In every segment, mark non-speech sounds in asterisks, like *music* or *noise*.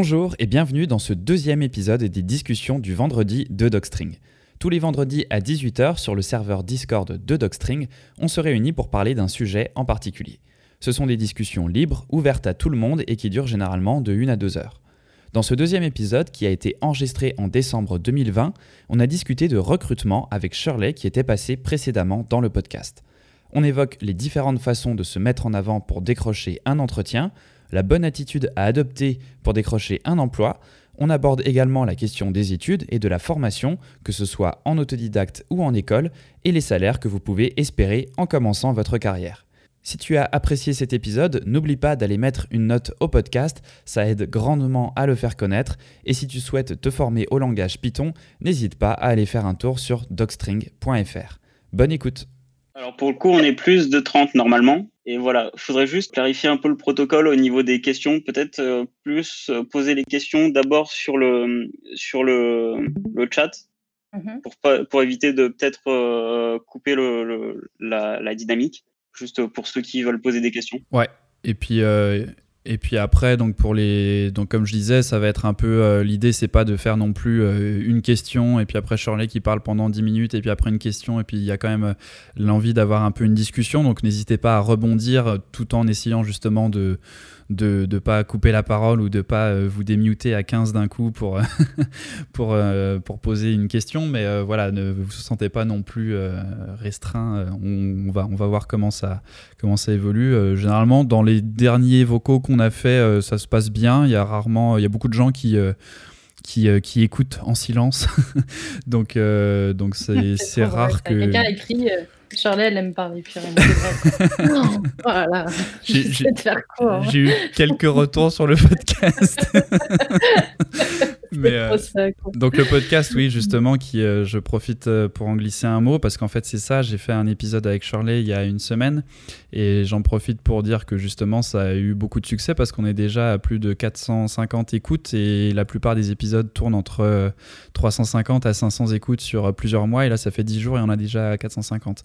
Bonjour et bienvenue dans ce deuxième épisode des discussions du vendredi de Docstring. Tous les vendredis à 18h sur le serveur Discord de Docstring, on se réunit pour parler d'un sujet en particulier. Ce sont des discussions libres, ouvertes à tout le monde et qui durent généralement de 1 à 2 heures. Dans ce deuxième épisode, qui a été enregistré en décembre 2020, on a discuté de recrutement avec Shirley qui était passé précédemment dans le podcast. On évoque les différentes façons de se mettre en avant pour décrocher un entretien, la bonne attitude à adopter pour décrocher un emploi. On aborde également la question des études et de la formation, que ce soit en autodidacte ou en école, et les salaires que vous pouvez espérer en commençant votre carrière. Si tu as apprécié cet épisode, n'oublie pas d'aller mettre une note au podcast, ça aide grandement à le faire connaître, et si tu souhaites te former au langage Python, n'hésite pas à aller faire un tour sur docstring.fr. Bonne écoute alors pour le coup, on est plus de 30 normalement. Et voilà, il faudrait juste clarifier un peu le protocole au niveau des questions. Peut-être euh, plus euh, poser les questions d'abord sur le, sur le, le chat mhm. pour, pas, pour éviter de peut-être euh, couper le, la, la, dynamique, juste pour ceux qui veulent poser des questions. Ouais, et puis et puis après, donc pour les, donc comme je disais, ça va être un peu euh, l'idée, c'est pas de faire non plus euh, une question et puis après Shirley qui parle pendant 10 minutes et puis après une question et puis il y a quand même euh, l'envie d'avoir un peu une discussion. Donc n'hésitez pas à rebondir tout en essayant justement de de ne pas couper la parole ou de pas vous démuter à 15 d'un coup pour, *laughs* pour, pour poser une question. Mais voilà, ne vous sentez pas non plus restreint. On, va, on va voir comment ça, comment ça évolue. généralement, dans les derniers vocaux qu'on a fait, ça se passe bien. Il y a rarement, il y a beaucoup de gens qui qui, qui, écoutent en silence. *laughs* donc, donc c'est *laughs* rare que. Quelqu'un écrit Charlie, elle aime parler *laughs* voilà. J'ai eu quelques retours sur le podcast. *laughs* Mais, euh, donc le podcast, oui, *laughs* justement, qui euh, je profite euh, pour en glisser un mot parce qu'en fait c'est ça. J'ai fait un épisode avec Shirley il y a une semaine et j'en profite pour dire que justement ça a eu beaucoup de succès parce qu'on est déjà à plus de 450 écoutes et la plupart des épisodes tournent entre 350 à 500 écoutes sur plusieurs mois et là ça fait 10 jours et on a déjà 450.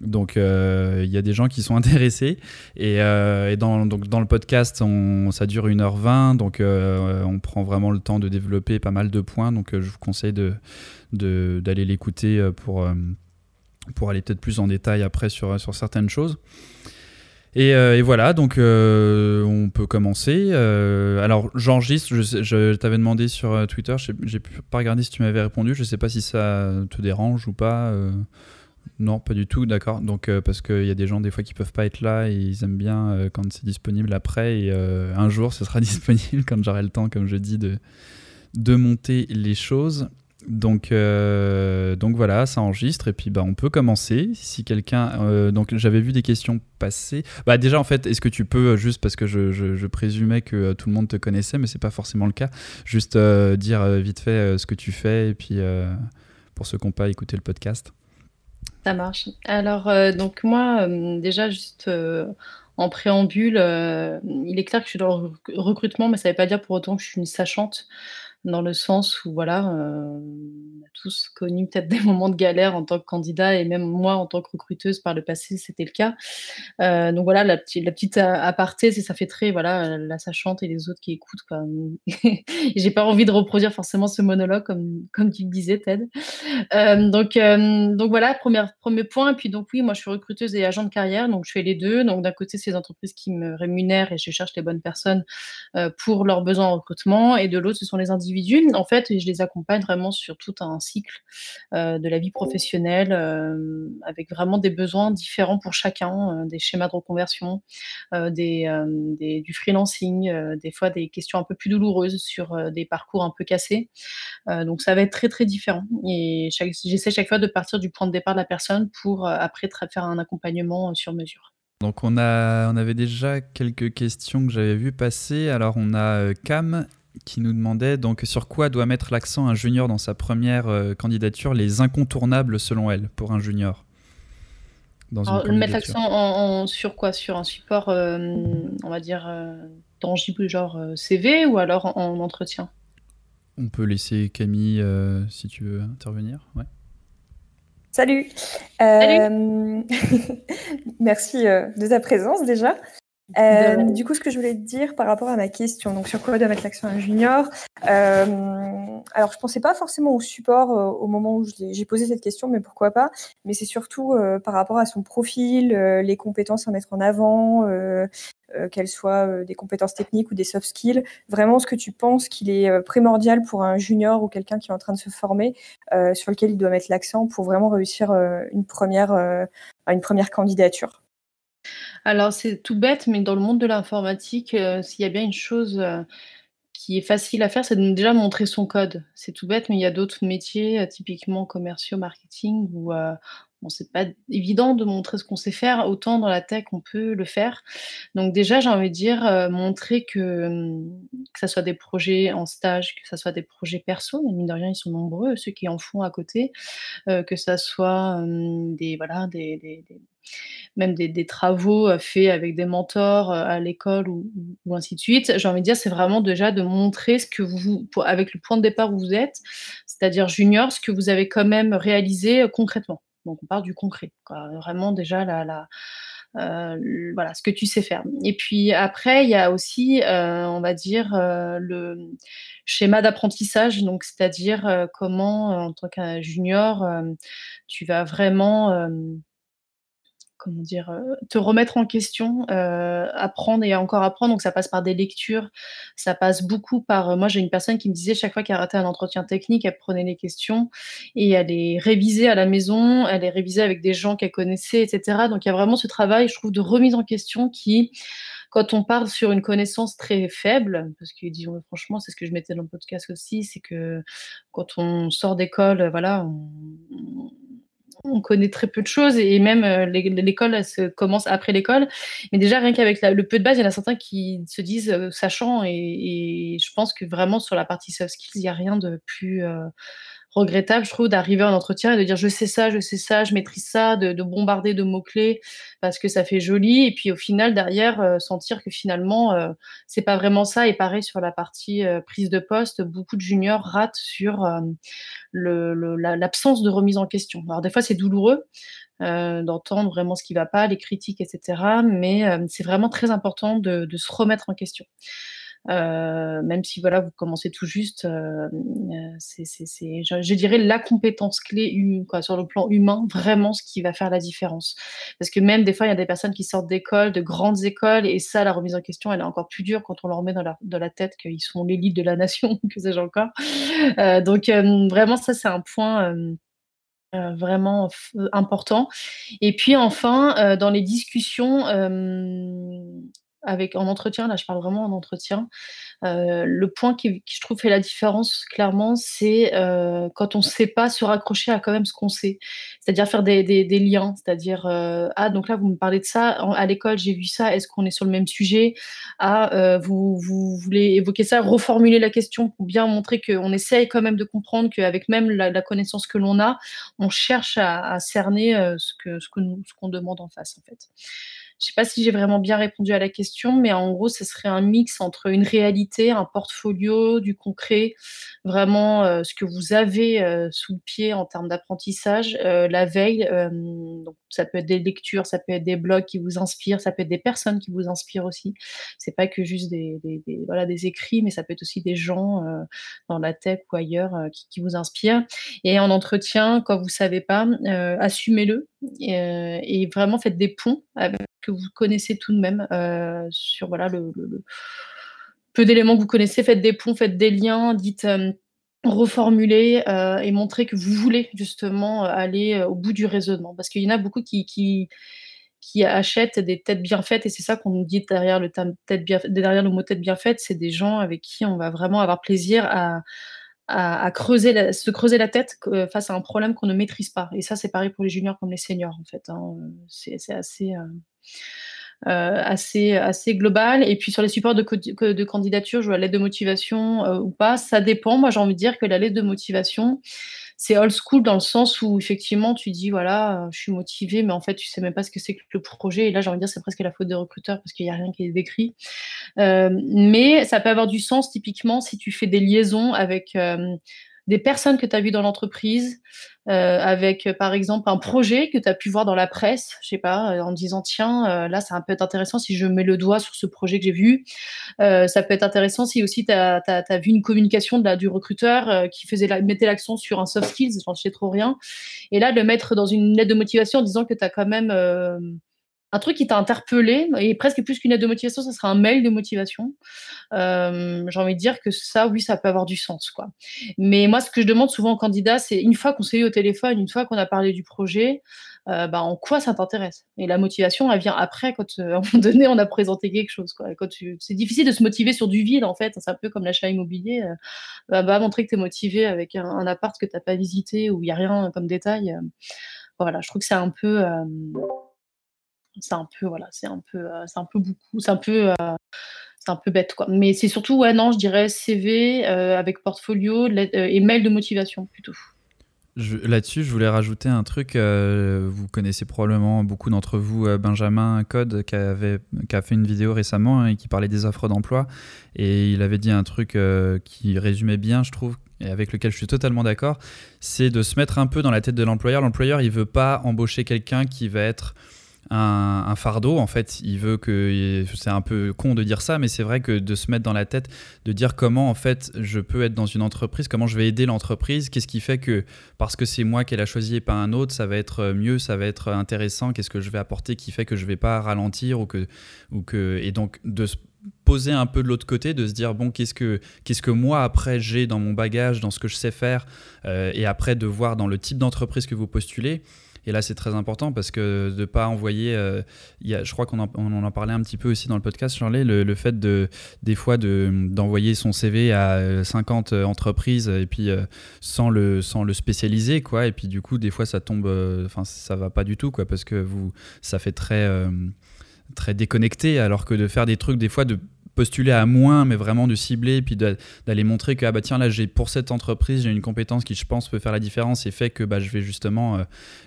Donc euh, il y a des gens qui sont *laughs* intéressés et, euh, dans, donc, dans le podcast ça dure 1h20 donc euh, on prend vraiment le temps de développer pas mal de points donc je vous conseille d'aller de, d'aller l'écouter pour, pour aller peut-être plus en détail après sur, sur certaines choses. Et, et, voilà, donc on peut commencer. alors j'enregistre, je, je t'avais demandé sur Twitter, j'ai pas regardé si tu m'avais répondu, je sais pas si ça te dérange ou pas. Non, pas du tout, d'accord. Donc, euh, parce qu'il y a des gens, des fois, qui peuvent pas être là et ils aiment bien euh, quand c'est disponible après. Et euh, un jour, ce sera *laughs* disponible quand j'aurai le temps, comme je dis, de, de monter les choses. Donc, donc voilà, ça enregistre. Et puis, bah, on peut commencer. Si quelqu'un. donc, j'avais vu des questions passer. Bah, déjà, en fait, est-ce que tu peux, juste parce que je, je, présumais que tout le monde te connaissait, mais c'est pas forcément le cas, juste dire vite fait ce que tu fais et puis pour ceux qui n'ont pas écouté le podcast ça marche. Alors, euh, donc moi, euh, déjà, juste euh, en préambule, il est clair que je suis dans le recrutement, mais ça ne veut pas dire pour autant que je suis une sachante dans le sens où voilà, connu peut-être des *laughs* moments de galère en tant que candidat et même moi en tant que recruteuse par le passé, c'était le cas. donc voilà, la, petite, petite aparté, c'est ça fait très voilà, la sachante et les autres qui écoutent quoi. *laughs* J'ai pas envie de reproduire forcément ce monologue comme comme tu le disais Ted. donc donc voilà, premier premier point et puis donc oui, moi je suis recruteuse et agent de carrière, donc je fais les deux. Donc d'un côté, c'est les entreprises qui me rémunèrent et je cherche les bonnes personnes pour leurs besoins en recrutement et de l'autre, ce sont les individus en fait, je les accompagne vraiment sur tout un cycle euh, de la vie professionnelle, euh, avec vraiment des besoins différents pour chacun, euh, des schémas de reconversion, des, du freelancing, des fois des questions un peu plus douloureuses sur des parcours un peu cassés. donc ça va être très très différent. Et j'essaie chaque fois de partir du point de départ de la personne pour après faire un accompagnement sur mesure. Donc on, a, on avait déjà quelques questions que j'avais vues passer. Alors on a Cam qui nous demandait donc sur quoi doit mettre l'accent un junior dans sa première euh, candidature, les incontournables selon elle pour un junior? Dans mettre l'accent sur quoi? Sur un support, euh, on va dire, euh, tangible, genre CV, ou alors en, entretien? On peut laisser Camille, si tu veux intervenir. Ouais. Salut. Salut. *laughs* Merci de ta présence déjà. Euh, du coup, ce que je voulais te dire par rapport à ma question, donc sur quoi doit mettre l'accent un junior, euh, alors je pensais pas forcément au support euh, au moment où j'ai posé cette question, mais pourquoi pas Mais c'est surtout euh, par rapport à son profil, les compétences à mettre en avant, qu'elles soient des compétences techniques ou des soft skills. Vraiment, ce que tu penses qu'il est primordial pour un junior ou quelqu'un qui est en train de se former, sur lequel il doit mettre l'accent pour vraiment réussir une première une première candidature. Alors, c'est tout bête, mais dans le monde de l'informatique, euh, s'il y a bien une chose, euh, qui est facile à faire, c'est de déjà montrer son code. C'est tout bête, mais il y a d'autres métiers, euh, typiquement commerciaux, marketing, où, bon, c'est pas évident de montrer ce qu'on sait faire. Autant dans la tech, on peut le faire. Donc déjà, j'ai envie de dire, montrer que, mmh, que ça soit des projets en stage, que ça soit des projets perso, mais mine de rien, ils sont nombreux, ceux qui en font à côté, que ça soit, des voilà, des même des, travaux euh, faits avec des mentors euh, à l'école ou, ainsi de suite. J'ai envie de dire, c'est vraiment déjà de montrer ce que vous, avec le point de départ où vous êtes, c'est-à-dire junior, ce que vous avez quand même réalisé euh, concrètement. Donc on parle du concret, vraiment déjà la, voilà, ce que tu sais faire. Et puis après, il y a aussi, on va dire, le schéma d'apprentissage, donc c'est-à-dire comment, en tant qu'un junior, tu vas vraiment comment dire, euh, te remettre en question, euh, apprendre et encore apprendre. Donc ça passe par des lectures, ça passe beaucoup par. Euh, moi, j'ai une personne qui me disait chaque fois qu'elle ratait un entretien technique, elle prenait les questions et elle les révisait à la maison, elle les révisait avec des gens qu'elle connaissait, etc. Donc il y a vraiment ce travail, je trouve, de remise en question qui quand on parle sur une connaissance très faible, parce que disons franchement, c'est ce que je mettais dans le podcast aussi, c'est que quand on sort d'école, voilà, on, on connaît très peu de choses et même euh, l'école se commence après l'école. Mais déjà, rien qu'avec le peu de base, il y en a certains qui se disent euh, sachant et, je pense que vraiment sur la partie soft skills, il n'y a rien de plus euh, regrettable, je trouve, d'arriver en entretien et de dire je sais ça, je sais ça, je maîtrise ça, de, bombarder de mots-clés parce que ça fait joli. Et puis au final, derrière, euh, sentir que finalement, euh, c'est pas vraiment ça. Et pareil sur la partie euh, prise de poste, beaucoup de juniors ratent sur l'absence de remise en question. Alors des fois, c'est douloureux. d'entendre vraiment ce qui va pas, les critiques, etc. Mais c'est vraiment très important de, se remettre en question. Euh, même si voilà, vous commencez tout juste, euh, euh, c'est, je, dirais la compétence clé sur le plan humain, vraiment ce qui va faire la différence. Parce que même des fois, il y a des personnes qui sortent d'écoles, de grandes écoles, et ça, la remise en question, elle est encore plus dure quand on leur met dans la tête qu'ils sont l'élite de la nation, *laughs* que sais-je encore. donc vraiment, ça, c'est un point. vraiment important. Et puis enfin, dans les discussions, avec en entretien, là je parle vraiment en entretien, euh, le point qui, je trouve fait la différence clairement, c'est euh, quand on ne sait pas se raccrocher à quand même ce qu'on sait, c'est-à-dire faire des, liens, c'est-à-dire euh, ah donc là vous me parlez de ça, à l'école j'ai vu ça, est-ce qu'on est sur le même sujet? Ah vous, vous, voulez évoquer ça, reformuler la question pour bien montrer qu'on essaye quand même de comprendre qu'avec même la, connaissance que l'on a, on cherche à, cerner ce ce nous ce qu'on demande en face en fait. Je ne sais pas si j'ai vraiment bien répondu à la question, mais en gros, ce serait un mix entre une réalité, un portfolio, du concret, vraiment euh, ce que vous avez euh, sous le pied en termes d'apprentissage, euh, la veille. donc, ça peut être des lectures, ça peut être des blogs qui vous inspirent, ça peut être des personnes qui vous inspirent aussi. C'est pas que juste des, voilà, des écrits, mais ça peut être aussi des gens dans la tech ou ailleurs qui, vous inspirent. Et en entretien, quand vous savez pas, assumez-le et, vraiment faites des ponts avec que vous connaissez tout de même euh, sur voilà, le, peu d'éléments que vous connaissez. Faites des ponts, faites des liens, dites euh, reformuler euh, et montrer que vous voulez justement aller au bout du raisonnement. Parce qu'il y en a beaucoup qui, qui, achètent des têtes bien faites et c'est ça qu'on nous dit derrière le, tête bien, derrière le mot tête bien faite, c'est des gens avec qui on va vraiment avoir plaisir à, à, creuser se creuser la tête face à un problème qu'on ne maîtrise pas. Et ça, c'est pareil pour les juniors comme les seniors, en fait. Hein. C'est assez, assez, assez global. Et puis sur les supports de, de candidature, je vois l'aide de motivation euh, ou pas, ça dépend. Moi, j'ai envie de dire que la lettre de motivation, c'est old school dans le sens où effectivement tu dis voilà, euh, je suis motivé, mais en fait tu sais même pas ce que c'est que le projet. Et là, j'ai envie de dire c'est presque la faute des recruteurs parce qu'il n'y a rien qui est décrit. mais ça peut avoir du sens typiquement si tu fais des liaisons avec des personnes que tu as vues dans l'entreprise, euh, avec par exemple un projet que tu as pu voir dans la presse, je sais pas, en disant tiens, là ça peut être intéressant si je mets le doigt sur ce projet que j'ai vu. ça peut être intéressant si aussi tu as, vu une communication de la, du recruteur qui faisait la, mettait l'accent sur un soft skills, j'en sais trop rien. Et là, le mettre dans une lettre de motivation en disant que tu as quand même un truc qui t'a interpellé, et presque plus qu'une aide de motivation, ça sera un mail de motivation. Euh, j'ai envie de dire que ça, oui, ça peut avoir du sens. quoi. Mais moi, ce que je demande souvent aux candidats, c'est une fois qu'on s'est eu au téléphone, une fois qu'on a parlé du projet, euh, bah, en quoi ça t'intéresse? Et la motivation, elle vient après, quand euh, à un moment donné, on a présenté quelque chose. C'est difficile de se motiver sur du vide, en fait. C'est un peu comme l'achat immobilier. bah, bah, montrer que tu es motivé avec un, appart que tu n'as pas visité, où il n'y a rien comme détail. voilà, je trouve que c'est un peu c'est un peu voilà, c'est un peu, euh, c'est un peu beaucoup, c'est un peu, euh, c'est un peu bête quoi. Mais c'est surtout ouais non, je dirais CV euh, avec portfolio et mail de motivation plutôt. Là-dessus, je voulais rajouter un truc. vous connaissez probablement beaucoup d'entre vous Benjamin Code qui, avait, qui a fait une vidéo récemment hein, et qui parlait des offres d'emploi. Et il avait dit un truc qui résumait bien, je trouve, et avec lequel je suis totalement d'accord. C'est de se mettre un peu dans la tête de l'employeur. L'employeur, il veut pas embaucher quelqu'un qui va être un, fardeau. En fait, il veut que. C'est un peu con de dire ça, mais c'est vrai que de se mettre dans la tête, de dire comment en fait je peux être dans une entreprise, comment je vais aider l'entreprise, qu'est-ce qui fait que parce que c'est moi qui l'a choisi et pas un autre, ça va être mieux, ça va être intéressant, qu'est-ce que je vais apporter qui fait que je vais pas ralentir ou que. Ou que et donc de se poser un peu de l'autre côté, de se dire bon qu'est-ce que qu'est-ce que moi après j'ai dans mon bagage, dans ce que je sais faire, euh, et après de voir dans le type d'entreprise que vous postulez. Et là, c'est très important parce que de ne pas envoyer. Euh, y a, je crois qu'on en, on en parlait un petit peu aussi dans le podcast, Charlie, le, le fait de, des fois d'envoyer son CV à 50 euh, entreprises et puis euh, sans, le, sans le spécialiser, quoi. Et puis du coup, des fois, ça tombe. Enfin, ça va pas du tout, quoi, parce que vous, ça fait très. très déconnecté alors que de faire des trucs des fois de postuler à moins, mais vraiment de cibler, puis d'aller montrer que ah bah tiens là j'ai pour cette entreprise j'ai une compétence qui je pense peut faire la différence et fait que bah, je vais justement euh,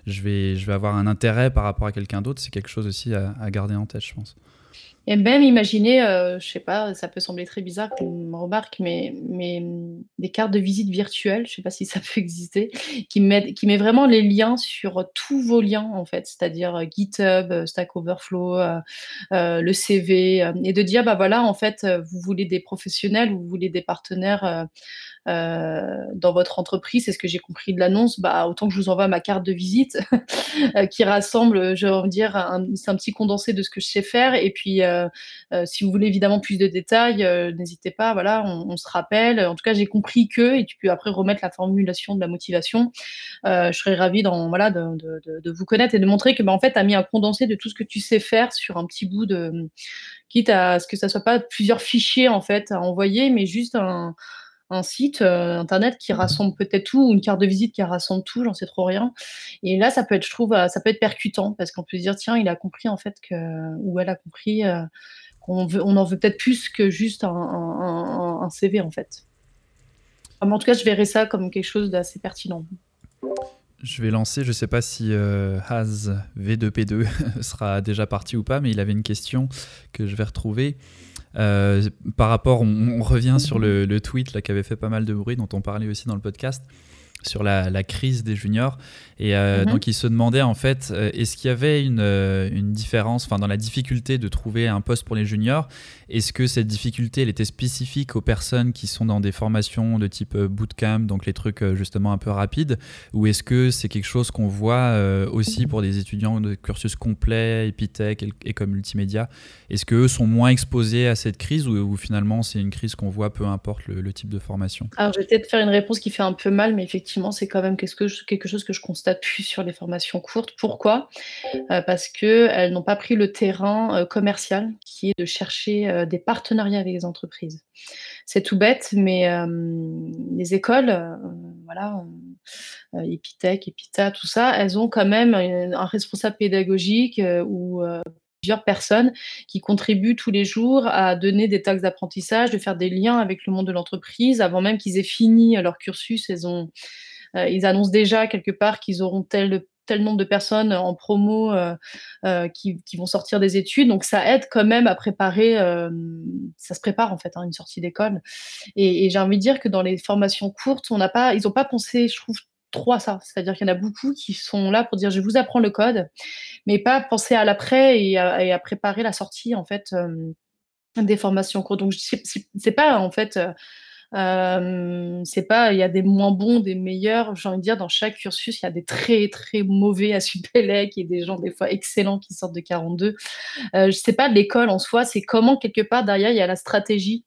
je vais je vais avoir un intérêt par rapport à quelqu'un d'autre. C'est quelque chose aussi à garder en tête, je pense. Et même imaginer, euh, je sais pas, ça peut sembler très bizarre comme remarque, mais, mais des cartes de visite virtuelles, je sais pas si ça *laughs* peut exister, qui met, qui met vraiment les liens sur tous vos liens en fait, c'est-à-dire euh, GitHub, euh, Stack Overflow, le CV, et de dire bah voilà en fait vous voulez des professionnels, vous voulez des partenaires euh, dans votre entreprise, c'est ce que j'ai compris de l'annonce, bah, autant que je vous envoie ma carte de visite *laughs* euh, qui rassemble, je vais dire, c'est un petit condensé de ce que je sais faire. Et puis, euh, si vous voulez évidemment plus de détails, n'hésitez pas, voilà, on, se rappelle. En tout cas, j'ai compris que, et tu peux après remettre la formulation de la motivation. je serais ravie dans, voilà, de, vous connaître et de montrer que, bah, en fait, tu as mis un condensé de tout ce que tu sais faire sur un petit bout de quitte à ce que ça soit pas plusieurs fichiers en fait à envoyer, mais juste un, un site euh, internet qui rassemble peut-être tout, ou une carte de visite qui rassemble tout, j'en sais trop rien. Et là, ça peut être, je trouve, euh, ça peut être percutant parce qu'on peut se dire, tiens, il a compris en fait que, ou elle a compris euh, qu'on veut, on en veut peut-être plus que juste un, CV en fait. en tout cas, je verrais ça comme quelque chose d'assez pertinent. Je vais lancer, je ne sais pas si Haz V2P2 *laughs* sera déjà parti ou pas, mais il avait une question que je vais retrouver. Euh, par rapport, on, revient sur le, le tweet là, qui avait fait pas mal de bruit, dont on parlait aussi dans le podcast sur la, la, crise des juniors. Et euh, mhm. donc, il se demandait en fait, euh, est-ce qu'il y avait une, euh, une différence enfin, dans la difficulté de trouver un poste pour les juniors? Est-ce que cette difficulté, elle était spécifique aux personnes qui sont dans des formations de type bootcamp, donc les trucs justement un peu rapides? Ou est-ce que c'est quelque chose qu'on voit aussi pour des étudiants de cursus complet, Epitech, école multimédia? Est-ce qu'eux sont moins exposés à cette crise ou, finalement c'est une crise qu'on voit peu importe le, le type de formation? Alors, je vais peut-être faire une réponse qui fait un peu mal, mais effectivement, c'est quand même quelque chose que je constate plus sur les formations courtes. Pourquoi? Euh, Parce qu'elles n'ont pas pris le terrain euh, commercial qui est de chercher euh, des partenariats avec les entreprises. C'est tout bête, mais les écoles, voilà, Epitech, Epita, tout ça, elles ont quand même un responsable pédagogique ou plusieurs personnes qui contribuent tous les jours à donner des taxes d'apprentissage, de faire des liens avec le monde de l'entreprise. Avant même qu'ils aient fini leur cursus, euh, ils annoncent déjà quelque part qu'ils auront tel nombre de personnes en promo qui, vont sortir des études. Donc ça aide quand même à préparer, ça se prépare en fait, hein, une sortie d'école. Et, j'ai envie de dire que dans les formations courtes, ils n'ont pas pensé, je trouve, trop à ça. C'est-à-dire qu'il y en a beaucoup qui sont là pour dire je vous apprends le code, mais pas penser à l'après et, à préparer la sortie en fait des formations courtes. Donc c'est pas en fait euh, c'est pas, il y a des moins bons, des meilleurs. J'ai envie de dire, dans chaque cursus, il y a des très très mauvais à Supélec et des gens des fois excellents qui sortent de 42. Euh, je sais pas l'école en soi, c'est comment quelque part derrière il y a la stratégie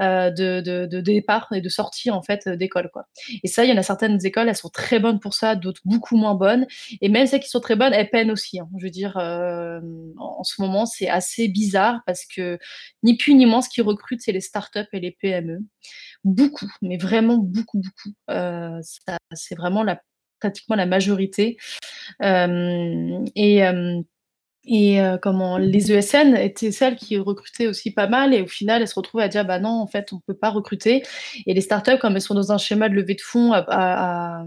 euh, de, départ et de sortie en fait d'école quoi. Et ça, il y en a certaines écoles, elles sont très bonnes pour ça, d'autres beaucoup moins bonnes. Et même celles qui sont très bonnes, elles peinent aussi. Hein. Je veux dire, euh, en, ce moment, c'est assez bizarre parce que ni plus ni moins, ce qui recrutent, c'est les startups et les PME. Beaucoup, mais vraiment beaucoup, beaucoup. Euh, c'est vraiment la, pratiquement la majorité. et et euh, comment les ESN étaient celles qui recrutaient aussi pas mal et au final elles se retrouvent à dire bah non en fait on peut pas recruter. Et les startups comme elles sont dans un schéma de levée de fonds à,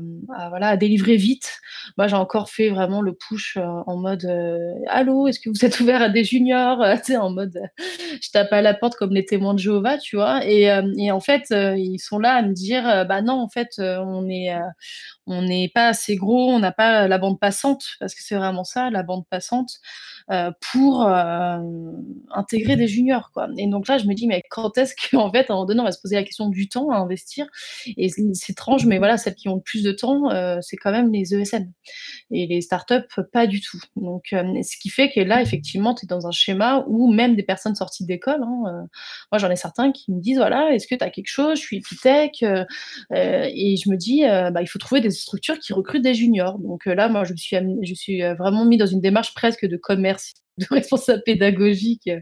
voilà à délivrer vite moi j'ai encore fait vraiment le push euh, en mode euh, allô est-ce que vous êtes ouvert à des juniors? *laughs* En mode je tape à la porte comme les témoins de Jéhovah tu vois. Et, et en fait ils sont là à me dire bah non en fait on est on n'est pas assez gros on n'a pas la bande passante parce que c'est vraiment ça la bande passante euh, pour euh, intégrer des juniors. Quoi. Et donc là, je me dis, mais quand est-ce qu'en fait, à un moment donné, on va se poser la question du temps à investir? Et c'est étrange, mais voilà, celles qui ont le plus de temps, euh, c'est quand même les ESN. Et les startups, pas du tout. Donc, ce qui fait que là, effectivement, tu es dans un schéma où même des personnes sorties d'école, hein, moi j'en ai certains qui me disent, voilà, est-ce que tu as quelque chose? Je suis épithèque. et je me dis, bah, il faut trouver des structures qui recrutent des juniors. Donc là, moi, je me suis, je suis vraiment mis dans une démarche presque de commerce de *laughs* responsable pédagogique euh,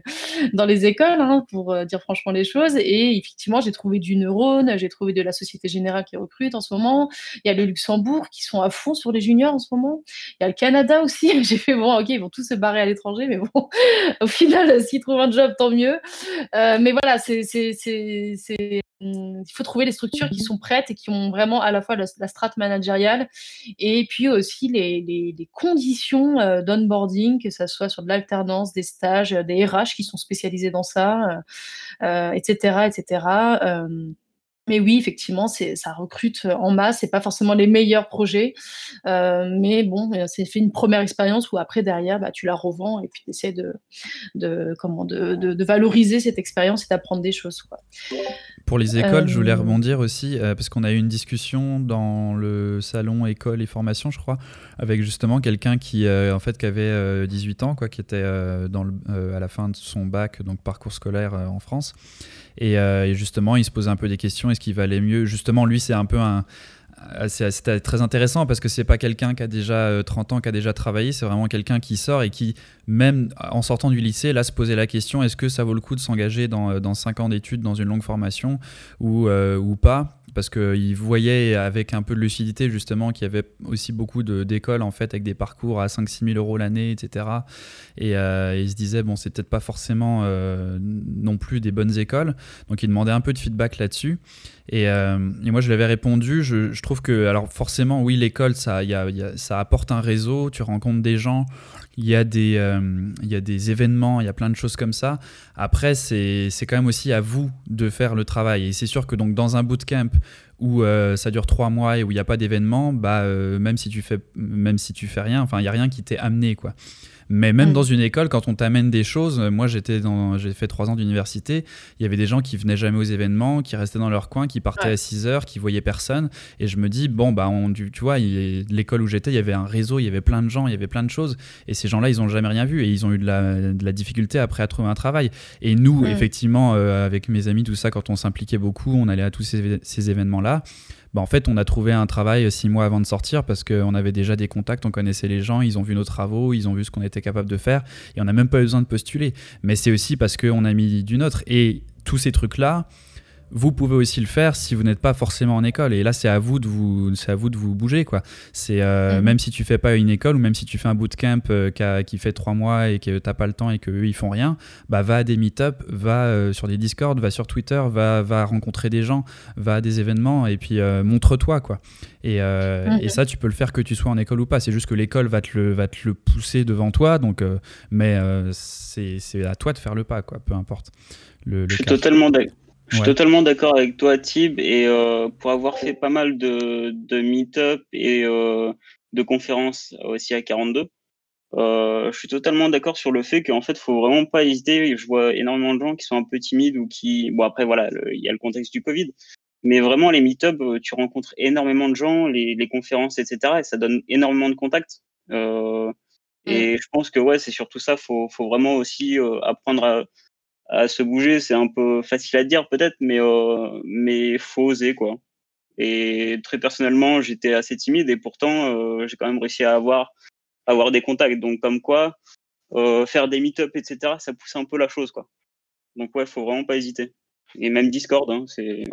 dans les écoles, hein, pour euh, dire franchement les choses. Et effectivement, j'ai trouvé du neurone, j'ai trouvé de la Société Générale qui recrute en ce moment. Il y a le Luxembourg qui sont à fond sur les juniors en ce moment. Il y a le Canada *laughs* aussi. J'ai fait, bon, ok, ils vont tous se barrer à l'étranger, mais bon, *laughs* au final, s'ils trouvent un job, tant mieux. Euh, mais voilà, c'est il faut trouver les structures qui sont prêtes et qui ont vraiment à la fois la, strate managériale et puis aussi les, les, conditions euh, d'onboarding, que ce soit sur de l'alternance, des stages, euh, des RH qui sont spécialisés dans ça, etc. Euh, etc. Mais oui, effectivement, ça recrute en masse. C'est pas forcément les meilleurs projets, mais bon, c'est fait une première expérience où après derrière, bah, tu la revends et puis tu essaies de, de, comment, de, de, valoriser cette expérience et d'apprendre des choses. Quoi. Pour les écoles, je voulais euh, rebondir aussi, euh, parce qu'on a eu une discussion dans le salon école et formation, je crois, avec justement quelqu'un qui, euh, en fait, qui avait 18 ans, quoi, qui était dans le, à la fin de son bac, donc parcours scolaire en France. Et, et, justement, il se posait un peu des questions, est-ce qu'il valait mieux? Justement, lui, c'est un peu un euh, c'était très intéressant parce que c'est pas quelqu'un qui a déjà 30 euh, ans, qui a déjà travaillé, c'est vraiment quelqu'un qui sort et qui, même en sortant du lycée, là se posait la question est-ce que ça vaut le coup de s'engager dans, euh, dans 5 ans d'études, dans une longue formation ou pas? Parce qu'il voyait avec un peu de lucidité justement qu'il y avait aussi beaucoup d'écoles en fait avec des parcours à 5-6 000 euros l'année, etc. Et, il se disait, bon, c'est peut-être pas forcément non plus des bonnes écoles. Donc il demandait un peu de feedback là-dessus. Et, euh, moi, je lui avais répondu, je, trouve que, alors forcément, oui, l'école, ça, y a, ça apporte un réseau, tu rencontres des gens, il y, a des, euh, il y a des événements, il y a plein de choses comme ça. Après, c'est quand même aussi à vous de faire le travail. Et c'est sûr que donc, dans un bootcamp où euh, ça dure trois mois et où il n'y a pas d'événement, bah, même, si tu fais, même si tu fais rien, enfin, il n'y a rien qui t'est amené, quoi. Mais même mm. dans une école, quand on t'amène des choses, moi j'étais dans, j'ai fait trois ans d'université, il y avait des gens qui venaient jamais aux événements, qui restaient dans leur coin, qui partaient à 6 heures, qui voyaient personne. Et je me dis, bon, bah, on, tu vois, l'école où j'étais, il y avait un réseau, il y avait plein de gens, il y avait plein de choses. Et ces gens-là, ils ont jamais rien vu et ils ont eu de la, de la difficulté après à trouver un travail. Et nous, effectivement, euh, avec mes amis, tout ça, quand on s'impliquait beaucoup, on allait à tous ces, ces événements-là. Bah, en fait, on a trouvé un travail six mois avant de sortir parce qu'on avait déjà des contacts, on connaissait les gens, ils ont vu nos travaux, ils ont vu ce qu'on était capable de faire et on n'a même pas eu besoin de postuler. Mais c'est aussi parce qu'on a mis du nôtre. Et tous ces trucs-là, vous pouvez aussi le faire si vous n'êtes pas forcément en école. Et là, c'est à vous de vous, c'est à vous de vous bouger, quoi. C'est euh, mhm. même si tu fais pas une école ou même si tu fais un bootcamp euh, qui, fait trois mois et que t'as pas le temps et qu'eux ils font rien, bah va à des meet-up, va euh, sur des Discord, va sur Twitter, va, va rencontrer des gens, va à des événements et puis montre-toi, quoi. Et, mhm. et, ça, tu peux le faire que tu sois en école ou pas. C'est juste que l'école va te le, va te le pousser devant toi. Donc, mais c'est à toi de faire le pas, quoi. Peu importe. Le, Je suis totalement d'accord. Je suis totalement d'accord avec toi, Tib, et euh, pour avoir fait pas mal de, de meet-up et euh, de conférences aussi à 42, euh, je suis totalement d'accord sur le fait qu'en fait, faut vraiment pas hésiter. Je vois énormément de gens qui sont un peu timides ou qui, bon après voilà, il y a le contexte du Covid, mais vraiment les meet-up, euh, tu rencontres énormément de gens, les, les, conférences, etc., et ça donne énormément de contacts. Euh, et je pense que ouais, c'est surtout ça. Faut, faut vraiment aussi euh, apprendre à à se bouger, c'est un peu facile à dire peut-être, mais euh, mais faut oser quoi. Et très personnellement, j'étais assez timide et pourtant euh, j'ai quand même réussi à avoir avoir des contacts. Donc comme quoi, euh, faire des meet-up, etc., ça pousse un peu la chose quoi. Donc ouais, faut vraiment pas hésiter. Et même Discord, hein, c'est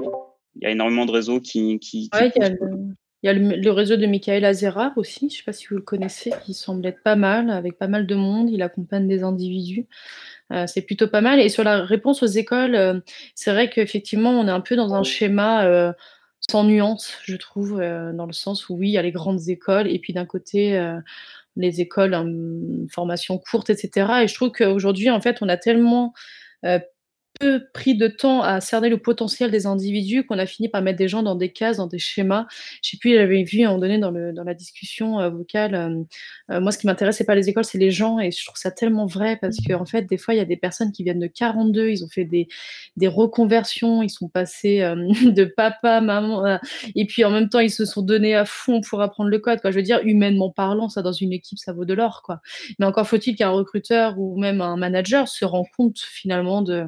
il y a énormément de réseaux qui. qui, ouais, il y a, le, y a le, réseau de Michael Azerar aussi, je ne sais pas si vous le connaissez, qui semble être pas mal, avec pas mal de monde. Il accompagne des individus. Euh, c'est plutôt pas mal. Et sur la réponse aux écoles, euh, c'est vrai qu'effectivement, on est un peu dans un schéma euh, sans nuance, je trouve, dans le sens où oui, il y a les grandes écoles, et puis d'un côté, les écoles en formation courte, etc. Et je trouve qu'aujourd'hui, en fait, on a tellement peu pris de temps à cerner le potentiel des individus qu'on a fini par mettre des gens dans des cases, dans des schémas. Je sais plus, j'avais vu à un moment donné dans, le, dans la discussion euh, vocale, euh, euh, moi ce qui m'intéresse, c'est pas les écoles, c'est les gens, et je trouve ça tellement vrai parce qu'en en fait, des fois, il y a des personnes qui viennent de 42, ils ont fait des, des reconversions, ils sont passés *laughs* de papa, maman, et puis en même temps, ils se sont donnés à fond pour apprendre le code. Quoi. Je veux dire, humainement parlant, ça dans une équipe, ça vaut de l'or. Mais encore faut-il qu'un recruteur ou même un manager se rend compte finalement de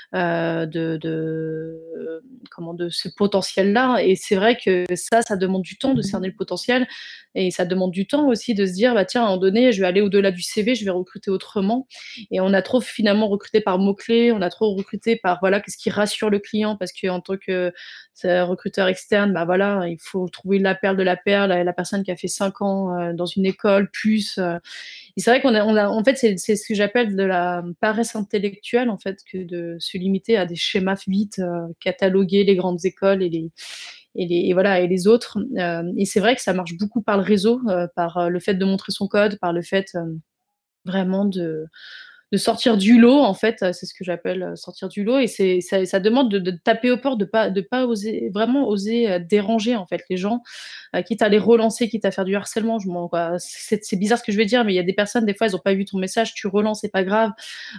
euh, de, de, comment, de ce potentiel-là. Et c'est vrai que ça, ça demande du temps de cerner le potentiel. Et ça demande du temps aussi de se dire, bah, tiens, à un moment donné, je vais aller au-delà du CV, je vais recruter autrement. Et on a trop finalement recruté par mots-clés, on a trop recruté par, voilà, qu'est-ce qui rassure le client, parce qu'en tant que recruteur externe, bah voilà, il faut trouver la perle de la perle, la personne qui a fait 5 ans euh, dans une école, plus. Euh. Et c'est vrai qu'on a, on a, en fait, c'est, ce que j'appelle de la paresse intellectuelle, en fait, que de se limiter à des schémas vite, euh, cataloguer les grandes écoles et les, et les, et voilà, et les autres. et c'est vrai que ça marche beaucoup par le réseau, par le fait de montrer son code, par le fait vraiment de de sortir du lot en fait c'est ce que j'appelle euh, sortir du lot. Et c'est ça, demande de, taper au port de pas de pas oser vraiment oser euh, déranger en fait les gens euh, quitte à les relancer quitte à faire du harcèlement. Je c'est bizarre ce que je vais dire mais il y a des personnes des fois elles ont pas vu ton message tu relances c'est pas grave.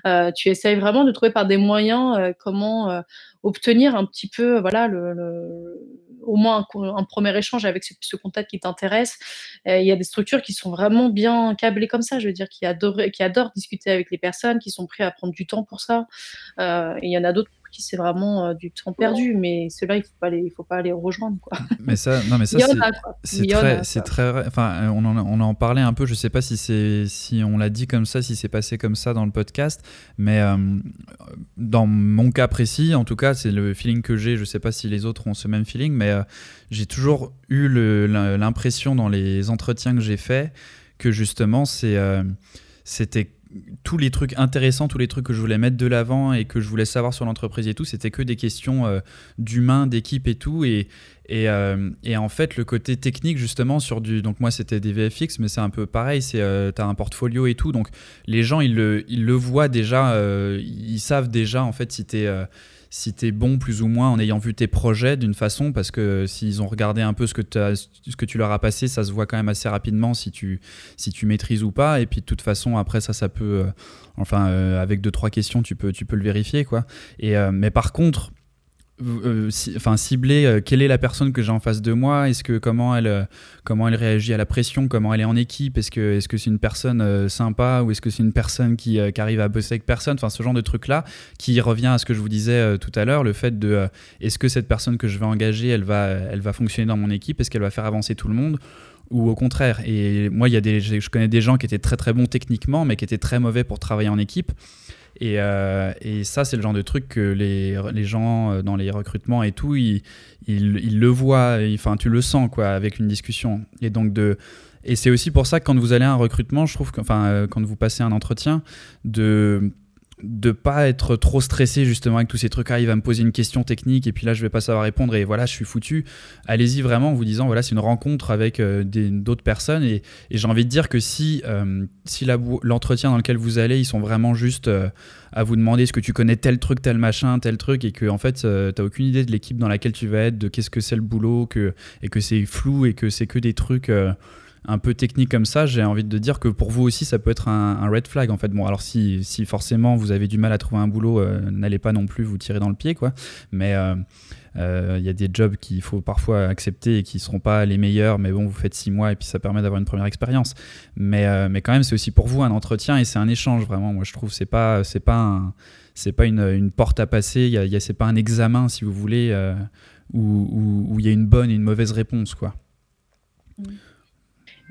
Euh, tu essayes vraiment de trouver par des moyens euh, comment obtenir un petit peu voilà le au moins un, premier échange avec ce, contact qui t'intéresse. Euh, il y a des structures qui sont vraiment bien câblées comme ça, je veux dire, qui adorent, qui discuter avec les personnes, qui sont prêts à prendre du temps pour ça. Euh, il y en a d'autres qui c'est vraiment euh, du temps perdu, mais ceux-là, il faut pas les, il faut pas les rejoindre, quoi. *laughs* Mais ça, non, mais ça, c'est très, c'est très, enfin, on en, on en parlait un peu. Je sais pas si c'est, si on l'a dit comme ça, si c'est passé comme ça dans le podcast, mais dans mon cas précis, en tout cas, c'est le feeling que j'ai. Je sais pas si les autres ont ce même feeling, mais euh, j'ai toujours eu l'impression dans les entretiens que j'ai faits que justement, c'est, euh, c'était tous les trucs intéressants, tous les trucs que je voulais mettre de l'avant et que je voulais savoir sur l'entreprise et tout, c'était que des questions euh, d'humain, d'équipe et tout. Et, et, en fait, le côté technique, justement, sur du. Donc, moi, c'était des VFX, mais c'est un peu pareil. C'est, tu as un portfolio et tout. Donc, les gens, ils le, ils le voient déjà. ils savent déjà, en fait, si si tu es bon plus ou moins en ayant vu tes projets d'une façon, parce que s'ils ont regardé un peu ce que, tu leur as passé, ça se voit quand même assez rapidement si tu, si tu maîtrises ou pas. Et puis de toute façon, après ça, ça peut, euh, enfin, euh, avec deux, trois questions, tu peux, tu peux le vérifier. quoi. Et, euh, mais par contre, euh, enfin cibler euh, quelle est la personne que j'ai en face de moi? Est-ce que comment elle euh, comment elle réagit à la pression? Comment elle est en équipe? Est-ce que est-ce que c'est une personne sympa ou est-ce que c'est une personne qui, arrive à bosser avec personne? Enfin ce genre de truc là qui revient à ce que je vous disais tout à l'heure le fait de est-ce que cette personne que je vais engager elle va elle va fonctionner dans mon équipe? Est-ce qu'elle va faire avancer tout le monde? Ou au contraire? Et moi il y a des je connais des gens qui étaient très très bons techniquement mais qui étaient très mauvais pour travailler en équipe Et, et ça, c'est le genre de truc que les, les, gens dans les recrutements et tout, ils, ils, le voient, enfin, tu le sens quoi, avec une discussion. Et donc, de et c'est aussi pour ça que quand vous allez à un recrutement, je trouve enfin, euh, quand vous passez un entretien, de de pas être trop stressé justement avec tous ces trucs. Ah il va me poser une question technique et puis là je vais pas savoir répondre. Et voilà je suis foutu. Allez-y vraiment en vous disant voilà c'est une rencontre avec euh, d'autres personnes. Et, j'ai envie de dire que si euh, si l'entretien dans lequel vous allez ils sont vraiment juste à vous demander est-ce que tu connais tel truc tel machin tel truc? Et que en fait t'as aucune idée de l'équipe dans laquelle tu vas être de qu'est-ce que c'est le boulot que et que c'est flou et que c'est que des trucs un peu technique comme ça, j'ai envie de dire que pour vous aussi, ça peut être un, red flag en fait. Bon, alors si, forcément vous avez du mal à trouver un boulot, euh, n'allez pas non plus vous tirer dans le pied, quoi. Mais euh, euh, il y a des jobs qu'il faut parfois accepter et qui seront pas les meilleurs, mais bon, vous faites six mois et puis ça permet d'avoir une première expérience. Mais, mais quand même, c'est aussi pour vous un entretien et c'est un échange vraiment. Moi, je trouve c'est pas c'est pas une, porte à passer. Il y a, c'est pas un examen si vous voulez où il y a une bonne et une mauvaise réponse, quoi. Mm.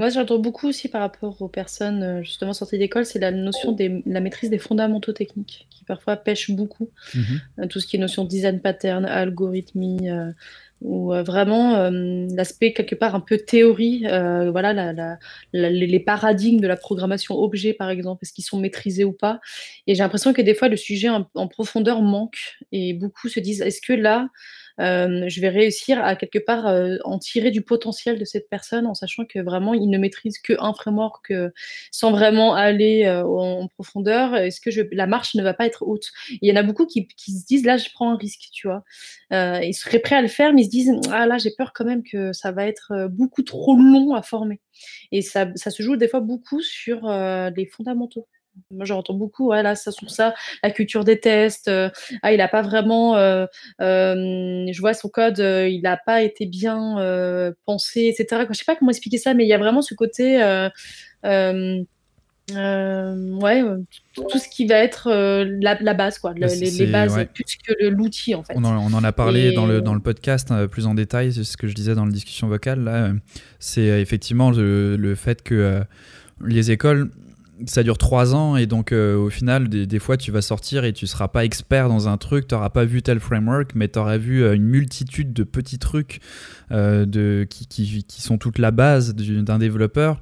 Moi, j'entends beaucoup aussi par rapport aux personnes euh, justement sorties d'école, c'est la notion de la maîtrise des fondamentaux techniques qui parfois pêche beaucoup. Mhm. Euh, tout ce qui est notion de design pattern, algorithmie, euh, ou vraiment l'aspect quelque part un peu théorie, voilà, les paradigmes de la programmation objet par exemple, est-ce qu'ils sont maîtrisés ou pas? Et j'ai l'impression que des fois le sujet en profondeur manque et beaucoup se disent est-ce que là euh, je vais réussir à quelque part euh, en tirer du potentiel de cette personne en sachant que vraiment il ne maîtrise qu'un framework euh, sans vraiment aller en, profondeur. Est-ce que la marche ne va pas être haute? Il y en a beaucoup qui, se disent là je prends un risque, tu vois. ils seraient prêts à le faire, mais ils se disent ah là j'ai peur quand même que ça va être beaucoup trop long à former. Et ça se joue des fois beaucoup sur les fondamentaux. Moi, j'entends beaucoup, ouais, ça sur ça, la culture des tests. Euh, ah, il n'a pas vraiment, euh, euh, je vois son code, il n'a pas été bien pensé, etc. Je sais pas comment expliquer ça, mais il y a vraiment ce côté, ouais, tout ce qui va être la, base, quoi, bah, les, bases plus que l'outil, en fait. On en, a parlé dans, le, dans le podcast plus en détail, c'est ce que je disais dans la discussion vocale. Là, c'est effectivement le, le, fait que les écoles ça dure trois ans et donc euh, au final, des, fois, tu vas sortir et tu seras pas expert dans un truc, tu n'auras pas vu tel framework, mais tu auras vu euh, une multitude de petits trucs euh, de, qui, qui, qui, sont toute la base d'un développeur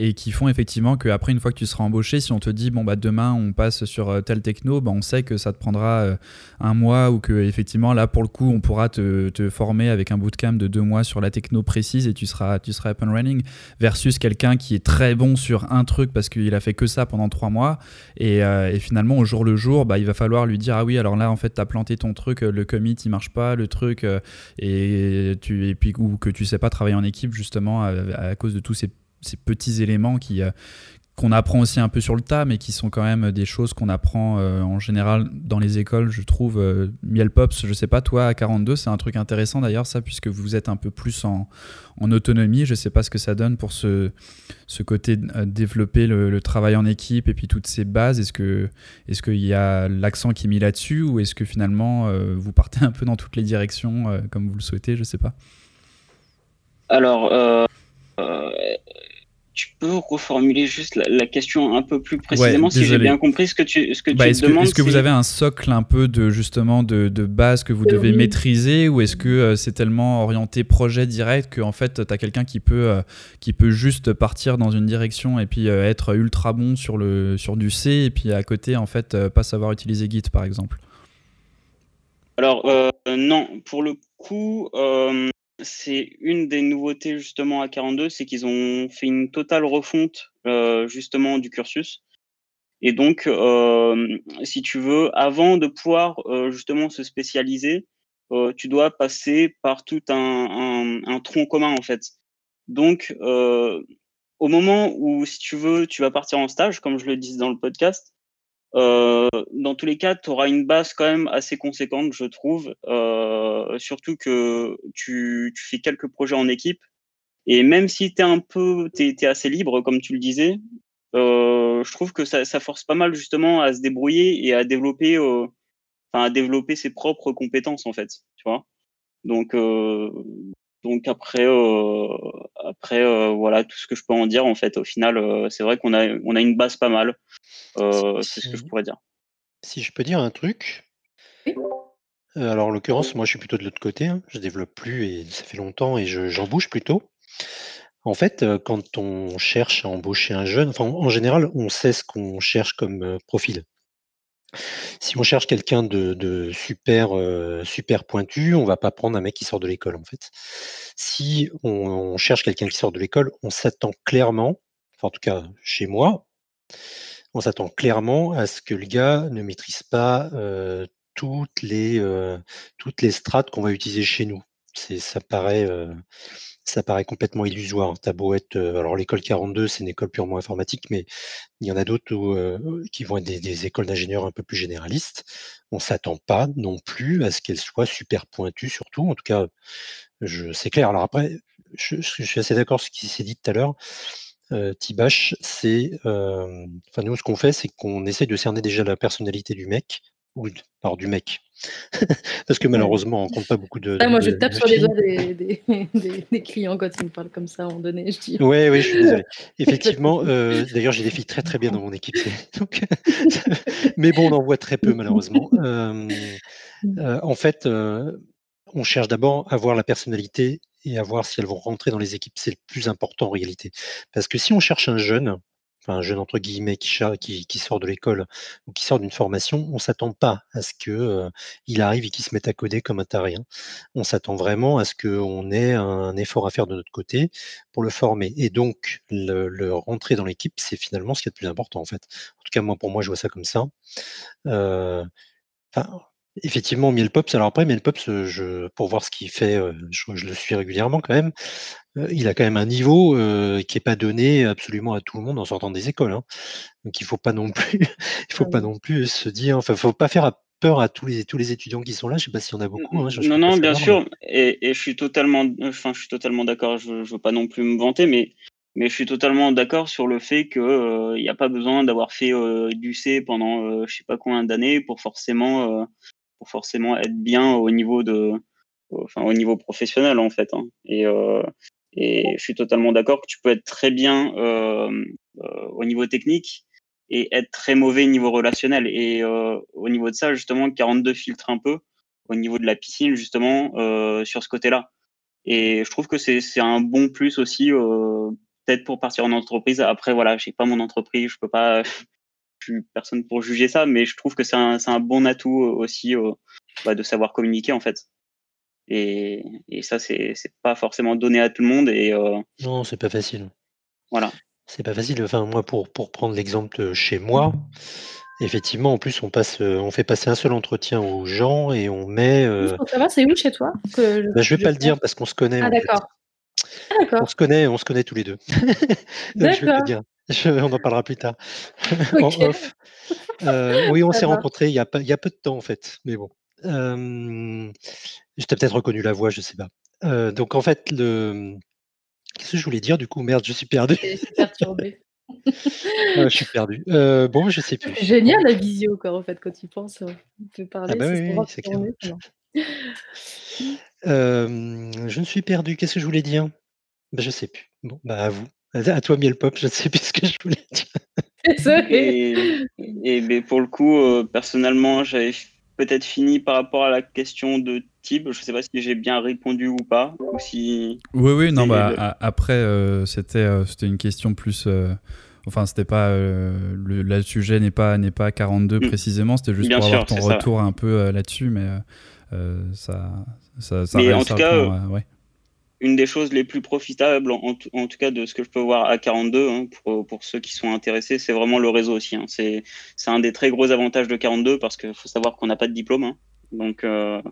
et qui font effectivement qu'après, une fois que tu seras embauché, si on te dit, bon, bah, demain, on passe sur euh, tel techno, bah, on sait que ça te prendra euh, un mois ou que, effectivement, là, pour le coup, on pourra te, te, former avec un bootcamp de deux mois sur la techno précise et tu seras, tu seras up and running versus quelqu'un qui est très bon sur un truc parce qu'il a fait que ça pendant trois mois et, euh, finalement, au jour le jour, bah, il va falloir lui dire, ah oui, alors là, en fait, tu as planté ton truc, le commit, il marche pas, le truc, et, tu, et puis, ou que tu sais pas travailler en équipe, justement, à cause de tous ces ces petits éléments qui, euh, qu'on apprend aussi un peu sur le tas, mais qui sont quand même des choses qu'on apprend euh, en général dans les écoles, je trouve. Euh, Miel Pops, je sais pas, toi, à 42, c'est un truc intéressant d'ailleurs, ça, puisque vous êtes un peu plus en, en autonomie. Je sais pas ce que ça donne pour ce, ce côté de développer le, travail en équipe et puis toutes ces bases. Est-ce qu'il y a l'accent qui est mis là-dessus ou est-ce que finalement vous partez un peu dans toutes les directions comme vous le souhaitez Je sais pas. Alors, tu peux reformuler juste la, question un peu plus précisément si j'ai bien compris ce que tu, ce que bah, tu demandes Est-ce que vous avez un socle un peu de justement de, de base que vous devez maîtriser ou est-ce que euh, c'est tellement orienté projet direct que en fait tu as quelqu'un qui peut euh, qui peut juste partir dans une direction et puis euh, être ultra bon sur le sur du C et puis à côté en fait pas savoir utiliser Git par exemple? Alors non, pour le coup c'est une des nouveautés justement à 42, c'est qu'ils ont fait une totale refonte euh, justement du cursus. Et donc, euh, si tu veux, avant de pouvoir euh, justement se spécialiser, tu dois passer par tout un, un, tronc commun en fait. Donc, au moment où, si tu veux, tu vas partir en stage, comme je le dis dans le podcast, euh, dans tous les cas, tu auras une base quand même assez conséquente, je trouve. Euh, surtout que tu, tu, fais quelques projets en équipe. Et même si tu es un peu, t'es, es assez libre, comme tu le disais, euh, je trouve que ça, ça, force pas mal justement à se débrouiller et à développer, euh, à développer ses propres compétences en fait, tu vois. Donc, euh, donc après, euh, après euh, voilà tout ce que je peux en dire en fait. Au final, euh, c'est vrai qu'on a on a une base pas mal. c'est ce que je pourrais dire. si je peux dire un truc. alors en l'occurrence, moi je suis plutôt de l'autre côté, hein. Je développe plus et ça fait longtemps et j'en bouge plutôt. En fait, quand on cherche à embaucher un jeune, enfin en général, on sait ce qu'on cherche comme, profil. Si on cherche quelqu'un de super, super pointu, on va pas prendre un mec qui sort de l'école, en fait. Si on cherche quelqu'un qui sort de l'école, on s'attend clairement, enfin en tout cas chez moi on s'attend clairement à ce que le gars ne maîtrise pas, toutes les, toutes les strates qu'on va utiliser chez nous. Ça paraît, ça paraît complètement illusoire. Être, alors l'école 42, c'est une école purement informatique, mais il y en a d'autres qui vont être des écoles d'ingénieurs un peu plus généralistes. On s'attend pas non plus à ce qu'elles soient super pointues surtout. En tout cas, c'est clair. Alors après, je suis assez d'accord ce qui s'est dit tout à l'heure. Tibash, c'est, nous ce qu'on fait, c'est qu'on essaie de cerner déjà la personnalité du mec ou alors du mec. *laughs* Parce que malheureusement, on compte pas beaucoup de ah, moi je tape sur les doigts *laughs* des clients quand ils me parlent comme ça à un moment donné, je dis Oui, oui, je suis désolé. *laughs* Effectivement, d'ailleurs j'ai des filles très, très bien dans mon équipe, donc mais bon, on en voit très peu malheureusement. Mmh. en fait, on cherche d'abord à voir la personnalité et à voir si elles vont rentrer dans les équipes. C'est le plus important en réalité. Parce que si on cherche un jeune, un jeune entre guillemets qui, qui, sort de l'école ou qui sort d'une formation, on s'attend pas à ce que euh, il arrive et qu'il se mette à coder comme un taré. Hein. On s'attend vraiment à ce qu'on ait un effort à faire de notre côté pour le former. Et donc le, rentrer dans l'équipe, c'est finalement ce qui est le plus important en fait. En tout cas, moi pour moi, je vois ça comme ça. Effectivement, Miel Pops. Alors après, Miel Pops, je, pour voir ce qu'il fait, je, le suis régulièrement quand même. il a quand même un niveau qui n'est pas donné absolument à tout le monde en sortant des écoles. Hein. Donc il faut pas non plus, *laughs* il faut pas non plus se dire, enfin, faut pas faire peur à tous les tous les étudiants qui sont là. Je sais pas s'il y en a beaucoup. Hein, non, non, bien sûr. Et, je suis totalement, enfin, je suis totalement d'accord. Je, ne veux pas non plus me vanter, mais mais je suis totalement d'accord sur le fait qu'il n'y a pas besoin d'avoir fait du C pendant je sais pas combien d'années pour forcément pour forcément être bien au niveau de, enfin au niveau professionnel en fait. Hein. Et, euh, et je suis totalement d'accord que tu peux être très bien euh, euh, au niveau technique et être très mauvais au niveau relationnel. Et au niveau de ça, justement, 42 filtre un peu au niveau de la piscine, justement, sur ce côté-là. Et je trouve que c'est un bon plus aussi, peut-être pour partir en entreprise. Après, voilà, j'ai pas mon entreprise, je peux pas personne pour juger ça, mais je trouve que c'est un, un, bon atout euh, aussi euh, bah, de savoir communiquer en fait. Et, et ça, c'est pas forcément donné à tout le monde. Et, euh, non, c'est pas facile. Voilà. C'est pas facile. Enfin, moi, pour, pour prendre l'exemple chez moi, effectivement, en plus, on, passe, on fait passer un seul entretien aux gens et on met. Ça va, c'est où chez toi que bah, Je vais pas le dire parce qu'on se connaît. Ah, d'accord. on se connaît, on se connaît tous les deux. *laughs* *laughs* On en parlera plus tard. *laughs* Euh, oui, on *laughs* s'est rencontrés il y, a, il y, a, peu de temps en fait, mais bon. Euh, je t'ai peut-être reconnu la voix, je sais pas. Euh, donc en fait, le... qu'est-ce que je voulais dire du coup? Merde, je suis perdu. Je suis perturbé. je suis perdu. bon, je sais plus. Génial la visio, quoi, en fait, quand tu penses. On peut parler. Ah bah oui, c'est clair. je ne suis perdu. Qu'est-ce que je voulais dire? Bah, Je sais plus. Bon, bah à vous. À toi, Miel Pop, je ne sais plus ce que je voulais dire. et, et mais pour le coup, euh, personnellement, j'avais peut-être fini par rapport à la question de Tib. Je ne sais pas si j'ai bien répondu ou pas. Ou si oui, oui, non, bah, après, euh, c'était euh, c'était une question plus. Enfin, c'était pas le, sujet n'est pas n'est pas 42 mm. précisément. C'était juste pour avoir ton retour un peu là-dessus, mais ça, ça, ça. Mais en tout cas, ouais une des choses les plus profitables, en, tout cas de ce que je peux voir à 42, hein, pour, pour, ceux qui sont intéressés, c'est vraiment le réseau aussi. Hein. C'est un des très gros avantages de 42 parce qu'il faut savoir qu'on n'a pas de diplôme. Hein. Donc, euh,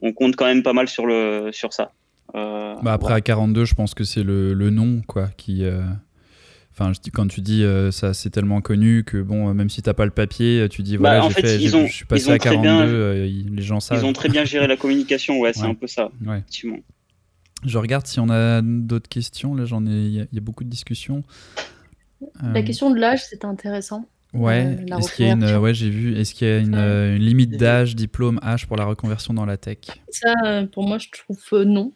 on compte quand même pas mal sur, le, sur ça. Euh, bah après, à 42, je pense que c'est le, le, nom quoi, qui. Euh, enfin, quand tu dis ça, c'est tellement connu que bon, même si t'as pas le papier, tu dis bah, voilà, fait, je suis passé à 42, les gens savent. Ils ont très bien géré la communication, ouais, c'est un peu ça, ouais. effectivement. Je regarde si on a d'autres questions. Là, j'en ai. Il y, a beaucoup de discussions. La euh, question de l'âge, c'est intéressant. Ouais, la est-ce qu'il y a une, ouais, j'ai vu, est-ce qu'il y a une, euh, une limite d'âge, diplôme, âge pour la reconversion dans la tech? Ça, euh, pour moi, je trouve euh, non.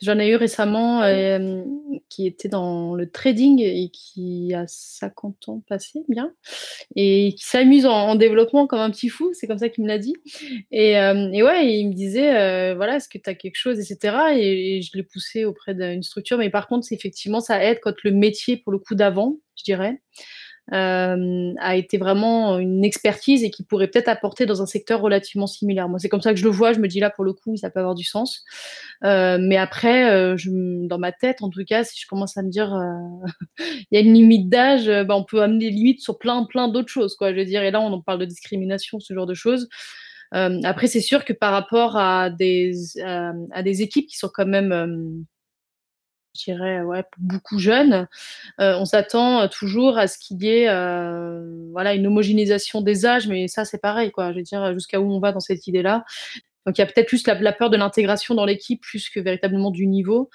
J'en ai eu récemment euh, qui était dans le trading et qui a 50 ans passé, bien, et qui s'amuse en, en développement comme un petit fou, c'est comme ça qu'il me l'a dit. Et, euh, et ouais, il me disait, euh, voilà, est-ce que tu as quelque chose, etc. Et, et je l'ai poussé auprès d'une structure, mais par contre, c'est effectivement, ça aide quand le métier, pour le coup d'avant, je dirais, euh, a été vraiment une expertise et qui pourrait peut-être apporter dans un secteur relativement similaire. Moi, c'est comme ça que je le vois. Je me dis là, pour le coup, ça peut avoir du sens. Euh, mais après, euh, dans ma tête, en tout cas, si je commence à me dire, *laughs* il y a une limite d'âge, bah, on peut amener des limites sur plein, plein d'autres choses. Je veux dire, et là, on en parle de discrimination, ce genre de choses. Après, c'est sûr que par rapport à des, à des équipes qui sont quand même je dirais, ouais, beaucoup jeunes, euh, on s'attend euh, toujours à ce qu'il y ait euh, voilà, une homogénéisation des âges, mais ça, c'est pareil, quoi. Je veux dire, jusqu'à où on va dans cette idée-là. Donc, il y a peut-être plus la, la peur de l'intégration dans l'équipe, plus que véritablement du niveau.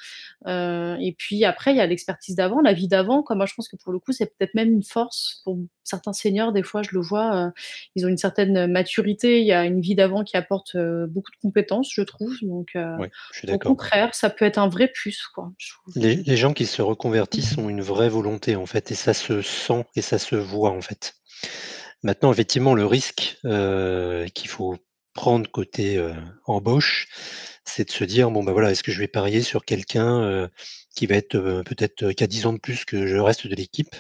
Euh, et puis après, il y a l'expertise d'avant, la vie d'avant. Moi, je pense que pour le coup, c'est peut-être même une force pour certains seniors. Des fois, je le vois, euh, ils ont une certaine maturité. Il y a une vie d'avant qui apporte euh, beaucoup de compétences, je trouve. Donc, Ouais, je suis au contraire, ça peut être un vrai plus, quoi. Les, les gens qui se reconvertissent ont une vraie volonté en fait, et ça se sent et ça se voit en fait. Maintenant, effectivement, le risque qu'il faut prendre côté euh, embauche, c'est de se dire bon ben voilà, est-ce que je vais parier sur quelqu'un qui va être peut-être qui a 10 ans de plus que le reste de l'équipe?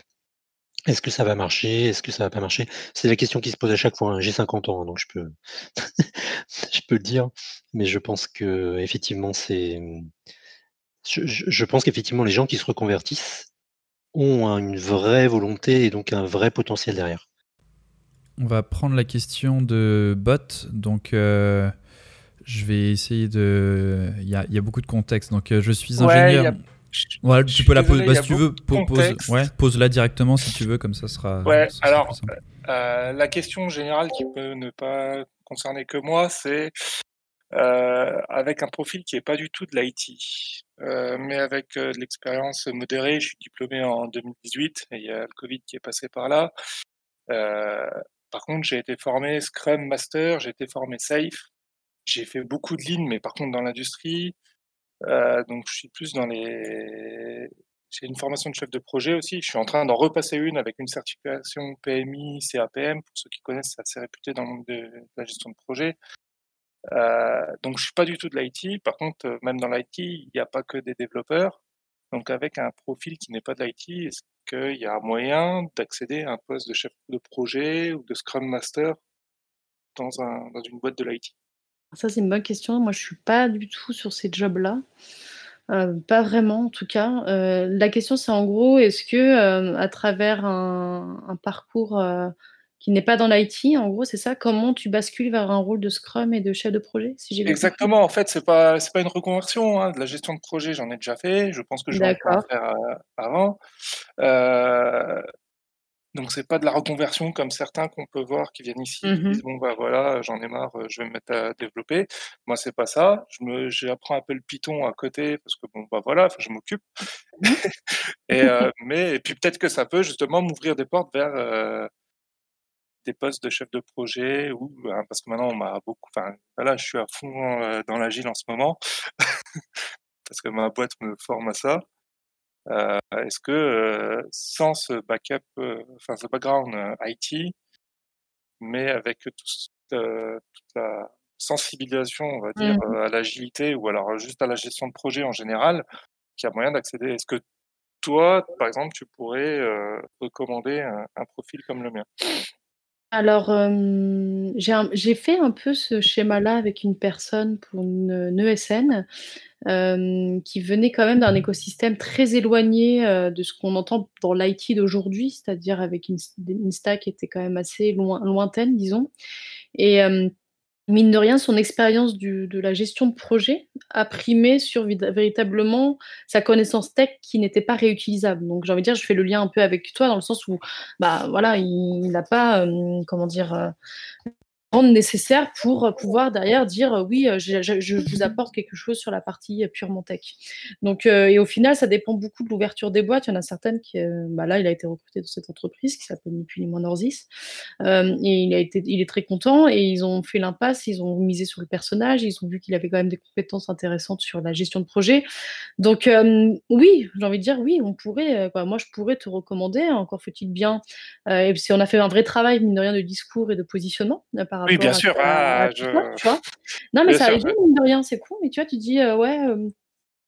Est-ce que ça va marcher? Est-ce que ça va pas marcher? C'est la question qui se pose à chaque fois. hein. J'ai 50 ans, hein, donc je peux *laughs* je peux le dire, mais je pense que effectivement c'est je, je- pense qu'effectivement les gens qui se reconvertissent ont un- une vraie volonté et donc un vrai potentiel derrière. On va prendre la question de bot. Donc, euh, je vais essayer de. Il y a, il y a beaucoup de contexte. Donc, euh, je suis ingénieur. a- Ouais, tu peux la poser. Bah, si tu veux, pose, ouais, pose-la directement si tu veux, comme ça sera. Ouais, sera alors. Euh, la question générale qui peut ne pas concerner que moi, c'est avec un profil qui n'est pas du tout de l'IT, mais avec de l'expérience modérée. Je suis diplômé en 2018 et il y a le Covid qui est passé par là. Euh, par contre, j'ai été formé Scrum Master, j'ai été formé Safe. J'ai fait beaucoup de lignes, mais par contre dans l'industrie. Euh, donc, je suis plus dans les. J'ai une formation de chef de projet aussi. Je suis en train d'en repasser une avec une certification PMI, CAPM. Pour ceux qui connaissent, c'est assez réputé dans le monde de, la gestion de projet. Euh, donc, je suis pas du tout de l'IT. Par contre, euh, même dans l'IT, il n'y a pas que des développeurs. Donc, avec un profil qui n'est pas de l'IT, est-ce qu'il y a moyen d'accéder à un poste de chef de projet ou de Scrum Master dans, un, dans une boîte de l'IT Ça, c'est une bonne question. Moi, je suis pas du tout sur ces jobs-là. Euh, pas vraiment, en tout cas. Euh, la question, c'est en gros, est-ce que euh, à travers un, parcours qui n'est pas dans l'IT, en gros, c'est ça, comment tu bascules vers un rôle de Scrum et de chef de projet, si j'ai bien compris? Exactement. En fait, c'est pas c'est pas une reconversion. hein. De la gestion de projet, j'en ai déjà fait. Je pense que j'aurais pu en faire euh, avant. Euh, donc c'est pas de la reconversion comme certains qu'on peut voir qui viennent ici, qui Mhm. disent bon bah voilà, j'en ai marre, euh, je vais me mettre à développer. Moi c'est pas ça. Je me j'apprends un peu le Python à côté parce que bon bah voilà, je m'occupe. *laughs* et euh, mais et puis peut-être que ça peut justement m'ouvrir des portes vers euh, des postes de chef de projet ou hein, parce que maintenant on m'a beaucoup enfin voilà je suis à fond euh, dans l'agile en ce moment *laughs* parce que ma boîte me forme à ça. Euh, est-ce que euh, sans ce backup enfin ce background IT mais avec tout, toute la sensibilisation on va dire euh, à l'agilité ou alors juste à la gestion de projet en général qu'il y a moyen d'accéder est-ce que toi par exemple tu pourrais recommander un, un profil comme le mien? Alors, euh, j'ai fait un peu ce schéma-là avec une personne pour une, ESN euh, qui venait quand même d'un écosystème très éloigné euh, de ce qu'on entend dans l'IT d'aujourd'hui, c'est-à-dire avec une, stack qui était quand même assez loin, lointaine, disons. Mine de rien, son expérience de la gestion de projet a primé sur véritablement sa connaissance tech qui n'était pas réutilisable. Donc, j'ai envie de dire, je fais le lien un peu avec toi dans le sens où, bah voilà, il n'a pas, euh, comment dire, euh, nécessaire pour pouvoir derrière dire oui, je, vous apporte quelque chose sur la partie purement tech. Donc, et au final, ça dépend beaucoup de l'ouverture des boîtes. Il y en a certaines qui, bah là, il a été recruté dans cette entreprise qui s'appelle ni plus ni moins et il, a été, il est très content et ils ont fait l'impasse, ils ont misé sur le personnage, ils ont vu qu'il avait quand même des compétences intéressantes sur la gestion de projet. Donc, oui, j'ai envie de dire oui, on pourrait, moi, je pourrais te recommander, encore faut-il bien, et si on a fait un vrai travail, mine de rien, de discours et de positionnement par oui, bien sûr. Ah, je... tu vois non, mais ça arrive, mine de rien, c'est cool. Mais tu vois, tu dis, euh, ouais, euh,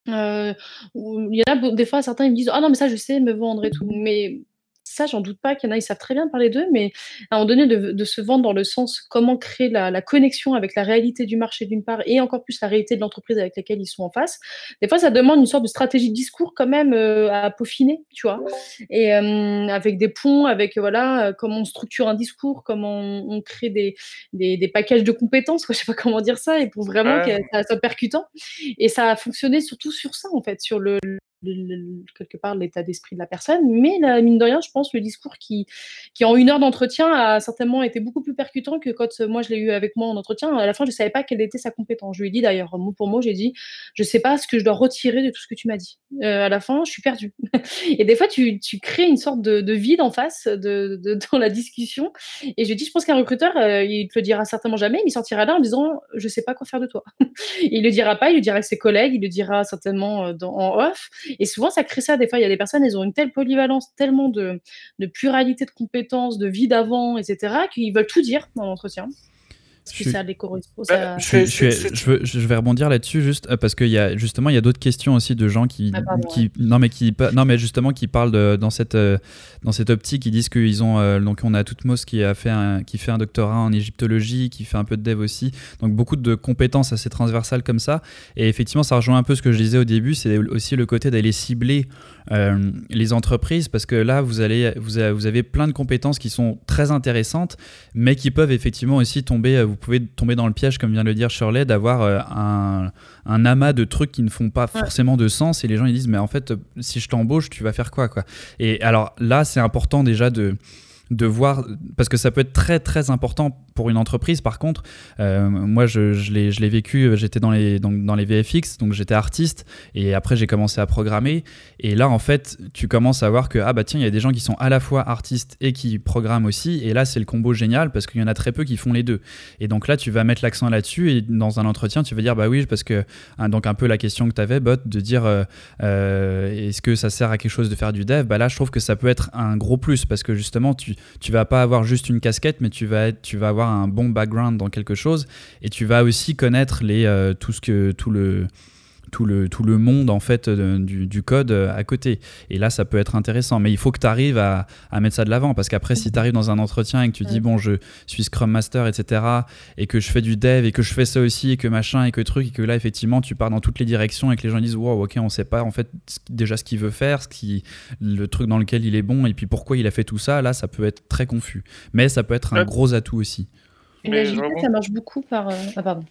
euh, il y en a des fois, certains ils me disent, ah non, mais ça, je sais me vendre et tout. Mais ça, j'en doute pas qu'il y en a, ils savent très bien parler d'eux, mais à un moment donné, de, se vendre dans le sens comment créer la, connexion avec la réalité du marché d'une part et encore plus la réalité de l'entreprise avec laquelle ils sont en face. Des fois, ça demande une sorte de stratégie de discours quand même euh, à peaufiner, tu vois, et euh, avec des ponts, avec voilà, comment on structure un discours, comment on, crée des, des, packages de compétences, quoi, je sais pas comment dire ça, et pour vraiment que ça soit percutant. Et ça a fonctionné surtout sur ça, en fait, sur le quelque part l'état d'esprit de la personne. Mais la, mine de rien, je pense le discours qui, qui en une heure d'entretien a certainement été beaucoup plus percutant que quand moi je l'ai eu avec moi en entretien. À la fin, je ne savais pas quelle était sa compétence. Je lui ai dit d'ailleurs, mot pour mot, j'ai dit, je ne sais pas ce que je dois retirer de tout ce que tu m'as dit. Euh, à la fin, je suis perdue. *laughs* et des fois, tu, tu, crées une sorte de, vide en face de, *laughs* dans la discussion. Et je dis, je pense qu'un recruteur, euh, il te le dira certainement jamais, mais il sortira là en disant, je ne sais pas quoi faire de toi. *laughs* il le dira pas, il le dira avec ses collègues, il le dira certainement euh, en off. Et souvent, ça crée ça. Des fois, il y a des personnes, elles ont une telle polyvalence, tellement de, pluralité de compétences, de vie d'avant, etc., qu'ils veulent tout dire dans l'entretien. Bah, je, vais rebondir là-dessus juste euh, parce qu'il y a justement il y a d'autres questions aussi de gens qui, ah, qui non mais qui non mais justement qui parlent de, dans cette euh, dans cette optique ils disent qu'ils ont euh, donc on a Toutmos qui a fait un, qui fait un doctorat en égyptologie qui fait un peu de dev aussi. Donc beaucoup de compétences assez transversales comme ça. Et effectivement ça rejoint un peu ce que je disais au début c'est aussi le côté d'aller cibler les entreprises parce que là vous allez vous avez, vous avez plein de compétences qui sont très intéressantes mais qui peuvent effectivement aussi tomber vous pouvez tomber dans le piège, comme vient de le dire Shirley, d'avoir euh, un, un, amas de trucs qui ne font pas forcément de sens et les gens ils disent mais en fait si je t'embauche tu vas faire quoi quoi? Et alors là c'est important déjà de de voir, parce que ça peut être très très important pour une entreprise. Par contre, euh, moi je, je l'ai vécu, j'étais dans les, dans, dans, les VFX, donc j'étais artiste, et après j'ai commencé à programmer. Et là en fait, tu commences à voir que, ah bah tiens, il y a des gens qui sont à la fois artistes et qui programment aussi. Et là c'est le combo génial parce qu'il y en a très peu qui font les deux. Et donc là tu vas mettre l'accent là-dessus, et dans un entretien tu vas dire, bah oui, parce que, hein, donc un peu la question que tu avais, Bot, de dire, euh, euh, est-ce que ça sert à quelque chose de faire du dev? Bah là je trouve que ça peut être un gros plus parce que justement tu tu, vas pas avoir juste une casquette, mais tu vas, être, tu vas avoir un bon background dans quelque chose. Et tu vas aussi connaître les, euh, tout ce que tout le tout le, tout le monde en fait euh, du, code euh, à côté. Et là, ça peut être intéressant. Mais il faut que tu arrives à, à, mettre ça de l'avant. Parce qu'après, si tu arrives dans un entretien et que tu dis, bon, je suis Scrum Master, etc., et que je fais du dev, et que je fais ça aussi, et que machin, et que truc, et que là, effectivement, tu pars dans toutes les directions, et que les gens disent, wow, ok, on sait pas en fait déjà ce qu'il veut faire, ce qui, le truc dans lequel il est bon, et puis pourquoi il a fait tout ça, là, ça peut être très confus. Mais ça peut être un gros atout aussi. Mais ça marche beaucoup par. Euh, ah, pardon.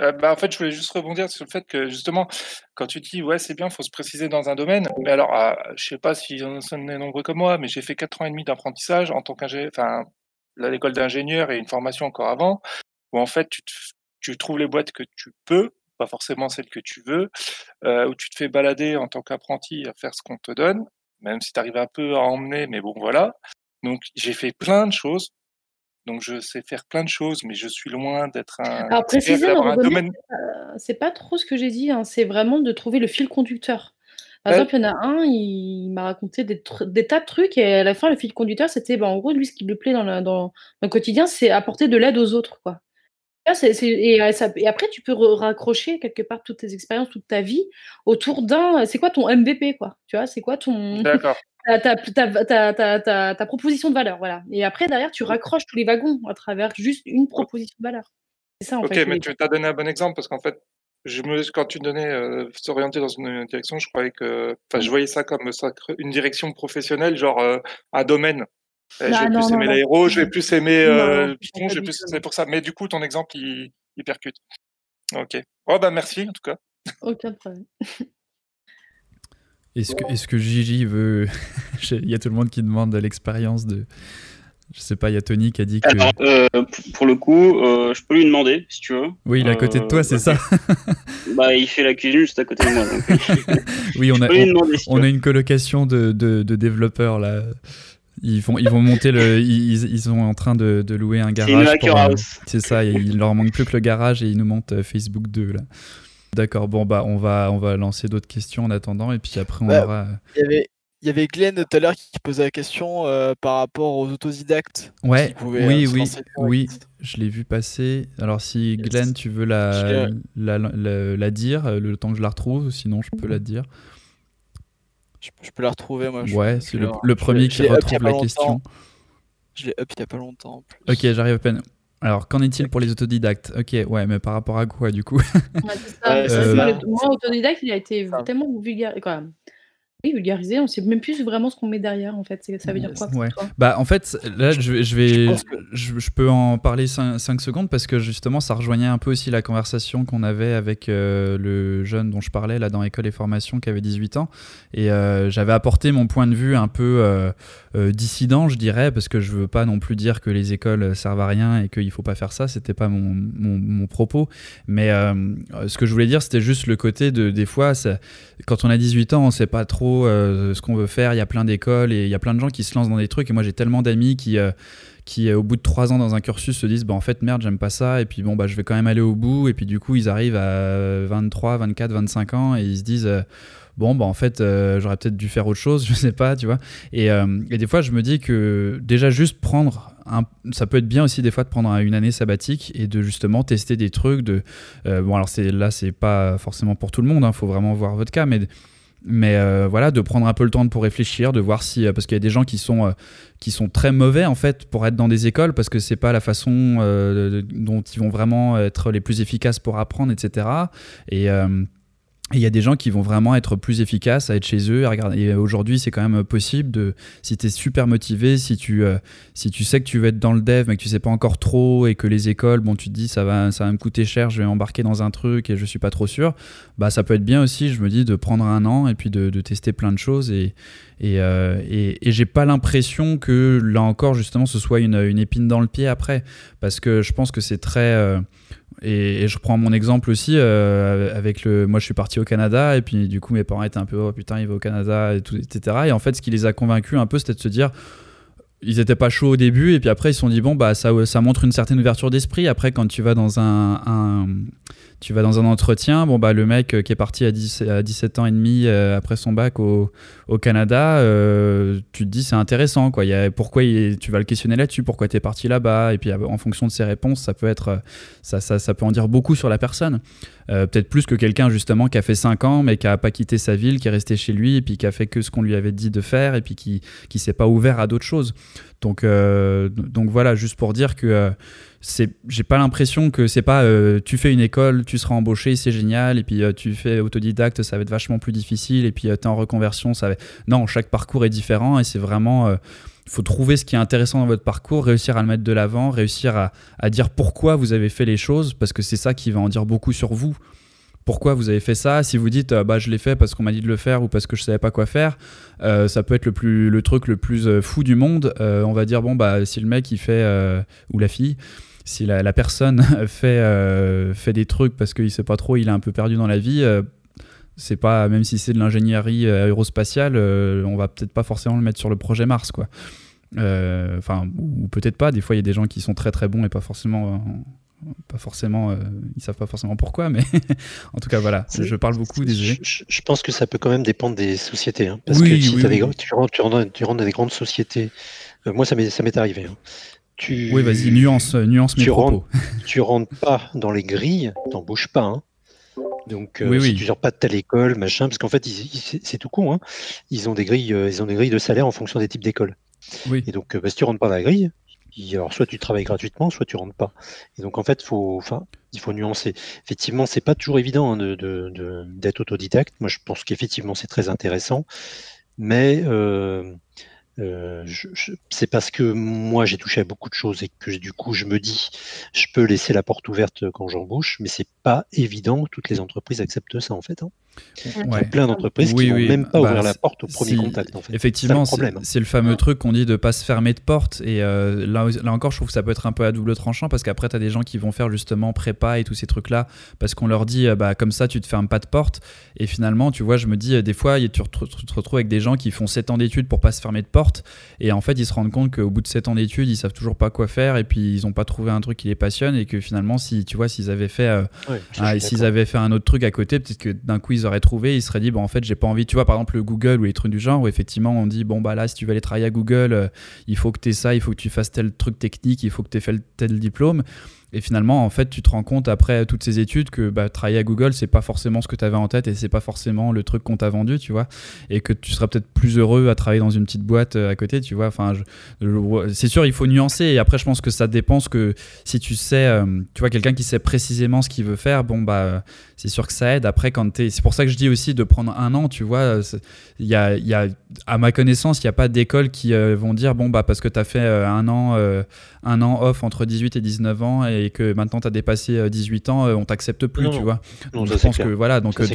Euh, bah, en fait, je voulais juste rebondir sur le fait que justement, quand tu dis ouais, c'est bien, il faut se préciser dans un domaine. Mais alors, je ah, je sais pas si on est nombreux comme moi, mais j'ai fait 4 ans et demi d'apprentissage en tant qu'ingénieur, enfin, l'école d'ingénieur et une formation encore avant, où en fait, tu, tu, trouves les boîtes que tu peux, pas forcément celles que tu veux, euh, où tu te fais balader en tant qu'apprenti à faire ce qu'on te donne, même si tu arrives un peu à emmener, mais bon, voilà. Donc, j'ai fait plein de choses donc je sais faire plein de choses, mais je suis loin d'être un. Alors préciser, un domaine. C'est pas trop ce que j'ai dit. Hein. C'est vraiment de trouver le fil conducteur. Par exemple, il y en a un, il m'a raconté des, tas de trucs et à la fin, le fil conducteur, c'était, ben, en gros, lui, ce qui lui plaît dans, dans, le quotidien, c'est apporter de l'aide aux autres, quoi. et, après, tu peux raccrocher quelque part toutes tes expériences, toute ta vie autour d'un. C'est quoi ton MVP, quoi Tu vois, c'est quoi ton. D'accord ta, proposition de valeur, voilà. Et après, derrière, tu raccroches tous les wagons à travers juste une proposition de valeur. C'est ça, en ok, mais tu as donné un bon exemple parce qu'en fait, je me, quand tu donnais euh, s'orienter dans une direction, je croyais que, enfin, je voyais ça comme une direction professionnelle, genre euh, un domaine. je vais bah, plus aimer l'aéro, je vais plus aimer euh, le Python, je vais plus aimer pour ça. Mais du coup, ton exemple, il, il percute. Ok. Oh, bah merci en tout cas. Aucun problème. *laughs* Est-ce que, est que Gigi veut. *laughs* Il y a tout le monde qui demande l'expérience de, Je sais pas, il y a Tony qui a dit que. Alors, euh, pour le coup, euh, je peux lui demander si tu veux. Oui, il est à côté de toi, c'est ça Bah, il fait la cuisine juste à côté de moi. Donc... *laughs* oui, on a, on, on a une colocation de, de, de, développeurs là. Ils, vont, ils vont monter le. Ils, ils sont en train de, de louer un garage. C'est ça, il leur manque plus que le garage et ils nous montent Facebook 2 là. D'accord, bon bah on va, on va lancer d'autres questions en attendant et puis après on Bah, aura. Il y avait, il y avait Glenn tout à l'heure qui posait la question euh, par rapport aux autodidactes. Ouais, oui, euh, oui, oui, je l'ai vu passer. Alors si Yes. Glenn, tu veux la, Je la, la, la dire, euh, le temps que je la retrouve, sinon je peux la dire. Je, je peux la retrouver, moi. je- Ouais, c'est le, premier qui retrouve la question. Je l'ai up il y a pas longtemps. en plus. Ok, j'arrive à peine. Alors, qu'en est-il pour les autodidactes? Ok, ouais, mais par rapport à quoi du coup? Ouais, ça. Ça. que le- moi, autodidacte, il a été tellement vulgarisé. Quoi. Oui, vulgarisé, on sait même plus vraiment ce qu'on met derrière, en fait. Ça veut dire quoi Ouais. Bah en fait là je vais, je, vais peux en parler 5, secondes parce que justement ça rejoignait un peu aussi la conversation qu'on avait avec euh, le jeune dont je parlais là dans école et formation qui avait 18 ans et euh, j'avais apporté mon point de vue un peu euh, euh, dissident je dirais parce que je veux pas non plus dire que les écoles servent à rien et qu'il faut pas faire ça c'était pas mon, mon, mon propos mais euh, ce que je voulais dire c'était juste le côté de des fois ça, quand on a 18 ans on sait pas trop euh, ce qu'on veut faire il y a plein d'écoles et il y a plein de gens qui se lancent dans des trucs. Et moi j'ai tellement d'amis qui euh, qui euh, au bout de trois ans dans un cursus se disent bah en fait merde j'aime pas ça. Et puis bon bah je vais quand même aller au bout. Et puis du coup ils arrivent à 23 24 25 ans et ils se disent bon bah en fait j'aurais peut-être dû faire autre chose *laughs* je sais pas tu vois. Et, et des fois je me dis que déjà juste prendre un, ça peut être bien aussi des fois de prendre une année sabbatique et de justement tester des trucs de bon alors là c'est pas forcément pour tout le monde il faut vraiment voir votre cas mais mais euh, voilà de prendre un peu le temps pour réfléchir de voir si euh, parce qu'il y a des gens qui sont euh, qui sont très mauvais en fait pour être dans des écoles parce que c'est pas la façon dont ils vont vraiment être les plus efficaces pour apprendre etc et et il y a des gens qui vont vraiment être plus efficaces à être chez eux. regarder. Et aujourd'hui, c'est quand même possible de, si tu es super motivé, si tu, euh, si tu sais que tu veux être dans le dev, mais que tu sais pas encore trop et que les écoles, bon, tu te dis ça va, ça va me coûter cher, je vais embarquer dans un truc et je suis pas trop sûr, bah ça peut être bien aussi, je me dis, de prendre un an et puis de, tester plein de choses. Et, et, euh, et j'ai pas l'impression que là encore, justement, ce soit une, une épine dans le pied après, parce que je pense que c'est très. euh, et, je prends mon exemple aussi euh, avec le. Moi, je suis parti au Canada et puis du coup, mes parents étaient un peu oh putain, il va au Canada et tout, etc. Et en fait, ce qui les a convaincus un peu, c'était de se dire. Ils étaient pas chauds au début et puis après ils se sont dit bon bah ça, ça montre une certaine ouverture d'esprit. Après quand tu vas dans un tu vas dans un entretien, bon bah le mec euh, qui est parti à, 10 à 17 ans et demi euh, après son bac au, Canada, euh, tu te dis c'est intéressant quoi. Pourquoi tu vas le questionner là-dessus, pourquoi tu es parti là-bas, et puis en fonction de ses réponses, ça peut être, ça, peut en dire beaucoup sur la personne. Peut-être plus que quelqu'un justement qui a fait 5 ans mais qui a pas quitté sa ville, qui est resté chez lui et puis qui a fait que ce qu'on lui avait dit de faire et puis qui qui s'est pas ouvert à d'autres choses. Donc euh, donc voilà, juste pour dire que euh, j'ai pas l'impression que c'est pas euh, tu fais une école tu seras embauché c'est génial et puis tu fais autodidacte ça va être vachement plus difficile et puis tu es en reconversion ça va non chaque parcours est différent et c'est vraiment il faut trouver ce qui est intéressant dans votre parcours réussir à le mettre de l'avant réussir à dire pourquoi vous avez fait les choses parce que c'est ça qui va en dire beaucoup sur vous pourquoi vous avez fait ça. Si vous dites euh, bah je l'ai fait parce qu'on m'a dit de le faire ou parce que je savais pas quoi faire, euh, ça peut être le plus le truc le plus euh, fou du monde. On va dire bon bah si le mec il fait ou la fille, si la, la personne *laughs* fait fait des trucs parce qu'il sait pas trop, il est un peu perdu dans la vie. c'est pas même si c'est de l'ingénierie aérospatiale, on va peut-être pas forcément le mettre sur le projet Mars Enfin ou, peut-être pas. Des fois il y a des gens qui sont très très bons et pas forcément pas forcément, euh, ils savent pas forcément pourquoi, mais *laughs* en tout cas voilà, je parle beaucoup, désolé. Je, je- pense que ça peut quand même dépendre des sociétés. hein, parce Oui, que si oui, des tu, rentres, tu, rentres, tu rentres dans des grandes sociétés, euh, moi ça m'est arrivé. hein. Tu, Oui, vas-y, nuance, euh, nuance mes tu propos. tu rentres pas dans les grilles, t'embauches pas. hein. Donc euh, si tu sors pas de telle école, machin, parce qu'en fait c'est tout con. hein. Ils ont des grilles, ils ont des grilles de salaire en fonction des types d'écoles. Et donc bah, si tu rentres pas dans la grille, alors soit tu travailles gratuitement, soit tu rentres pas. Et donc en fait, il faut nuancer. Effectivement, c'est pas toujours évident hein, d'être autodidacte. Moi, je pense qu'effectivement, c'est très intéressant, mais euh, euh, c'est parce que moi, j'ai touché à beaucoup de choses et que du coup, je me dis, je peux laisser la porte ouverte quand j'embauche, mais c'est pas évident que toutes les entreprises acceptent ça en fait. hein. Il y a plein d'entreprises qui ne vont même pas bah, ouvrir la porte au premier contact. En fait. Effectivement, c'est le, fameux truc qu'on dit de ne pas se fermer de porte. Et euh, là, là, encore, je trouve que ça peut être un peu à double tranchant parce qu'après, tu as des gens qui vont faire justement prépa et tous ces trucs-là parce qu'on leur dit, euh, bah, comme ça, tu te fermes pas de porte. Et finalement, tu vois, je me dis, euh, des fois, tu te, retrouves avec des gens qui font 7 ans d'études pour pas se fermer de porte. Et en fait, ils se rendent compte qu'au bout de 7 ans d'études, ils savent toujours pas quoi faire et puis ils n'ont pas trouvé un truc qui les passionne et que finalement, si tu vois, s'ils avaient fait, s'ils avaient fait un autre truc à côté, peut-être que d'un coup, ils auraient trouvé, ils seraient dit, bon, en fait, j'ai pas envie, tu vois, par exemple, le Google ou les trucs du genre, où effectivement, on dit, bon, bah là, si tu veux aller travailler à Google, euh, il faut que tu aies ça, il faut que tu fasses tel truc technique, il faut que tu aies fait tel diplôme. Et finalement, en fait, tu te rends compte après toutes ces études que bah, travailler à Google, c'est pas forcément ce que tu avais en tête et c'est pas forcément le truc qu'on t'a vendu, tu vois. Et que tu seras peut-être plus heureux à travailler dans une petite boîte euh, à côté, tu vois. Enfin, c'est sûr, il faut nuancer. Et après, je pense que ça dépend que si tu sais, euh, tu vois, quelqu'un qui sait précisément ce qu'il veut faire, bon, bah, c'est sûr que ça aide. Après, quand tu C'est pour ça que je dis aussi de prendre un an, tu vois. Il y a, y a, à ma connaissance, il n'y a pas d'école qui euh, vont dire, bon, bah, parce que tu as fait un an, un an off entre 18 et 19 ans et que maintenant tu as dépassé 18 euh, ans, euh, on t'accepte plus, tu vois. je pense que voilà, donc euh,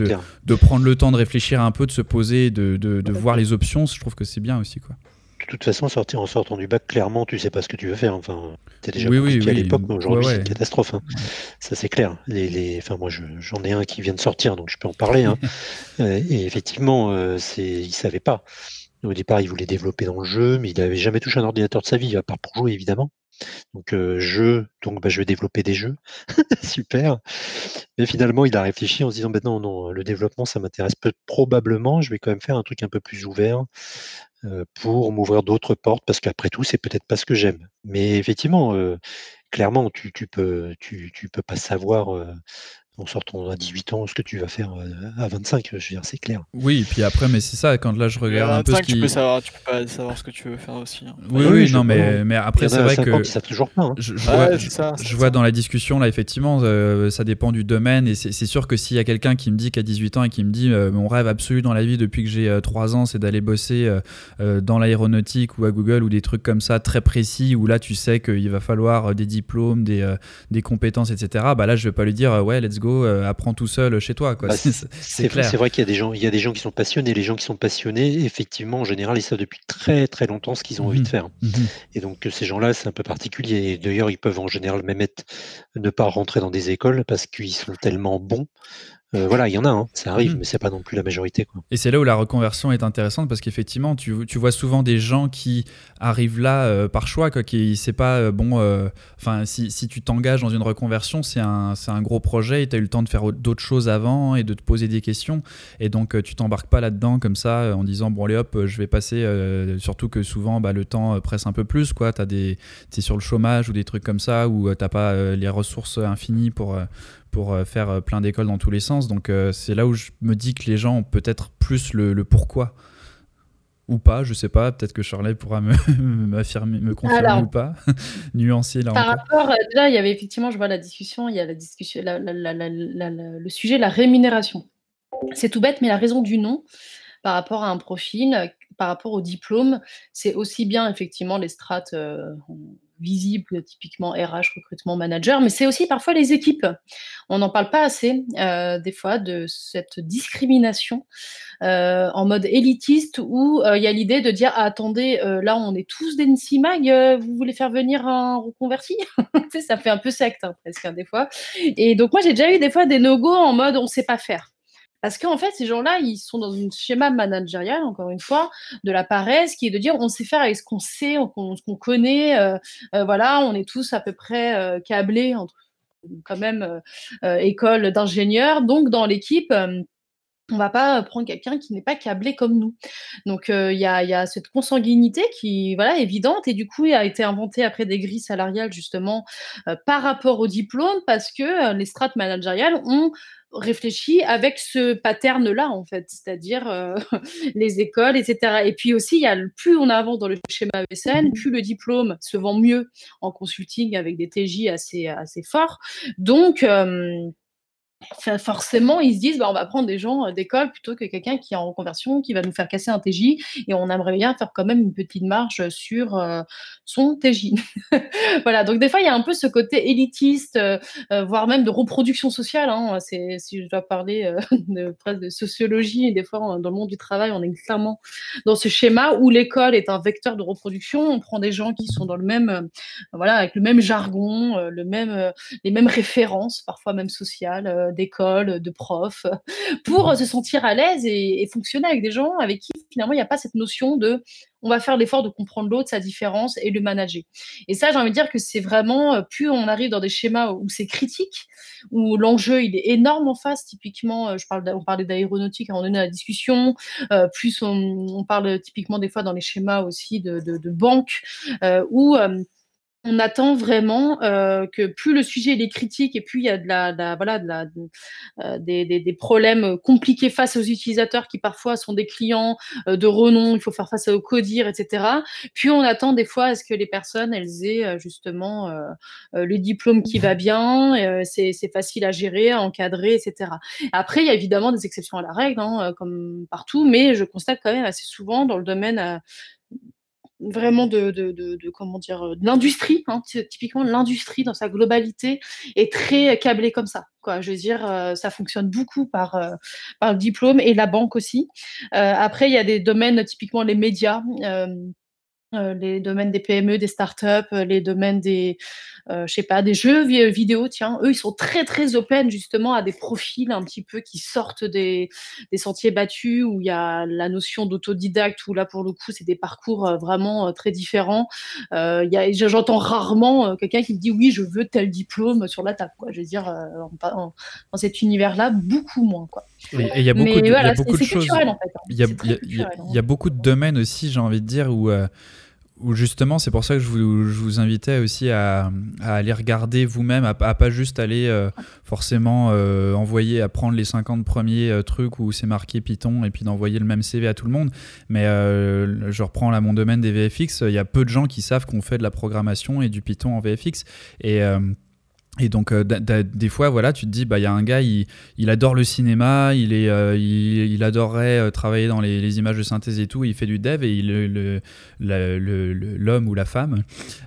de, prendre le temps de réfléchir un peu, de se poser, de, de, voir les options, je trouve que c'est bien aussi, quoi. De toute façon, sortir en sortant du bac, clairement, tu sais pas ce que tu veux faire. Enfin, c'était déjà oui, à l'époque, mais aujourd'hui, c'est une catastrophe. Hein. Ça, c'est clair. Les, les... Enfin, moi, j'en ai un qui vient de sortir, donc je peux en parler. Hein. *laughs* et effectivement, c'est, il savait pas. Au départ, il voulait développer dans le jeu, mais il n'avait jamais touché un ordinateur de sa vie, à part pour jouer, évidemment. Donc donc bah, je vais développer des jeux. *laughs* Super. Mais finalement, il a réfléchi en se disant bah, non, non, le développement, ça m'intéresse probablement, je vais quand même faire un truc un peu plus ouvert pour m'ouvrir d'autres portes, parce qu'après tout, c'est peut-être pas ce que j'aime. Mais effectivement, clairement, tu, tu peux tu, peux pas savoir en sortant à 18 ans ce que tu vas faire euh, à 25, je veux dire, c'est clair. Oui, et puis après, mais c'est ça, quand là je regarde un peu ce qui... tu peux savoir, tu peux pas savoir ce que tu veux faire aussi. Hein. Oui, oui, non, mais, mais après, c'est vrai que. Ça toujours pas. Hein. Je, vois, je vois dans la discussion, là, effectivement, euh, ça dépend du domaine, et c'est sûr que s'il y a quelqu'un qui me dit qu'à 18 ans et qui me dit euh, mon rêve absolu dans la vie depuis que j'ai 3 ans, c'est d'aller bosser dans l'aéronautique ou à Google ou des trucs comme ça très précis, où là tu sais qu'il va falloir des diplômes, des, des compétences, etc., bah là je vais pas lui dire ouais, let's go, apprends tout seul chez toi. Bah, c'est vrai qu'il y a des gens, il y a des gens qui sont passionnés. Les gens qui sont passionnés, effectivement, en général, ils savent depuis très très longtemps ce qu'ils ont envie de mmh faire. Mmh Et donc ces gens-là, c'est un peu particulier. D'ailleurs, ils peuvent en général même être, ne pas rentrer dans des écoles parce qu'ils sont tellement bons euh, voilà, il y en a, hein, ça arrive, mmh. mais c'est pas non plus la majorité. Quoi. Et c'est là où la reconversion est intéressante parce qu'effectivement, tu, vois souvent des gens qui arrivent là euh, par choix, quoi, qui c'est pas euh, bon. Enfin, si, tu t'engages dans une reconversion, c'est un, un, gros projet et tu as eu le temps de faire d'autres choses avant et de te poser des questions. Et donc, tu t'embarques pas là-dedans comme ça en disant, bon, allez hop, je vais passer. surtout que souvent, bah, le temps presse un peu plus, quoi. Tu es sur le chômage ou des trucs comme ça où t'as pas les ressources infinies pour pour euh, faire euh, plein d'écoles dans tous les sens. Donc euh, c'est là où je me dis que les gens ont peut-être plus le, pourquoi. Ou pas, je sais pas, peut-être que Charlotte pourra *laughs* m'affirmer, me, confirmer ou pas, *laughs* nuancer là Par rapport, déjà, il y avait effectivement, je vois la discussion, il y a la discussion, le sujet, la rémunération. C'est tout bête, mais la raison du nom par rapport à un profil, par rapport au diplôme, c'est aussi bien effectivement les strates visible, typiquement RH, recrutement manager, mais c'est aussi parfois les équipes. On n'en parle pas assez, euh, des fois, de cette discrimination euh, en mode élitiste où euh, il y a l'idée de dire ah, attendez, là, on est tous des NCMAG, vous voulez faire venir un reconverti? *laughs* Ça fait un peu secte, hein, presque, hein, des fois. Et donc, moi, j'ai déjà eu des fois des no-go en mode on ne sait pas faire. Parce qu'en fait, ces gens-là, ils sont dans un schéma managérial, encore une fois, de la paresse, qui est de dire on sait faire avec ce qu'on sait, ce qu'on connaît. Euh, euh, voilà, on est tous à peu près euh, câblés quand même école d'ingénieurs. Donc, dans l'équipe, on va pas prendre quelqu'un qui n'est pas câblé comme nous. Donc il y, a, cette consanguinité qui voilà évidente et du coup a été inventé après des grilles salariales justement par rapport au diplôme parce que les strates managériales ont réfléchi avec ce pattern-là, en fait, c'est-à-dire euh, *laughs* les écoles, etc. Et puis aussi, il y a, plus on avance dans le schéma VSN, plus le diplôme se vend mieux en consulting avec des TJ assez, assez forts. Donc, euh, forcément, ils se disent, bah, on va prendre des gens d'école plutôt que quelqu'un qui est en reconversion, qui va nous faire casser un TJ, et on aimerait bien faire quand même une petite marge sur son TJ. *laughs* voilà, donc des fois, il y a un peu ce côté élitiste, voire même de reproduction sociale. Hein. si je dois parler *laughs* de, de sociologie, et des fois, dans le monde du travail, on est clairement dans ce schéma où l'école est un vecteur de reproduction. On prend des gens qui sont dans le même, voilà, avec le même jargon, le même, les mêmes références, parfois même sociales d'école, de profs, *laughs* pour se sentir à l'aise et, fonctionner avec des gens avec qui finalement il n'y a pas cette notion de on va faire l'effort de comprendre l'autre, sa différence et le manager. Et ça, j'ai envie de dire que c'est vraiment, euh, plus on arrive dans des schémas où c'est critique, où l'enjeu il est énorme en face, typiquement, euh, je parle on parlait d'aéronautique à un moment donné la discussion, euh, plus on, parle typiquement des fois dans les schémas aussi de, de, banque, où on attend vraiment euh, que plus le sujet est critique et plus il y a de la, voilà euh, des, problèmes compliqués face aux utilisateurs qui parfois sont des clients euh, de renom, il faut faire face au codir, etc. Puis on attend des fois à ce que les personnes elles aient justement le diplôme qui va bien, c'est facile à gérer, à encadrer, etc. Après il y a évidemment des exceptions à la règle, hein, comme partout, mais je constate quand même assez souvent dans le domaine vraiment de, de, de, comment dire euh, de l'industrie hein, typiquement l'industrie dans sa globalité est très câblée comme ça quoi. Je veux dire euh, ça fonctionne beaucoup par euh, par le diplôme et la banque aussi. Après il y a des domaines typiquement les médias euh, les domaines des PME, des startups, euh, les domaines des, euh, je sais pas, des jeux vidéo, tiens, eux, ils sont très, très open justement à des profils un petit peu qui sortent des, des sentiers battus où il y a la notion d'autodidacte où là, pour le coup, c'est des parcours vraiment très différents. J'entends rarement quelqu'un qui me dit oui, je veux tel diplôme sur la table, quoi. Je veux dire, dans cet univers-là, beaucoup moins, quoi. Et il y a beaucoup de, y a beaucoup de choses. Il y, a beaucoup de domaines aussi, j'ai envie de dire, où justement, c'est pour ça que je vous, je vous invitais aussi à, à, aller regarder vous-même, à, pas juste aller euh, forcément euh, envoyer, à prendre les 50 premiers euh, trucs où c'est marqué Python et puis d'envoyer le même CV à tout le monde. Mais je reprends là mon domaine des VFX, il y a peu de gens qui savent qu'on fait de la programmation et du Python en VFX. Et et donc, euh, des fois, voilà, tu te dis, bah, il y a un gars, il, adore le cinéma, il, est, euh, il, adorerait euh, travailler dans les, images de synthèse et tout, il fait du dev et l'homme ou la femme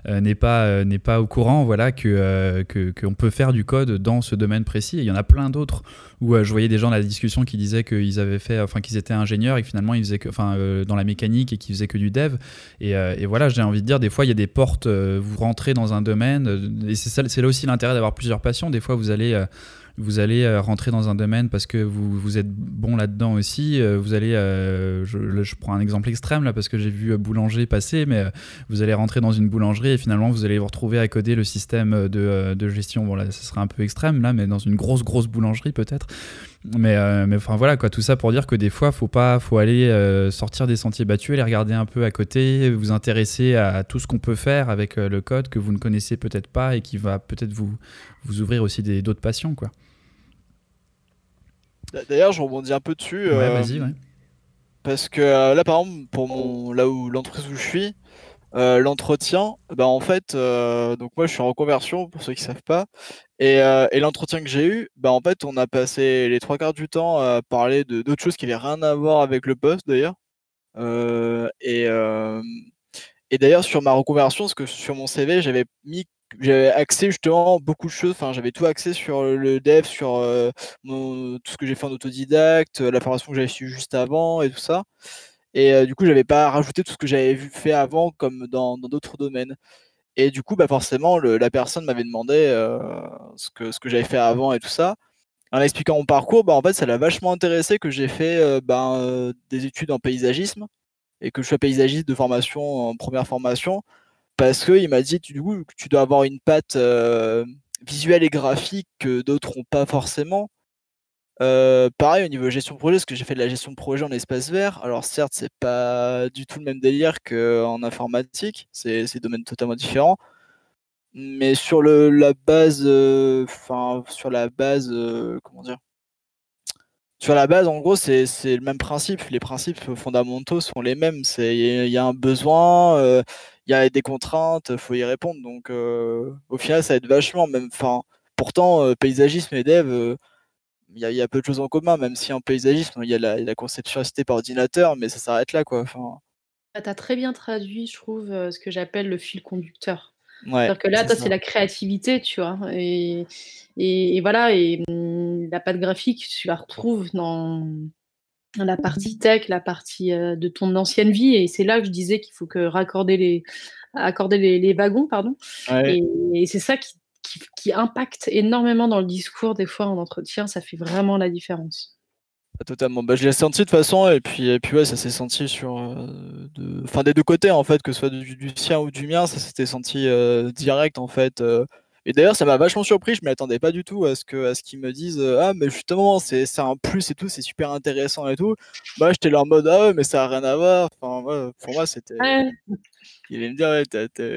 n'est pas, n'est pas au courant, voilà, que qu'on peut faire du code dans ce domaine précis. Et il y en a plein d'autres où je voyais des gens dans la discussion qui disaient qu'ils avaient fait, enfin, qu'ils étaient ingénieurs et finalement ils faisaient que, enfin, dans la mécanique et qu'ils faisaient que du dev. Et, et voilà, j'ai envie de dire, des fois, il y a des portes, vous rentrez dans un domaine, et c'est là aussi l'intérêt d'avoir plusieurs passions. Des fois, vous allez euh, vous allez euh, rentrer dans un domaine parce que vous, vous êtes bon là-dedans aussi. Euh, vous allez, je, je, prends un exemple extrême là parce que j'ai vu boulanger passer, mais vous allez rentrer dans une boulangerie et finalement vous allez vous retrouver à coder le système de, de gestion. Bon là, ce sera un peu extrême là, mais dans une grosse grosse boulangerie peut-être. Mais, euh, mais enfin voilà quoi, tout ça pour dire que des fois, faut faut aller euh, sortir des sentiers battus, aller regarder un peu à côté, vous intéresser à tout ce qu'on peut faire avec euh, le code que vous ne connaissez peut-être pas et qui va peut-être vous, vous ouvrir aussi d'autres passions quoi. D'ailleurs, je rebondis un peu dessus. Ouais, vas-y, ouais. Parce que là, par exemple, pour mon, là où l'entreprise où je suis, l'entretien, bah en fait, donc moi je suis en reconversion pour ceux qui savent pas, euh, et, l'entretien que j'ai eu, bah, en fait, on a passé les trois quarts du temps à parler de d'autres choses qui n'avaient rien à voir avec le poste d'ailleurs. Euh, et, euh, et d'ailleurs, sur ma reconversion, parce que sur mon CV, j'avais mis j'avais axé justement beaucoup de choses, enfin j'avais tout axé sur le dev, sur tout ce que j'ai fait en autodidacte, la formation que j'avais suivie juste avant et tout ça. Et du coup, j'avais pas rajouté tout ce que j'avais fait avant comme dans d'autres domaines. Et du coup, bah forcément, la personne m'avait demandé euh, ce que, ce que j'avais fait avant et tout ça. En expliquant mon parcours, bah, en fait, ça l'a vachement intéressé que j'ai fait euh, bah, euh, des études en paysagisme et que je sois paysagiste de formation en première formation parce qu'il m'a dit du coup, tu dois avoir une patte visuelle et graphique que d'autres n'ont pas forcément. Euh, pareil au niveau gestion de projet, parce que j'ai fait de la gestion de projet en espace vert. Alors certes, c'est pas du tout le même délire qu'en informatique, c'est des domaines totalement différents. Mais sur le, la base, euh, enfin sur la base, euh, comment dire? Sur la base, en gros, c'est le même principe. Les principes fondamentaux sont les mêmes. Il y, a un besoin, il y a des contraintes, faut y répondre. Donc au final, ça va être vachement même. Enfin, pourtant, paysagisme et dev il y, a peu de choses en commun, même si en paysagisme, il y a la, conception assistée par ordinateur, mais ça s'arrête là, quoi. Enfin... Ah, tu as très bien traduit, je trouve, euh, ce que j'appelle le fil conducteur. C'est-à-dire que là, toi, c'est la créativité, tu vois. Et, et, voilà, et hum, la patte graphique, tu la retrouves dans, la partie tech, la partie euh, de ton ancienne vie. Et c'est là que je disais qu'il faut que raccorder les, accorder les, wagons, pardon. Et, c'est ça qui, qui, impacte énormément dans le discours, des fois en entretien. Ça fait vraiment la différence. Ah, totalement. Bah, je l'ai senti de toute façon, et puis, et puis ouais, ça s'est senti sur, euh, de... enfin, des deux côtés en fait, que ce soit du, sien ou du mien, ça s'était senti euh, direct en fait. Euh. Et d'ailleurs, ça m'a vachement surpris. Je m'attendais pas du tout à ce que, à ce qu'ils me disent, ah mais justement, c'est, un plus et tout, c'est super intéressant et tout. Bah, j'étais là en mode, ah ouais, mais ça a rien à voir. Enfin, pour moi, c'était. Il allait me dire, ouais,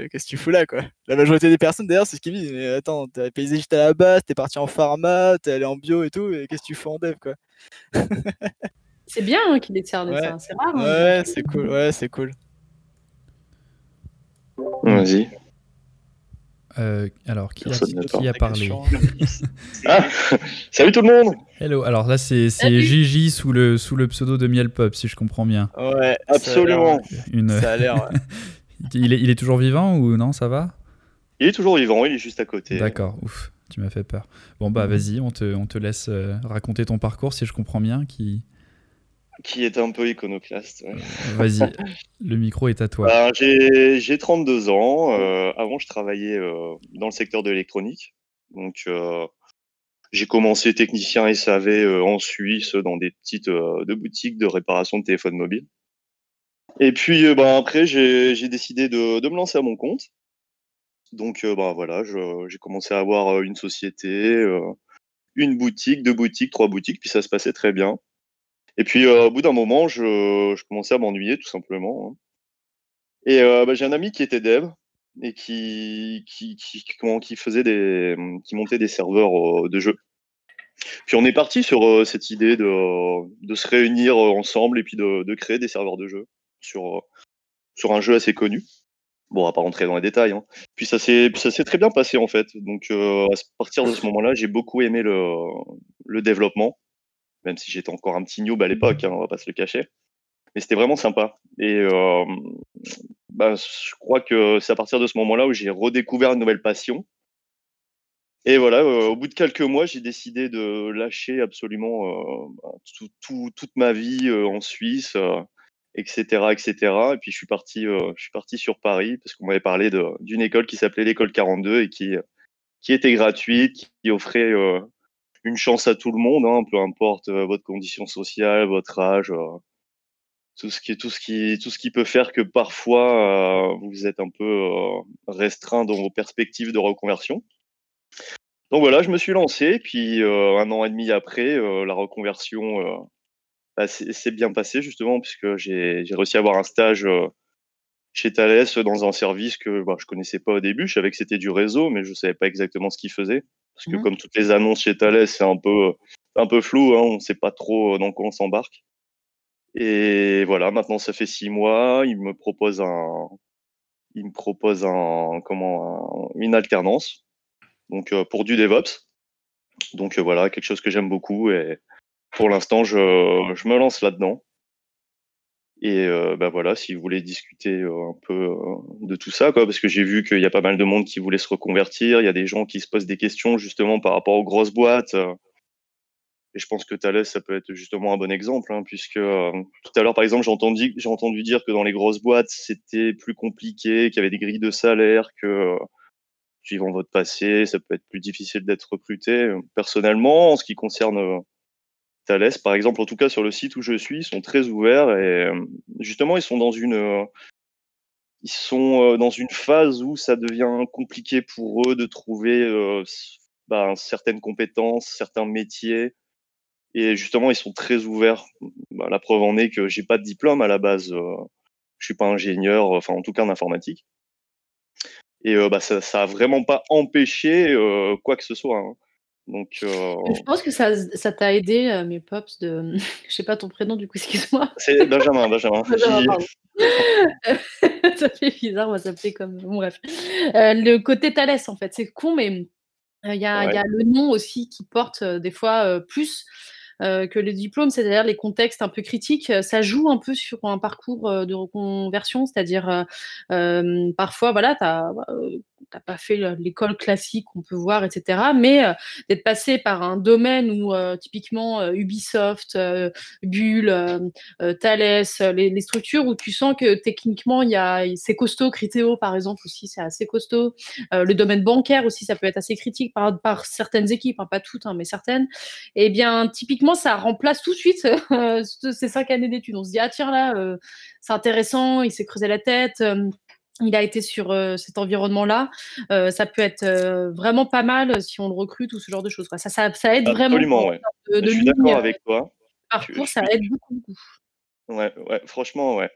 qu'est-ce que tu fous là, quoi. La majorité des personnes, d'ailleurs, c'est ce qu'ils me disent. Mais attends, t'es paysagiste à la base, t'es parti en pharma, t'es allé en bio et tout, et qu'est-ce que tu fais en dev, quoi. c'est bien hein, qu'il ait cerné ça, c'est rare. Hein. ouais, c'est cool, ouais, c'est cool. Vas-y. Euh, alors, qui a, parlé *laughs* ah, Salut tout le monde Hello, alors là c'est Gigi sous le, sous le pseudo de Miel Pop, si je comprends bien. Ouais, absolument. Une... Ça a l'air. *laughs* il, est, il est toujours vivant ou non, ça va? Il est toujours vivant, il est juste à côté. D'accord, ouf, tu m'as fait peur. Bon bah vas-y, on te, on te laisse euh, raconter ton parcours, si je comprends bien. Qui qui est un peu iconoclaste. Vas-y, *laughs* le micro est à toi. Bah, j'ai 32 ans. Euh, avant, je travaillais euh, dans le secteur de l'électronique. Donc, euh, j'ai commencé technicien SAV en Suisse dans des petites de boutiques de réparation de téléphones mobiles. Et puis, bah, après, j'ai décidé de, de, me lancer à mon compte. Donc, bah, voilà, j'ai commencé à avoir une société, une boutique, deux boutiques, trois boutiques, puis ça se passait très bien. Et puis, euh, au bout d'un moment, je, commençais à m'ennuyer, tout simplement. Hein. Et euh, bah, j'ai un ami qui était dev et qui, qui, qui, faisait des, qui montait des serveurs euh, de jeux. Puis on est parti sur cette idée de, de, se réunir ensemble et puis de, de, créer des serveurs de jeux sur, sur un jeu assez connu. Bon, on va pas rentrer dans les détails. Hein. Puis ça s'est très bien passé en fait. Donc à partir de ce moment-là, j'ai beaucoup aimé le, le développement même si j'étais encore un petit noob à l'époque, hein, on va pas se le cacher. Mais c'était vraiment sympa. Et euh, bah, je crois que c'est à partir de ce moment-là où j'ai redécouvert une nouvelle passion. Et voilà, euh, au bout de quelques mois, j'ai décidé de lâcher absolument euh, bah, toute ma vie en Suisse, etc., etc. Et puis je suis parti, je suis parti sur Paris parce qu'on m'avait parlé d'une école qui s'appelait l'école 42 et qui qui était gratuite, qui offrait une chance à tout le monde, hein, peu importe euh, votre condition sociale, votre âge, euh, tout ce qui tout ce qui tout ce qui peut faire que parfois euh, vous êtes un peu restreint dans vos perspectives de reconversion. Donc voilà, je me suis lancé, puis un an et demi après, la reconversion bah, s'est bien passée justement puisque j'ai réussi à avoir un stage chez Thales dans un service que bah, je connaissais pas au début. Je savais que c'était du réseau, mais je savais pas exactement ce qu'il faisait. Parce que mmh comme toutes les annonces chez Thales, c'est un peu, un peu flou, hein, on ne sait pas trop dans quoi on s'embarque. Et voilà, maintenant ça fait six mois, il me propose un, il me propose un, comment, une alternance, donc pour du DevOps. Donc voilà, quelque chose que j'aime beaucoup et pour l'instant je, je me lance là-dedans. Et euh, bah voilà, si vous voulez discuter euh, un peu euh, de tout ça, quoi, parce que j'ai vu qu'il y a pas mal de monde qui voulait se reconvertir, il y a des gens qui se posent des questions justement par rapport aux grosses boîtes. et je pense que Thales, ça peut être justement un bon exemple, hein, puisque tout à l'heure, par exemple, j'ai entendu, j'ai entendu dire que dans les grosses boîtes, c'était plus compliqué, qu'il y avait des grilles de salaire, que suivant votre passé, ça peut être plus difficile d'être recruté. Personnellement, en ce qui concerne Thales, par exemple, en tout cas sur le site où je suis, ils sont très ouverts et euh, justement ils sont dans une euh, ils sont euh, dans une phase où ça devient compliqué pour eux de trouver bah, certaines compétences, certains métiers. Et justement, ils sont très ouverts. Bah, la preuve en est que j'ai pas de diplôme à la base. je suis pas ingénieur, enfin en tout cas en informatique. Et bah, ça, ça a vraiment pas empêché quoi que ce soit. Hein. Donc, euh, Je pense que ça, ça t'a aidé, euh, mes pops, de. *laughs* Je sais pas ton prénom, du coup, excuse-moi. C'est Benjamin, Benjamin. *laughs* *laughs* ça fait bizarre, moi, ça fait comme. Bon, bref. Euh, le côté Thalès, en fait, c'est con, mais Il y, a le nom aussi qui porte des fois plus que les diplômes, c'est-à-dire les contextes un peu critiques, ça joue un peu sur un parcours de reconversion, c'est-à-dire parfois, voilà, tu n'as pas fait l'école classique qu'on peut voir, etc. Mais d'être passé par un domaine où typiquement Ubisoft, Bull, Thales, les, structures où tu sens que techniquement il y a c'est costaud, Criteo par exemple aussi c'est assez costaud. le domaine bancaire aussi ça peut être assez critique par, certaines équipes, hein, pas toutes hein, mais certaines. Et eh bien typiquement ça remplace tout de suite euh, *laughs* ces cinq années d'études. On se dit, ah tiens, là, euh, c'est intéressant, il s'est creusé la tête. Euh, il a été sur cet environnement-là. ça peut être vraiment pas mal si on le recrute ou ce genre de choses. Ça, ça, ça aide vraiment. Ouais. De, je suis d'accord avec toi. Parcours, ça aide beaucoup, beaucoup. Ouais, ouais, franchement, ouais.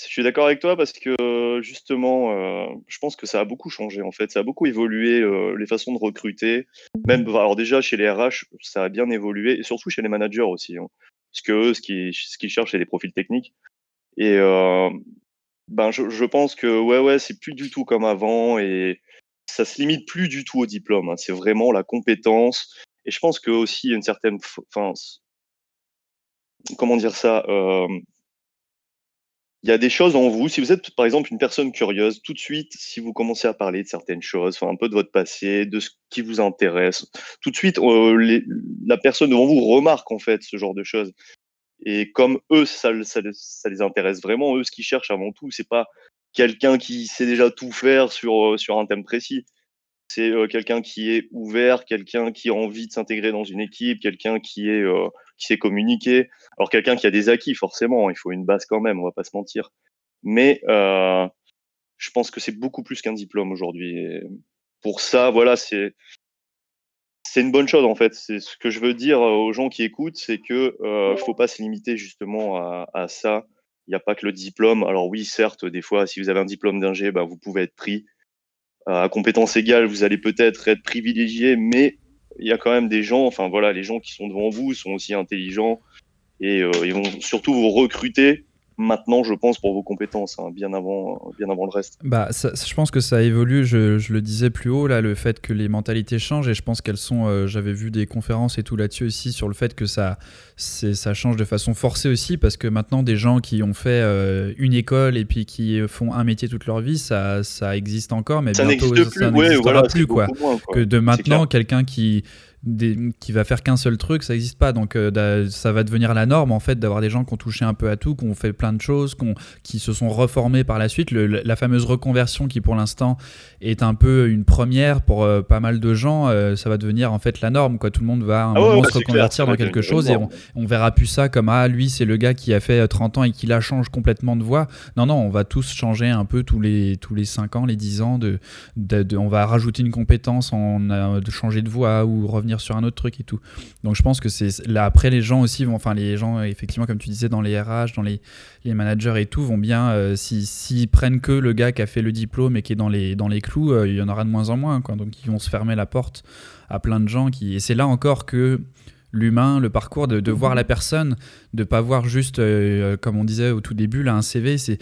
Je suis d'accord avec toi parce que justement, euh, je pense que ça a beaucoup changé en fait. Ça a beaucoup évolué euh, les façons de recruter. Même, alors déjà chez les RH, ça a bien évolué et surtout chez les managers aussi. Hein. parce que eux, ce qu'ils ce cherchent, c'est des profils techniques. Et euh, ben, je, pense que ouais, ouais, c'est plus du tout comme avant et ça se limite plus du tout au diplôme. Hein. C'est vraiment la compétence. Et je pense que aussi une certaine, enfin, comment dire ça il y a des choses en vous. Si vous êtes, par exemple, une personne curieuse, tout de suite, si vous commencez à parler de certaines choses, un peu de votre passé, de ce qui vous intéresse, tout de suite, euh, la personne devant vous remarque, en fait, ce genre de choses. Et comme eux, ça, ça, ça les intéresse vraiment, eux, ce qu'ils cherchent avant tout, c'est pas quelqu'un qui sait déjà tout faire sur, euh, sur un thème précis. C'est euh, quelqu'un qui est ouvert, quelqu'un qui a envie de s'intégrer dans une équipe, quelqu'un qui est qui sait communiquer. Alors quelqu'un qui a des acquis, forcément, il faut une base quand même, on va pas se mentir. Mais euh, je pense que c'est beaucoup plus qu'un diplôme aujourd'hui. Pour ça, voilà, c'est c'est une bonne chose en fait. C'est ce que je veux dire aux gens qui écoutent, c'est que euh, faut pas se limiter justement à, ça. Il n'y a pas que le diplôme. Alors oui, certes, des fois, si vous avez un diplôme d'ingé, bah, vous pouvez être pris. Euh, à compétences égales, vous allez peut-être être privilégié, mais il y a quand même des gens, enfin voilà, les gens qui sont devant vous sont aussi intelligents et euh, ils vont surtout vous recruter maintenant, je pense, pour vos compétences, hein, bien, avant, bien avant le reste. Bah, je pense que ça évolue, je, je, le disais plus haut, là, le fait que les mentalités changent, et je pense qu'elles sont, euh, j'avais vu des conférences et tout là-dessus aussi, sur le fait que ça, ça change de façon forcée aussi, parce que maintenant, des gens qui ont fait euh, une école et puis qui font un métier toute leur vie, ça, ça existe encore, mais ça bientôt, plus, ça n'existera plus, quoi. quoi. Que de maintenant, quelqu'un qui qui va faire qu'un seul truc, ça n'existe pas. Donc euh, ça va devenir la norme en fait d'avoir des gens qui ont touché un peu à tout, qui ont fait plein de choses, qui, se sont reformés par la suite. la fameuse reconversion qui pour l'instant est un peu une première pour euh, pas mal de gens, euh, ça va devenir en fait la norme. Quoi. Tout le monde va un ah moment se reconvertir dans quelque chose et on, on, verra plus ça comme ah lui c'est le gars qui a fait 30 ans et qui la change complètement de voix. Non non, on va tous changer un peu tous les tous les 5 ans, les 10 ans. De, de, on va rajouter une compétence, on de changer de voix ou revenir sur un autre truc et tout. Donc je pense que c'est là après les gens aussi vont, enfin les gens effectivement comme tu disais dans les RH, dans les, les managers et tout vont bien euh, s'ils prennent que le gars qui a fait le diplôme et qui est dans les dans les clous, euh, il y en aura de moins en moins quoi. Donc ils vont se fermer la porte à plein de gens qui et c'est là encore que l'humain, le parcours, de, voir la personne, de pas voir juste, euh, comme on disait au tout début, là, un CV. C'est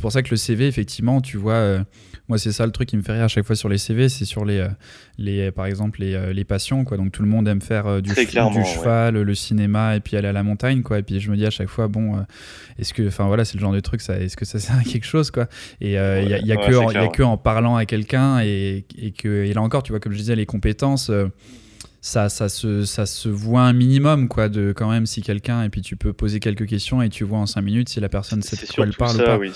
pour ça que le CV, effectivement, tu vois, moi, c'est ça le truc qui me fait rire à chaque fois sur les CV, c'est sur les, euh, les, par exemple, les, euh, les passions. Quoi. Donc tout le monde aime faire euh, du, du cheval, le cinéma et puis aller à la montagne. Quoi. Et puis je me dis à chaque fois, bon, est-ce que, enfin voilà, c'est le genre de truc, ça, est-ce que ça *laughs* sert à quelque chose quoi? Et il n'y a, y a, que, en, y a que en parlant à quelqu'un et, et, que, et là encore, tu vois, comme je disais, les compétences ça, ça, se, ça se voit un minimum, quoi, de quand même si quelqu'un, et puis tu peux poser quelques questions et tu vois en 5 minutes si la personne sait de quoi elle parle ou pas. Oui,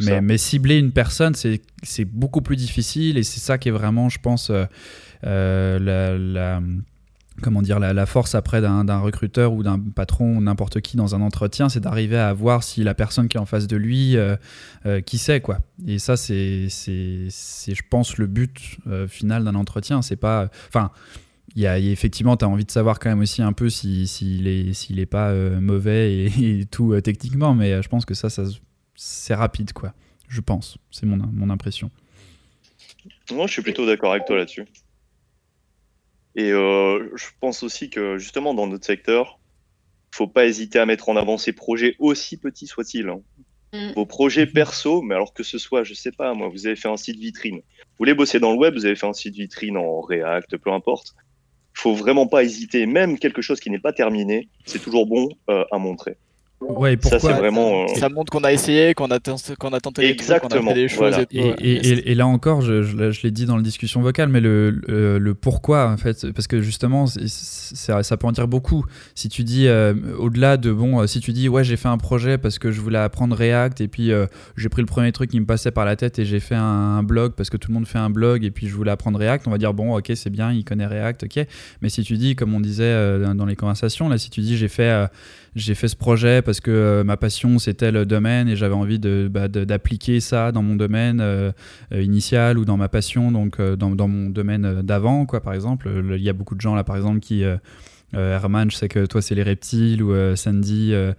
mais, mais, cibler une personne, c'est beaucoup plus difficile et c'est ça qui est vraiment, je pense, euh, euh, la, la, comment dire, la, force après d'un recruteur ou d'un patron ou n'importe qui dans un entretien, c'est d'arriver à voir si la personne qui est en face de lui, euh, qui sait, quoi. Et ça, c'est, je pense, le but final d'un entretien. C'est pas. Enfin il y a, effectivement, tu as envie de savoir quand même aussi un peu s'il si, est, s'il est pas euh, mauvais *laughs* et, tout euh, techniquement, mais euh, je pense que ça, ça c'est rapide, quoi. Je pense, c'est mon, mon impression. Moi, je suis plutôt d'accord avec toi là-dessus. Et je pense aussi que justement, dans notre secteur, faut pas hésiter à mettre en avant ces projets, aussi petits soient-ils. Hein. Mm. vos projets perso, mais alors que ce soit, je sais pas, moi, vous avez fait un site vitrine. Vous voulez bosser dans le web, vous avez fait un site vitrine en React, peu importe. Faut vraiment pas hésiter, même quelque chose qui n'est pas terminé, c'est toujours bon euh, à montrer. Ouais, Ça, pourquoi vraiment. euh, Ça montre qu'on a essayé, qu'on a, tenté- qu'on a tenté des trucs, qu'on a Exactement, fait des choses voilà. et tout. Et, ouais. et- Yes. et- et là encore, je, je, l'ai- je l'ai dit dans la discussion vocale, mais le, le, le pourquoi, en fait, parce que justement, ça peut en dire beaucoup. Si tu dis, euh, au-delà de, bon, euh, si tu dis, ouais, j'ai fait un projet parce que je voulais apprendre React, et puis euh, j'ai pris le premier truc qui me passait par la tête et j'ai fait un, un blog parce que tout le monde fait un blog, et puis je voulais apprendre React, on va dire, bon, ok, c'est bien, il connaît React, ok. Mais si tu dis, comme on disait euh, dans les conversations, là, si tu dis, j'ai fait. J'ai fait ce projet parce que euh, ma passion c'était le domaine et j'avais envie de, bah, de- d'appliquer ça dans mon domaine euh, euh, initial ou dans ma passion, donc dans, dans mon domaine d'avant, quoi, par exemple. Le- Il y a beaucoup de gens là, par exemple, qui. Euh, Herman, je sais que toi c'est les reptiles ou euh, Sandy, euh,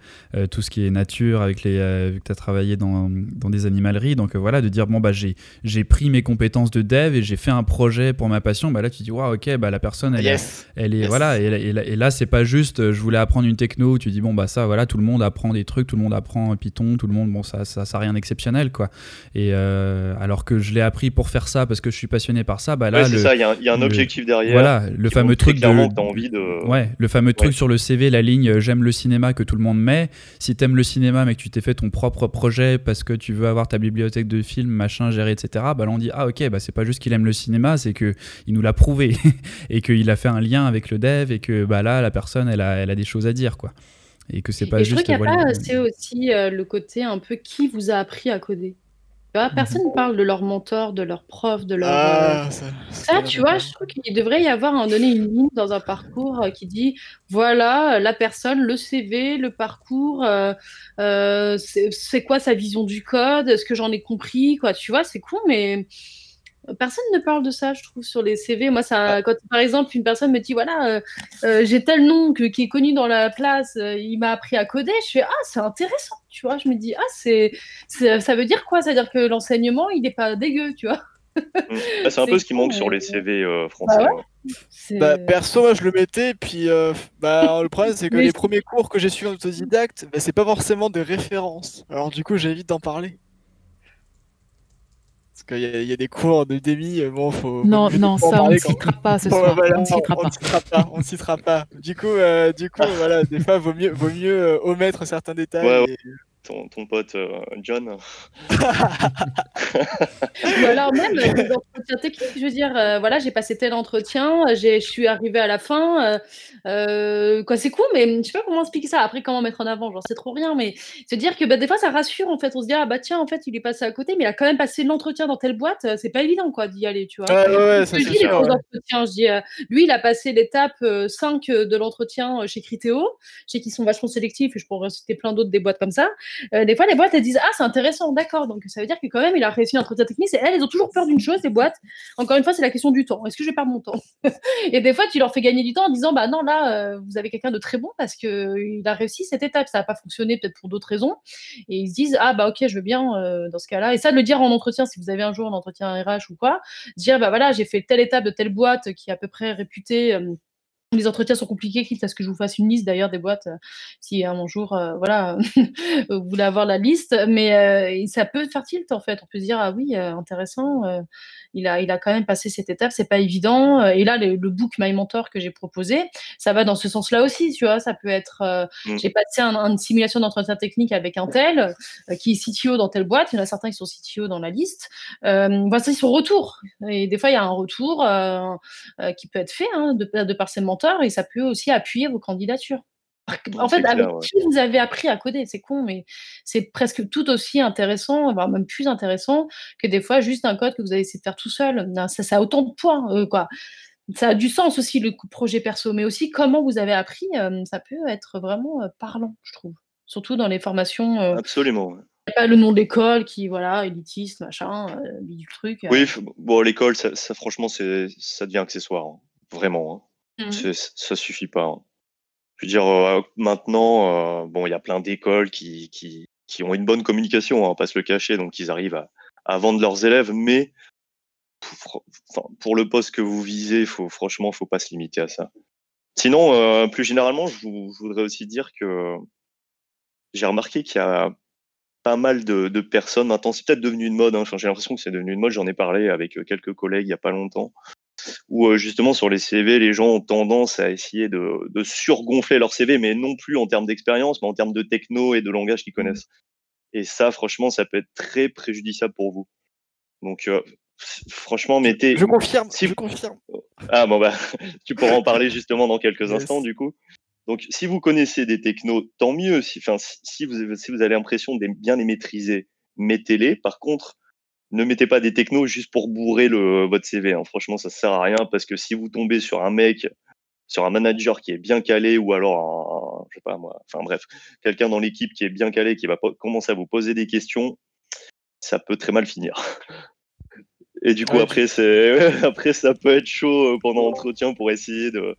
tout ce qui est nature, avec les, vu que tu as travaillé dans, dans des animaleries. Donc voilà, de dire bon, bah j'ai, pris mes compétences de dev et j'ai fait un projet pour ma passion. Bah là tu dis, waouh, ok, bah la personne elle, a- Yes. elle est Yes. voilà et, là- et et là, c'est pas juste je voulais apprendre une techno tu dis bon bah ça voilà tout le monde apprend des trucs tout le monde apprend Python tout le monde bon ça ça, ça rien d'exceptionnel quoi et euh, alors que je l'ai appris pour faire ça parce que je suis passionné par ça bah là ouais, c'est ça, il y, a un- il y a un le- objectif derrière. voilà le fameux truc clairement de t'as envie de. ouais le fameux truc Ouais. sur le CV la ligne euh, j'aime le cinéma que tout le monde met si t'aimes le cinéma mais que tu t'es fait ton propre projet parce que tu veux avoir ta bibliothèque de films machin gérer etc bah là on dit ah ok bah c'est pas juste qu'il aime le cinéma c'est que il nous l'a prouvé *laughs* et qu'il a fait un lien avec le dev et que bah là la personne elle a, elle a des choses à dire quoi et que c'est pas Et je juste trouve qu'il n'y a voilà, pas assez aussi euh, le côté un peu qui vous a appris à coder. Vois, personne ne parle de leur mentor, de leur prof, de leur. euh, Ah, ça, Ça, tu vois, je trouve qu'il devrait y avoir à un donné une ligne dans un parcours euh, qui dit voilà, euh, la personne, le CV, le parcours, euh, euh, c'est quoi sa vision du code, est-ce que j'en ai compris, quoi. Tu vois, c'est con, mais personne ne parle de ça, je trouve, sur les CV. Moi, ça, quand par exemple une personne me dit voilà, euh, euh, j'ai tel nom que- qui est connu dans la place, euh, il m'a appris à coder, je fais ah, c'est intéressant, tu vois. Je me dis ah, c'est, ça veut dire quoi? Ça veut dire que l'enseignement, il n'est pas dégueu, tu vois. Mm. Ouais, *laughs* c'est un peu ce qui manque sur mais- les CV euh, français. Bah ouais. C'est- Bah, perso, moi, je le mettais, puis euh, bah, le problème, c'est que Mais les premiers cours que j'ai suivis en autodidacte, bah, c'est pas forcément des références. Alors, du coup, j'évite d'en parler. Qu'il y, y a des cours de Demi, euh, bon, faut. Non, non, ça, on ne citera pas ce soir. voilà, on ne citera on pas. ne citera pas, on ne citera pas. Du coup, euh, du coup voilà, des fois, vaut mieux, vaut mieux euh, omettre certains détails. Ouais, ouais. et- Ton, ton pote euh, John. *laughs* Ou alors même euh, des entretiens techniques, je veux dire, euh, voilà, j'ai passé tel entretien, j'ai- je suis arrivée à la fin, euh, quoi, c'est cool, mais je sais pas comment expliquer ça. Après, comment mettre en avant, j'en sais trop rien, mais se dire que bah, des fois, ça rassure, en fait, on se dit, ah bah tiens, en fait, il est passé à côté, mais il a quand même passé l'entretien dans telle boîte, c'est pas évident, quoi, d'y aller, tu vois. Ouais, ouais, ouais, Je ça dis sûr. ouais. je dis, euh, lui, il a passé l'étape euh, 5 de l'entretien euh, chez Criteo, je sais qu'ils sont vachement sélectifs, et je pourrais citer plein d'autres des boîtes comme ça. Euh, des fois, les boîtes, elles disent, ah, c'est intéressant, d'accord, donc ça veut dire que quand même, il a réussi un entretien technique, et elles, elles ont toujours peur d'une chose, les boîtes, encore une fois, c'est la question du temps. Est-ce que je vais perdre mon temps? *laughs* Et des fois, tu leur fais gagner du temps en disant, bah non, là, euh, vous avez quelqu'un de très bon parce qu'il a réussi cette étape, ça n'a pas fonctionné peut-être pour d'autres raisons, et ils se disent, ah bah ok, je veux bien euh, dans ce cas-là, et ça, de le dire en entretien, si vous avez un jour un entretien RH ou quoi, dire bah voilà j'ai fait telle étape de telle boîte qui est à peu près réputée les entretiens sont compliqués, quitte à ce que je vous fasse une liste d'ailleurs des boîtes, euh, si un jour, euh, voilà, *laughs* vous voulez avoir la liste, mais euh, ça peut faire tilt en fait. On peut se dire ah oui, intéressant, il a, il a quand même passé cette étape, c'est pas évident. Euh, Et là, le, le book My Mentor que j'ai proposé, ça va dans ce sens-là aussi, tu vois. Ça peut être, euh, Mm. j'ai passé un- une simulation d'entretien technique avec un tel euh, qui est CTO dans telle boîte. Il y en a certains qui sont CTO dans la liste. Euh, c'est son retour. Et des fois, il y a un retour qui peut être fait hein, de, de par ses mentors et ça peut aussi appuyer vos candidatures. En fait, clair, avec ouais. qui vous avez appris à coder, c'est con, mais c'est presque tout aussi intéressant, voire même plus intéressant que des fois juste un code que vous avez essayé de faire tout seul. Ça, ça a autant de points, euh, quoi. Ça a du sens aussi le projet perso, mais aussi comment vous avez appris, euh, ça peut être vraiment euh, parlant, je trouve. Surtout dans les formations, Absolument. ouais. pas le nom de l'école qui, voilà, élitiste, machin, euh, bidule truc. euh. Oui, bon, l'école, ça, ça, franchement, ça devient accessoire. hein. Vraiment. hein. C'est- Ça suffit pas. hein. Je veux dire, euh, maintenant, euh, bon, il y a plein d'écoles qui, qui, qui ont une bonne communication, hein, pas se le cacher, donc ils arrivent à, à vendre leurs élèves, mais pour, pour le poste que vous visez, faut, franchement, faut pas se limiter à ça. Sinon, euh, plus généralement, je, vous- je voudrais aussi dire que j'ai remarqué qu'il y a pas mal de, de personnes. Maintenant, c'est peut-être devenu une mode. Hein. J'ai l'impression que c'est devenu une mode. J'en ai parlé avec euh, quelques collègues il y a pas longtemps. Où euh, justement sur les CV, les gens ont tendance à essayer de, de surgonfler leur CV, mais non plus en termes d'expérience, mais en termes de techno et de langage qu'ils connaissent. Et ça, franchement, ça peut être très préjudiciable pour vous. Donc, euh, franchement, mettez. Je confirme. Si- Je confirme. Ah bon bah, *laughs* tu pourras en parler justement dans quelques Yes. instants du coup. Donc, si vous connaissez des technos, tant mieux. Si, enfin, si, vous, si vous avez l'impression de bien les maîtriser, mettez-les. Par contre, ne mettez pas des technos juste pour bourrer le, votre CV. hein. Franchement, ça sert à rien parce que si vous tombez sur un mec, sur un manager qui est bien calé ou alors un, je sais pas moi, enfin bref, quelqu'un dans l'équipe qui est bien calé, qui va commencer à vous poser des questions, ça peut très mal finir. *laughs* Et du coup, Ouais, après, c'est, *laughs* après, ça peut être chaud euh, pendant l'entretien pour essayer de,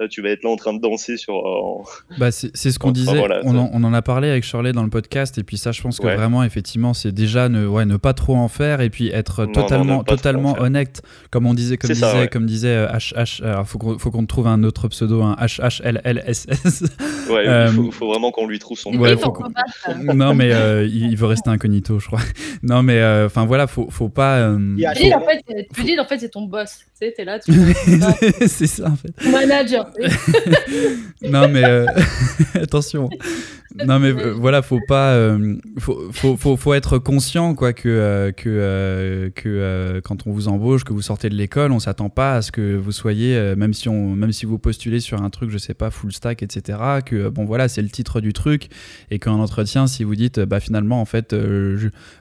là, tu vas être là en train de danser sur, euh, en- Bah, c'est c'est ce qu'on Enfin, disait. voilà, on, en, on en a parlé avec Shirley dans le podcast. Et puis ça, je pense que Ouais. vraiment, effectivement, c'est déjà ne, ouais, ne pas trop en faire et puis être Non, non, totalement, totalement honnête. Comme on disait, comme C'est ça, disait, ouais. comme disait euh, HH. Alors, faut qu'on faut qu'on trouve un autre pseudo, un HHLLSS. ouais, *laughs* Euh, il faut, faut vraiment qu'on lui trouve son Ouais, faut non, mais euh, il, il veut rester incognito, je crois. *laughs* Non, mais euh, enfin voilà, faut, faut pas. euh, Tu dis, en fait, tu dis, en fait, c'est ton boss. Tu sais, t'es là, tu *laughs* c'est ça en fait. manager. *laughs* non mais euh, *laughs* attention. Non mais euh, voilà, faut pas, euh, faut, faut, faut, faut être conscient quoi que euh, que euh, que euh, quand on vous embauche, que vous sortez de l'école, on s'attend pas à ce que vous soyez, même si on, même si vous postulez sur un truc, je sais pas, full stack, etc. Que bon voilà, c'est le titre du truc et qu'en entretien, si vous dites, bah finalement en fait,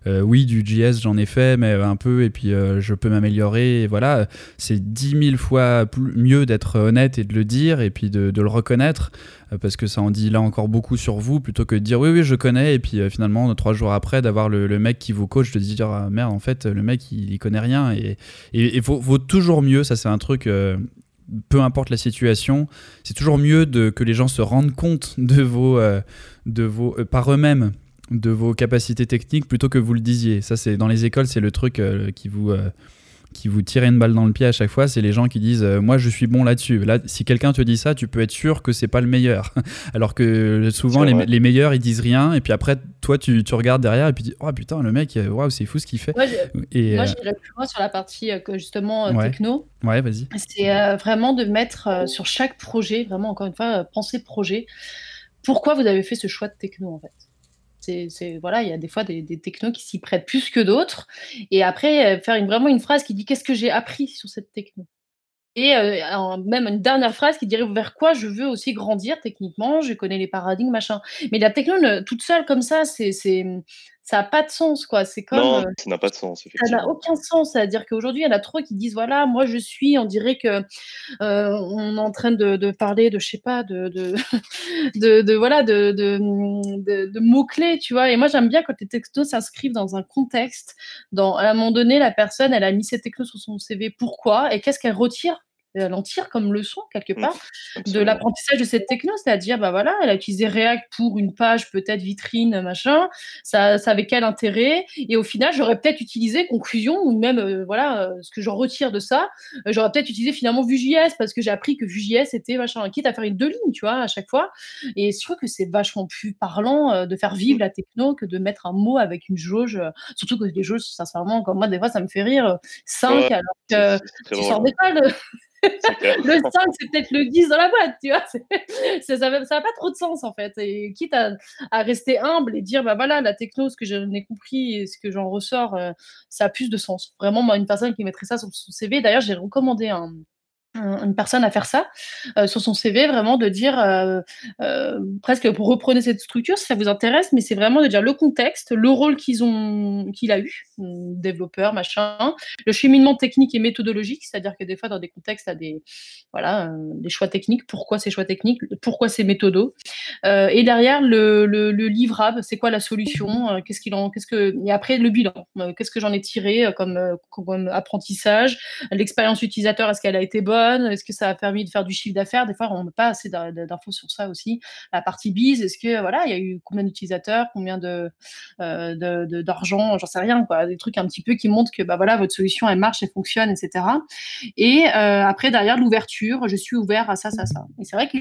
oui du JS j'en ai fait, mais un peu et puis je peux m'améliorer. Voilà, c'est dix mille fois plus, mieux d'être honnête et de le dire et puis de, de le reconnaître parce que ça en dit là encore beaucoup sur vous plutôt que de dire oui oui je connais et puis euh, finalement trois jours après d'avoir le, mec qui vous coach de dire ah, merde en fait le mec il, il connaît rien et et vaut, toujours mieux ça c'est un truc euh, peu importe la situation c'est toujours mieux de, que les gens se rendent compte de vos euh, de vos euh, par eux-mêmes de vos capacités techniques plutôt que vous le disiez. Ça c'est dans les écoles c'est le truc euh, qui vous euh, qui vous tire une balle dans le pied à chaque fois, c'est les gens qui disent euh, moi je suis bon là-dessus. Là, si quelqu'un te dit ça, tu peux être sûr que c'est pas le meilleur. *laughs* Alors que souvent les, meilleurs ils disent rien et puis après toi tu, tu regardes derrière et puis tu dis oh putain le mec euh, waouh c'est fou ce qu'il fait. Moi, je- Et moi, euh, j'irais plus loin sur la partie euh, que justement euh, Ouais. techno. ouais vas-y. C'est euh, vraiment de mettre euh, sur chaque projet, vraiment encore une fois, euh, penser projet, pourquoi vous avez fait ce choix de techno en fait? C'est, voilà, il y a des fois des, technos qui s'y prêtent plus que d'autres. Et après, euh, faire vraiment une phrase qui dit qu'est-ce que j'ai appris sur cette techno? Et euh, même une dernière phrase qui dirait vers quoi je veux aussi grandir techniquement, je connais les paradigmes, machin. Mais la techno, toute seule comme ça, c'est, ça n'a pas de sens, quoi. C'est comme. Non, euh, ça n'a pas de sens, ça n'a aucun sens. C'est-à-dire qu'aujourd'hui, il y en a trop qui disent voilà, moi je suis, on dirait que euh, on est en train de, de parler de, je sais pas, de, de, *laughs* de, de- voilà, de, de, mots-clés, tu vois. Et moi, j'aime bien quand les textos s'inscrivent dans un contexte. Dans, à un moment donné, la personne, elle a mis ses technos sur son CV. Pourquoi? Et qu'est-ce qu'elle retire? Elle en tire comme leçon quelque Mm, part de l'apprentissage de cette techno, c'est-à-dire bah voilà, elle a utilisé React pour une page peut-être vitrine machin, ça, ça avait quel intérêt? Et au final, j'aurais peut-être utilisé conclusion ou même euh, voilà euh, ce que j'en retire de ça, euh, j'aurais peut-être utilisé finalement Vue.js parce que j'ai appris que Vue.js était machin, quitte à faire une deux lignes, tu vois, à chaque fois. Et je trouve que c'est vachement plus parlant de faire vivre la techno que de mettre un mot avec une jauge, surtout que les jauges, sincèrement, comme moi des fois ça me fait rire, 5 Ouais, alors que tu sors d'école. Le 5, c'est peut-être le 10 dans la boîte, tu vois. ça n'a pas trop de sens, en fait. Et quitte à, rester humble et dire, bah voilà, la techno, ce que j'en ai compris et ce que j'en ressors, euh, ça a plus de sens. Vraiment, moi, une personne qui mettrait ça sur son CV, d'ailleurs, j'ai recommandé un- une personne à faire ça euh, sur son CV, vraiment de dire euh, euh, presque reprenez cette structure si ça vous intéresse, mais c'est vraiment de dire le contexte, le rôle qu'ils ont, qu'il a eu, hum, développeur, machin, le cheminement technique et méthodologique, c'est-à-dire que des fois dans des contextes, à des voilà, euh, des choix techniques, pourquoi ces choix techniques, pourquoi ces méthodos, Euh, et derrière le, le, le livrable, c'est quoi la solution, euh, qu'est-ce qu'il en, qu'est-ce que, et après le bilan, euh, qu'est-ce que j'en ai tiré euh, comme, euh, comme apprentissage, l'expérience utilisateur, est-ce qu'elle a été bonne, est-ce que ça a permis de faire du chiffre d'affaires, des fois on n'a pas assez d'in- d'infos sur ça aussi, la partie bise, est-ce que voilà, il y a eu combien d'utilisateurs, combien de euh, de- d'argent, j'en sais rien, quoi, des trucs un petit peu qui montrent que bah voilà votre solution elle marche, elle fonctionne, etc. Et euh, après derrière l'ouverture, je suis ouvert à ça, ça, ça. Et c'est vrai que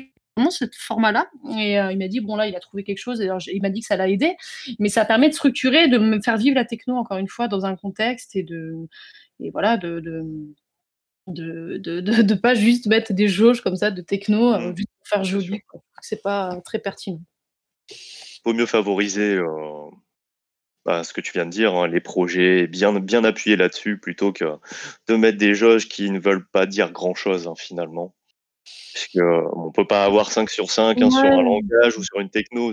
ce format-là. Et il m'a dit, bon, là, il a trouvé quelque chose. Et il m'a dit que ça l'a aidé. Mais ça permet de structurer, de me faire vivre la techno, encore une fois, dans un contexte et de. Et voilà, de de, de, de, pas juste mettre des jauges comme ça de techno mmh. juste pour faire joli. C'est pas très pertinent. Vaut mieux favoriser bah, ce que tu viens de dire, hein, les projets, bien, bien appuyer là-dessus plutôt que de mettre des jauges qui ne veulent pas dire grand-chose hein, finalement. Qu'on ne peut pas avoir 5 sur 5 hein, sur un langage ou sur une techno.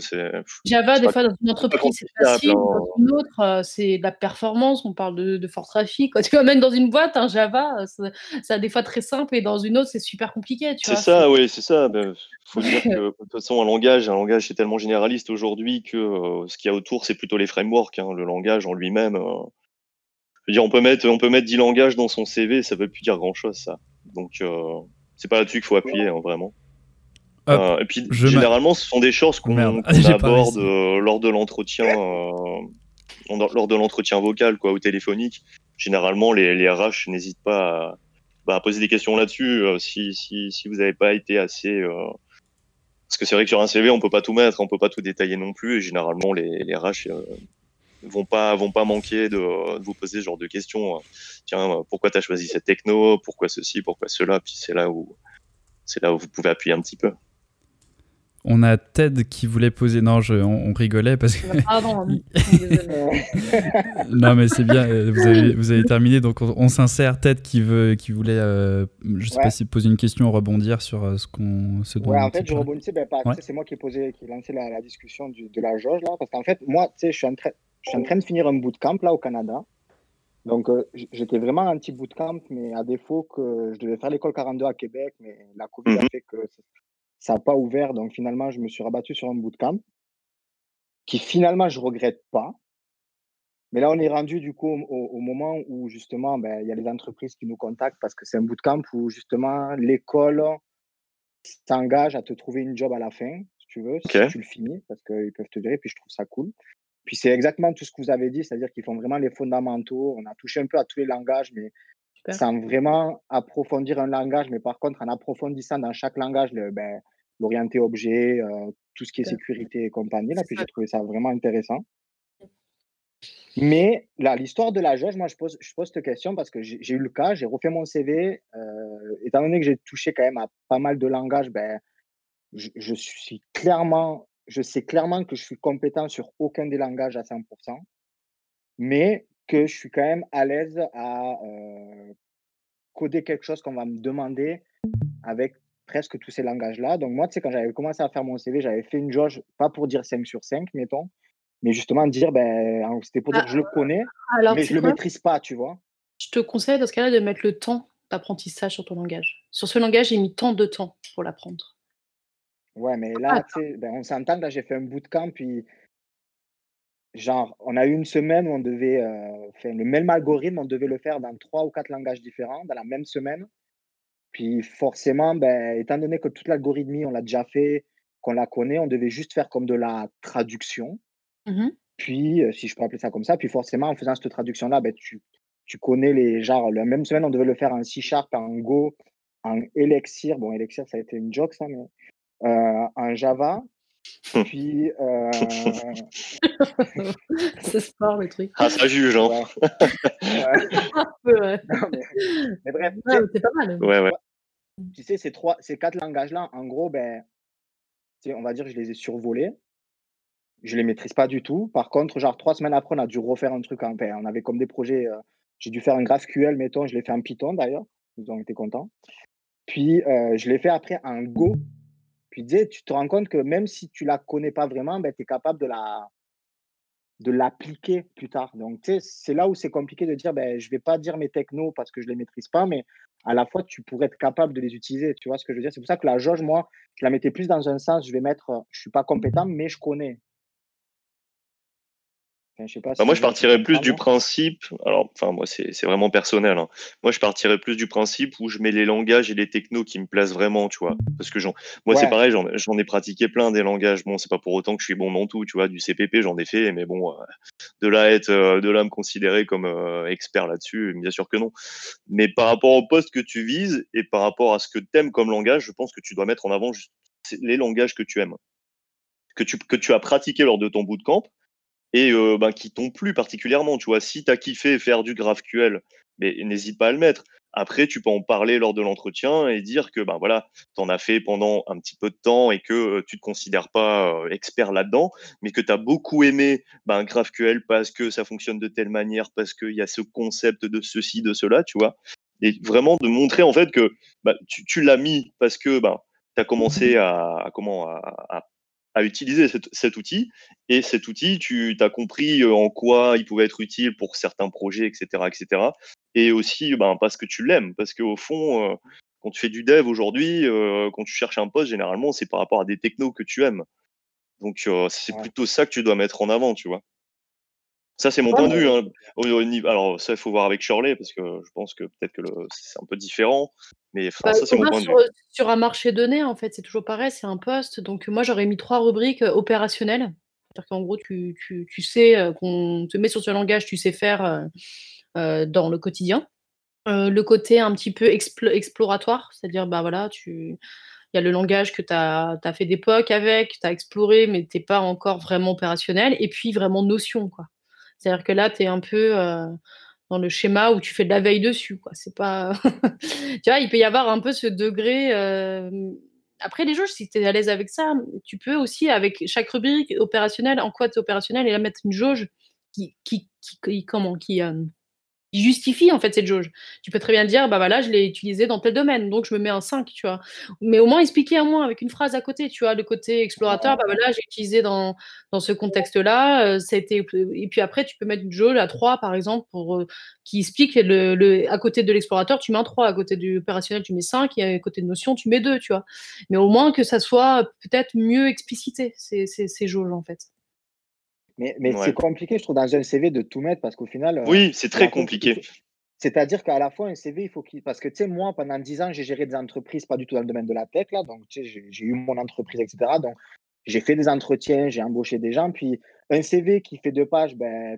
Java, des fois, dans une entreprise, c'est facile. Dans une autre, euh, c'est de la performance. On parle de, fort trafic. *laughs* Tu vois, même dans une boîte, un Java, ça, a des fois très simple. Et dans une autre, c'est super compliqué. C'est ça, oui, c'est ça. Il ben, faut dire que, de toute façon, un langage, un langage, c'est tellement généraliste aujourd'hui que euh, ce qu'il y a autour, c'est plutôt les frameworks. Hein. le langage en lui-même. Euh, je veux dire, on peut, mettre, on peut mettre 10 langages dans son CV, ça ne veut plus dire grand-chose, ça. Donc c'est pas là-dessus qu'il faut appuyer, hein, vraiment. Euh, et puis, généralement, ce sont des choses qu'on *laughs* aborde euh, lors de l'entretien, euh, lors de l'entretien vocal, quoi, ou téléphonique. Généralement, les, les RH n'hésitent pas bah, à, poser des questions là-dessus si, si, si, vous n'avez pas été assez. Parce que c'est vrai que sur un CV, on peut pas tout mettre, on peut pas tout détailler non plus. Et généralement, les, les RH vont pas vont pas manquer de, de, vous poser ce genre de questions. Tiens, pourquoi tu as choisi cette techno? Pourquoi ceci? Pourquoi cela? Puis c'est là où c'est là où vous pouvez appuyer un petit peu. On a Ted qui voulait poser. Non, je, on, rigolait parce que. Pardon. *laughs* *laughs* non, mais c'est bien. Euh, vous avez, vous avez terminé, donc on, s'insère. Ted qui veut, qui voulait, euh, je sais pas si poser une question ou rebondir sur euh, ce qu'on, ce dont. Ouais, en fait, je rebondissais. Ben, C'est moi qui ai posé, qui ai lancé la, la discussion du, de la jauge là, parce qu'en fait, moi, tu sais, je suis en train, je suis en train de finir un bootcamp là au Canada. Donc, euh, j'étais vraiment anti bootcamp, mais à défaut que je devais faire l'école 42 à Québec, mais la Covid a mmh fait que ça n'a pas ouvert. Donc, finalement, je me suis rabattu sur un bootcamp qui finalement, je regrette pas. Mais là, on est rendu du coup au, moment où justement, ben, il y a les entreprises qui nous contactent parce que c'est un bootcamp où justement l'école s'engage à te trouver une job à la fin, si tu veux, si tu le finis, parce qu'ils peuvent te dire, et puis je trouve ça cool. Puis c'est exactement tout ce que vous avez dit, c'est-à-dire qu'ils font vraiment les fondamentaux. On a touché un peu à tous les langages, mais sans vraiment approfondir un langage. Mais par contre, en approfondissant dans chaque langage ben, l'orienté objet, euh, tout ce qui est sécurité et compagnie. Là, puis j'ai trouvé ça vraiment intéressant. Mais là, l'histoire de la jauge, moi, je pose, je pose cette question parce que j'ai eu le cas, j'ai refait mon CV. Euh, étant donné que j'ai touché quand même à pas mal de langages, ben, je suis clairement je sais clairement que je suis compétent sur aucun des langages à 100%, mais que je suis quand même à l'aise à coder quelque chose qu'on va me demander avec presque tous ces langages-là. Donc moi, tu sais, quand j'avais commencé à faire mon CV, j'avais fait une jauge, pas pour dire 5 sur 5, mettons, mais justement dire, ben, c'était pour dire que je le connais, mais je ne le maîtrise pas, tu vois. Je te conseille dans ce cas-là de mettre le temps d'apprentissage sur ton langage. Sur ce langage, j'ai mis tant de temps pour l'apprendre. Ouais, mais là, tu sais, ben, on s'entend, là, j'ai fait un bootcamp, puis genre, on a eu une semaine où on devait euh, faire le même algorithme, on devait le faire dans trois ou quatre langages différents dans la même semaine. Puis forcément, ben, étant donné que toute l'algorithmie, on l'a déjà fait, qu'on la connaît, on devait juste faire comme de la traduction. Mmh puis, euh, si je peux appeler ça comme ça, puis forcément, en faisant cette traduction-là, ben, tu, tu connais les genre, la même semaine, on devait le faire en C Sharp, en Go, en Elixir. Bon, Elixir, ça a été une joke, ça, mais en Java. Puis. Euh... *laughs* c'est sport le truc. Ah, ça juge, hein. Ouais. *laughs* mais, bref. c'est pas mal. Ouais, ouais. Tu sais, ces, trois, ces quatre langages-là, en gros, ben, on va dire que je les ai survolés. Je les maîtrise pas du tout. Par contre, genre trois semaines après, on a dû refaire un truc en paix. On avait comme des projets. Euh, j'ai dû faire un GraphQL, mettons. Je l'ai fait en Python d'ailleurs. Ils ont été contents. Puis, euh, je l'ai fait après en Go. Puis tu te rends compte que même si tu la connais pas vraiment, ben, tu es capable de la de l'appliquer plus tard. Donc, c'est là où c'est compliqué de dire, ben, je vais pas dire mes technos parce que je les maîtrise pas, mais à la fois, tu pourrais être capable de les utiliser. Tu vois ce que je veux dire? C'est pour ça que la jauge, moi, je la mettais plus dans un sens, je vais mettre, je suis pas compétent, mais je connais. Bah, moi, je partirais plus du principe. Alors, enfin, moi, c'est vraiment personnel. Hein. Moi, je partirais plus du principe où je mets les langages et les technos qui me plaisent vraiment, tu vois. Parce que moi, c'est pareil, j'en ai pratiqué plein des langages. Bon, c'est pas pour autant que je suis bon dans tout, tu vois. Du CPP, j'en ai fait, mais bon, euh, de là être, euh, de là me considérer comme euh, expert là-dessus, bien sûr que non. Mais par rapport au poste que tu vises et par rapport à ce que tu aimes comme langage, je pense que tu dois mettre en avant juste les langages que tu aimes, que tu, que tu as pratiqué lors de ton bootcamp et euh, ben, qui t'ont plu particulièrement. Tu vois, si tu as kiffé faire du GraphQL, mais n'hésite pas à le mettre. Après, tu peux en parler lors de l'entretien et dire que ben voilà, tu en as fait pendant un petit peu de temps et que euh, tu te considères pas euh, expert là-dedans, mais que tu as beaucoup aimé ben, GraphQL parce que ça fonctionne de telle manière, parce qu'il y a ce concept de ceci, de cela, tu vois. Et vraiment de montrer en fait que ben, tu, tu l'as mis parce que ben, tu as commencé à, à comment à, à à utiliser cet, cet, outil. Et cet outil, tu as compris euh, en quoi il pouvait être utile pour certains projets, etc. etc. Et aussi ben, parce que tu l'aimes. Parce qu'au fond, euh, quand tu fais du dev aujourd'hui, euh, quand tu cherches un poste, généralement, c'est par rapport à des technos que tu aimes. Donc, euh, c'est ouais. plutôt ça que tu dois mettre en avant, tu vois. Ça, c'est mon point de vue. Hein. Au, au niveau, alors, ça, il faut voir avec Shirley, parce que je pense que peut-être que c'est un peu différent. Mais bah, ça, c'est mon point sur, de vue. Sur un marché donné, en fait, c'est toujours pareil, c'est un poste. Donc, moi, j'aurais mis trois rubriques opérationnelles. C'est-à-dire qu'en gros, tu, tu, tu sais qu'on te met sur ce langage, tu sais faire euh, dans le quotidien. Euh, le côté un petit peu expl exploratoire, c'est-à-dire, bah voilà, tu il y a le langage que tu as, as, fait d'époque avec, tu as exploré, mais tu n'es pas encore vraiment opérationnel, et puis vraiment notion, quoi. C'est-à-dire que là, tu es un peu euh, dans le schéma où tu fais de la veille dessus, pas. *laughs* tu vois, il peut y avoir un peu ce degré. Euh... Après, les jauges, si tu es à l'aise avec ça, tu peux aussi, avec chaque rubrique opérationnelle, en quoi tu es opérationnel, et là mettre une jauge qui, qui, qui, qui comment, qui, euh, justifie en fait cette jauge. Tu peux très bien dire, bah voilà, je l'ai utilisé dans tel domaine, donc je me mets un 5, tu vois. Mais au moins expliquer à moi avec une phrase à côté, tu vois, le côté explorateur, bah voilà, j'ai utilisé dans, ce contexte-là, euh, et puis après, tu peux mettre une jauge à 3, par exemple, euh, qui explique le, à côté de l'explorateur, tu mets un 3, à côté du opérationnel, tu mets 5, et à côté de notion, tu mets 2, tu vois. Mais au moins que ça soit peut-être mieux explicité, ces, ces jauges, en fait. Mais, mais ouais. c'est compliqué, je trouve, dans un CV de tout mettre parce qu'au final. Oui, c'est très compliqué. C'est-à-dire qu'à la fois, un CV, il faut qu'il. Parce que, tu sais, moi, pendant 10 ans, j'ai géré des entreprises, pas du tout dans le domaine de la tech, là. Donc, tu sais, j'ai eu mon entreprise, etc. Donc, j'ai fait des entretiens, j'ai embauché des gens. Puis, un CV qui fait deux pages, ben,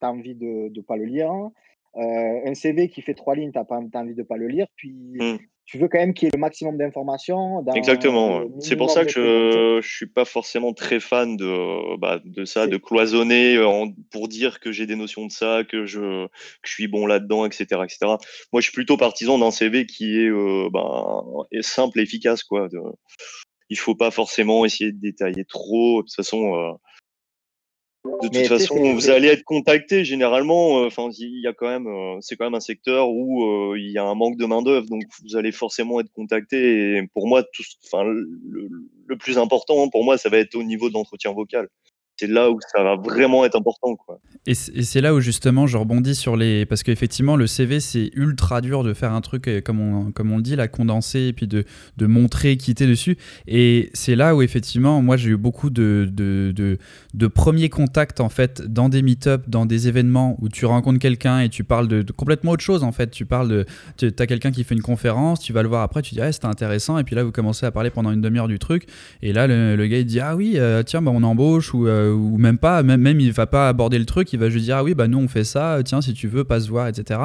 tu as envie de ne pas le lire. Hein. Euh, un CV qui fait trois lignes, tu n'as pas as envie de ne pas le lire. Puis, mmh tu veux quand même qu'il y ait le maximum d'informations. Exactement. C'est pour ça que je ne suis pas forcément très fan de, bah, de ça, de cloisonner en, pour dire que j'ai des notions de ça, que je, que je suis bon là-dedans, etc., etc. Moi, je suis plutôt partisan d'un CV qui est, euh, bah, est simple et efficace. Quoi. De, il faut pas forcément essayer de détailler trop. De toute façon, euh, de toute Mais façon, vous allez être contacté généralement. Enfin, euh, il y a quand même, euh, c'est quand même un secteur où euh, il y a un manque de main d'œuvre, donc vous allez forcément être contacté. Et pour moi, tout, enfin, le, le, plus important pour moi, ça va être au niveau de l'entretien vocal c'est là où ça va vraiment être important. Quoi. Et c'est là où justement je rebondis sur les... Parce qu'effectivement le CV c'est ultra dur de faire un truc comme on, comme on le dit, la condenser et puis de, de montrer qui était dessus. Et c'est là où effectivement moi j'ai eu beaucoup de, de, de, premiers contacts en fait dans des meet-up, dans des événements où tu rencontres quelqu'un et tu parles de, complètement autre chose en fait. Tu parles de... Tu as quelqu'un qui fait une conférence, tu vas le voir après, tu dis ah c'était intéressant et puis là vous commencez à parler pendant une demi-heure du truc et là le, gars il dit ah oui euh, tiens bah, on embauche ou... Euh, ou même pas, même, même il va pas aborder le truc, il va juste dire ah oui bah nous on fait ça, tiens si tu veux passe voir etc.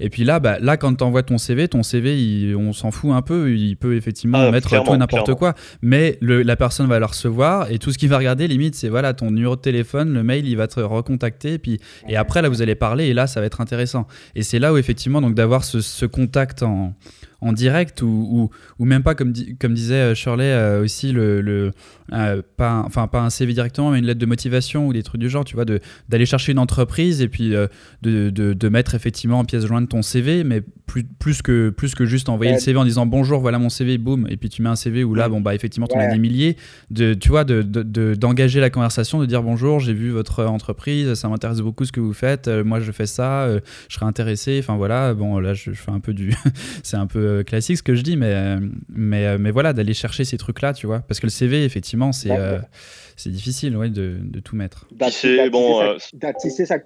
Et puis là bah là quand t'envoies ton CV, ton CV il, on s'en fout un peu, il peut effectivement ah, mettre tout et n'importe quoi, mais le, la personne va le recevoir et tout ce qu'il va regarder limite c'est voilà ton numéro de téléphone, le mail il va te recontacter et puis et après là vous allez parler et là ça va être intéressant. Et c'est là où effectivement donc d'avoir ce, ce contact en en direct ou, ou, ou, même pas comme, di comme disait Shirley euh, aussi le, le euh, pas, enfin pas un CV directement mais une lettre de motivation ou des trucs du genre tu vois d'aller chercher une entreprise et puis euh, de, de, de, mettre effectivement en pièce jointe ton CV mais plus, plus, que, plus que juste envoyer ouais. le CV en disant bonjour voilà mon CV boum et puis tu mets un CV où là bon bah effectivement tu ouais. as des milliers de tu vois d'engager de, la conversation de dire bonjour j'ai vu votre entreprise ça m'intéresse beaucoup ce que vous faites moi je fais ça je serais intéressé enfin voilà bon là je, je fais un peu du *laughs* c'est un peu classique ce que je dis, mais, mais, mais voilà, d'aller chercher ces trucs-là, tu vois. Parce que le CV, effectivement, c'est euh, c'est difficile ouais, de, de, tout mettre. D'attiser bon, euh... sa,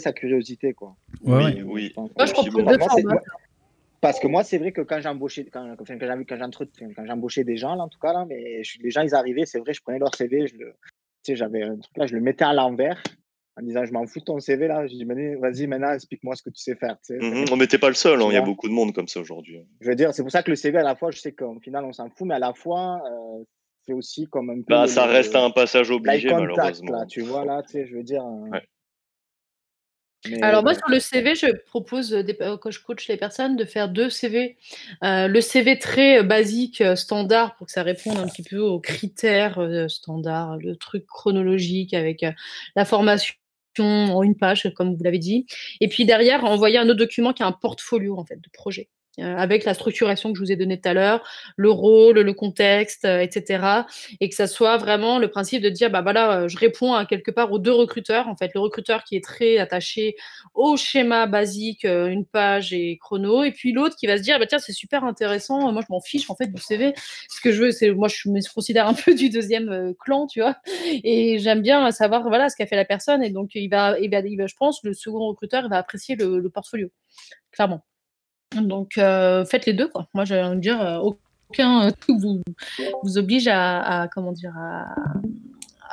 sa, curiosité, quoi. Ouais, oui, oui. Moi, je comprends parce que moi, c'est vrai que quand j'embauchais, quand, quand, quand j'embauchais des gens, là, en tout cas, là, mais je, les gens, ils arrivaient, c'est vrai, je prenais leur CV, je le, j'avais un truc là, je le mettais à l'envers, en disant je m'en fous de ton CV là. Je dis vas-y maintenant explique-moi ce que tu sais faire. Tu sais. Mmh, on n'était pas le seul, il hein, y a beaucoup de monde comme ça aujourd'hui. Je veux dire, c'est pour ça que le CV à la fois, je sais qu'au final on s'en fout, mais à la fois, euh, c'est aussi comme un peu. Bah, ça le- reste un passage obligé, contact, malheureusement. là, tu vois, là, tu sais, je veux dire. euh, Ouais. mais Alors moi bon. sur le CV, je propose des, euh, quand je coach les personnes de faire deux CV. Euh, le CV très euh, basique, euh, standard, pour que ça réponde un petit peu aux critères euh, standards, le truc chronologique avec euh, la formation en une page, comme vous l'avez dit. Et puis derrière, envoyer un autre document qui a un portfolio en fait de projet. Euh, avec la structuration que je vous ai donnée tout à l'heure, le rôle, le contexte, euh, etc. Et que ça soit vraiment le principe de dire, bah voilà, euh, je réponds à quelque part aux deux recruteurs. En fait, le recruteur qui est très attaché au schéma basique, une page et chrono, et puis l'autre qui va se dire, bah tiens, c'est super intéressant, moi je m'en fiche en fait du CV. Ce que je veux, c'est, moi je me considère un *laughs* peu du deuxième clan, tu vois, et j'aime bien savoir voilà ce qu'a fait la personne, et donc il va, il va, il va- je pense, le second recruteur va apprécier le portfolio, clairement. Donc euh, faites les deux, quoi. Moi de dire, euh, aucun euh, truc *laughs* vous, vous oblige à, à, comment dire, à,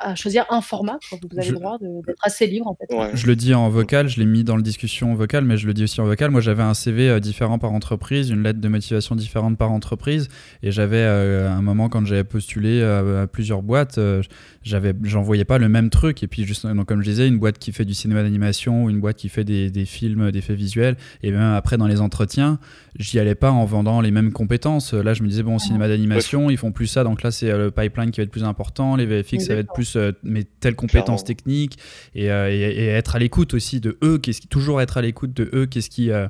à choisir un format. Vous avez Je- le droit d'être assez libre en fait. Ouais. Je le dis en vocal, je l'ai mis dans le discussion vocale, mais je le dis aussi en vocal. Moi, j'avais un CV euh, différent par entreprise, une lettre de motivation différente par entreprise, et j'avais euh, un moment quand j'avais postulé euh, à plusieurs boîtes, euh, j'avais, j'envoyais pas le même truc. Et puis, juste, donc, comme je disais, une boîte qui fait du cinéma d'animation, ou une boîte qui fait des, des films, d'effets visuels, et même après dans les entretiens, j'y allais pas en vendant les mêmes compétences. Là, je me disais bon, cinéma d'animation, ils font plus ça, donc là, c'est euh, le pipeline qui va être plus important, les VFX, ça va être plus euh, mais telles compétences Clairement. techniques et, euh, et- et être à l'écoute aussi de eux, qu'est-ce qui, toujours être à l'écoute de eux, qu'est-ce qui. euh,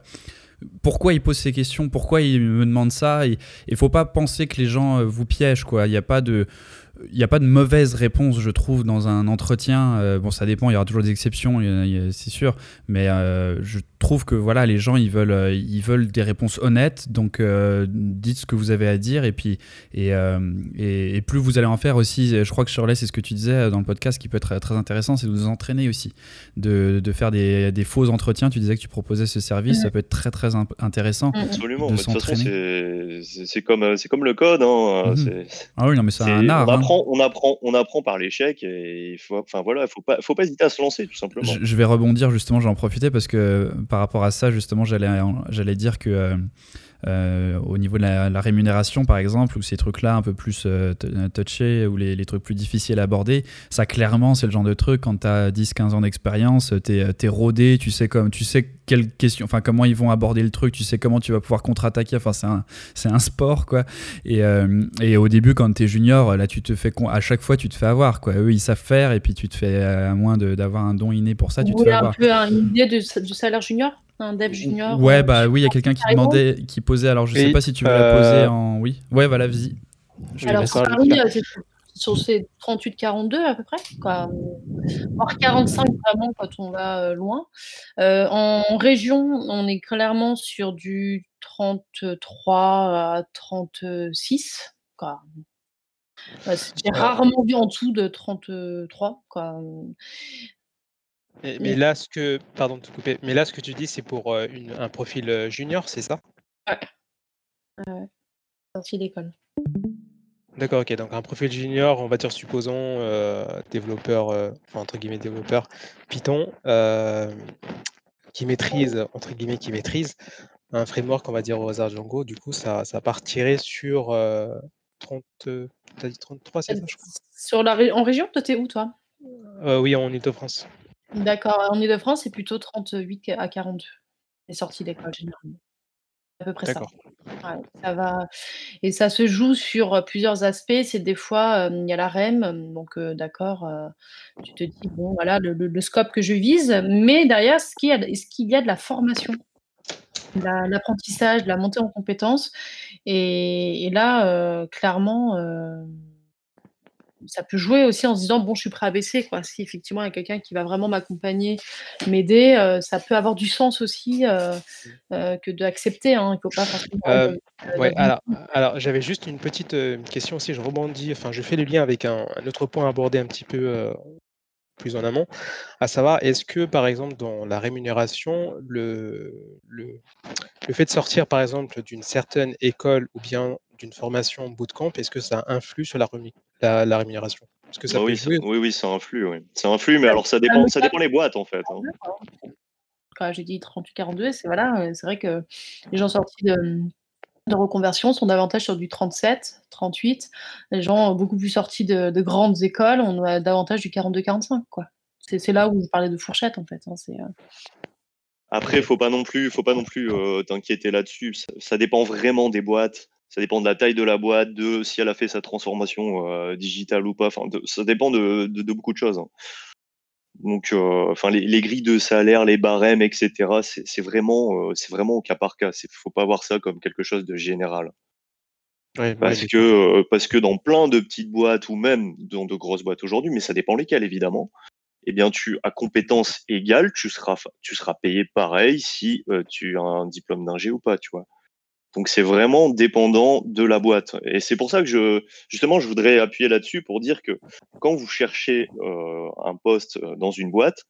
pourquoi ils posent ces questions, pourquoi ils me demandent ça. Il ne faut pas penser que les gens vous piègent. quoi. Il n'y a pas de. Il n'y a pas de mauvaise réponse, je trouve, dans un entretien. Euh, bon, ça dépend, il y aura toujours des exceptions, c'est sûr. Mais euh, je trouve que voilà, les gens, ils veulent, euh, ils veulent des réponses honnêtes. Donc, euh, dites ce que vous avez à dire. Et puis, et, euh, et, et plus vous allez en faire aussi, je crois que Shirley, c'est ce que tu disais dans le podcast qui peut être très intéressant, c'est de vous entraîner aussi. De, de faire des, des faux entretiens. Tu disais que tu proposais ce service, ça peut être très, très imp- intéressant. Absolument. de mais De toute façon, s'entraîner. c'est comme, c'est comme le code. Hein. Mhm. C'est- Ah oui, non, mais c'est c'est- un art. on, hein. apprend, on, apprend, on apprend par l'échec et il faut, enfin, voilà, faut pas, faut pas hésiter à se lancer, tout simplement. Je, je vais rebondir justement, j'en profiter parce que par rapport à ça, justement, j'allais, dire que euh, euh, au niveau de la, la rémunération, par exemple, ou ces trucs-là un peu plus euh, t- touchés, ou les, les trucs plus difficiles à aborder, ça clairement, c'est le genre de truc, quand tu as 10-15 ans d'expérience, tu es, rodé, tu sais, comme, tu sais quelles questions, enfin, comment ils vont aborder le truc, tu sais comment tu vas pouvoir contre-attaquer, enfin, c'est un, un sport, quoi. Et, euh, et au début, quand tu es junior, là, tu te fais, à chaque fois, tu te fais avoir, quoi. Eux, ils savent faire, et puis tu te fais, à moins d'avoir un don inné pour ça, tu te fais voulez un avoir. peu une idée du, du salaire junior? Un dev junior Ouais, euh, bah oui, il y a quelqu'un qui demandait, qui posait. Alors, je sais pas si tu veux la poser en. Oui. Ouais, voilà, vas-y. Alors, Paris, euh, c'est sur ces 38-42 à peu près, quoi. voire 45 vraiment quand on va euh, loin. Euh, en région, on est clairement sur du 33 à 36. Quoi. J'ai rarement vu en dessous de 33. Quoi. Mais, mais là, ce que, pardon de te couper, mais là, ce que tu dis, c'est pour euh, une- un profil euh, junior, c'est ça? Sortie d'école. D'accord, ok. Donc un profil junior, on va dire, supposons euh, développeur, euh, enfin, entre guillemets développeur Python, euh, qui maîtrise, entre guillemets, qui maîtrise un framework, on va dire, au hasard Django. Du coup, ça, ça partirait sur 30, t'as dit 33, c'est ça, je crois? Sur la en région, toi, t'es où, toi? Euh, Oui, en Ile-de-France. D'accord. En Ile-de-France, c'est plutôt 38 à 42. Les sorties d'école, généralement. À peu près ça. D'accord. Ouais, ça va. Et ça se joue sur euh, plusieurs aspects. C'est des fois, euh, il y a la REM, donc euh, d'accord, tu te dis, bon, voilà le, le- le scope que je vise, mais derrière, ce qu'il y a, est-ce qu'il y a de la formation, de la- l'apprentissage, de la montée en compétences Et, et là, euh, clairement, euh, ça peut jouer aussi en se disant, bon, je suis prêt à baisser, quoi. Si effectivement il y a quelqu'un qui va vraiment m'accompagner, m'aider, euh, ça peut avoir du sens aussi euh, euh, que d'accepter. Hein. Il ne faut pas forcément. Ouais, alors, alors j'avais juste une petite question aussi, je rebondis, enfin je fais le lien avec un, un autre point abordé un petit peu plus en amont, à savoir, est-ce que par exemple dans la rémunération, le, le, le fait de sortir par exemple d'une certaine école ou bien d'une formation bootcamp, est-ce que ça influe sur la, la, la rémunération? Que ça Bah oui, ça- oui, oui, ça influe. Oui. Ça influe, mais alors ça dépend, ça dépend les boîtes en fait. hein. Quand j'ai dit 38-42, c'est voilà, euh, c'est vrai que les gens sortis de, de reconversion sont davantage sur du 37, 38. Les gens beaucoup plus sortis de, de grandes écoles, on a davantage du 42-45, quoi. C'est là où je parlais de fourchette, en fait. Hein, euh, Après, faut pas non plus, faut pas non plus euh, t'inquiéter là-dessus. Ça, dépend vraiment des boîtes. Ça dépend de la taille de la boîte, de si elle a fait sa transformation euh, digitale ou pas. Enfin, ça dépend de beaucoup de choses. hein. Donc, euh, enfin, les, les grilles de salaire, les barèmes, etc. C'est vraiment, euh, c'est vraiment au cas par cas. Il faut pas voir ça comme quelque chose de général. Ouais, Parce que, euh, parce que dans plein de petites boîtes ou même dans de grosses boîtes aujourd'hui, mais ça dépend lesquelles évidemment, eh bien, tu, à compétences égales, tu seras, tu seras payé pareil si euh, tu as un diplôme d'ingé ou pas, tu vois. Donc, c'est vraiment dépendant de la boîte. Et c'est pour ça que je, justement, je voudrais appuyer là-dessus pour dire que quand vous cherchez euh, un poste euh, dans une boîte,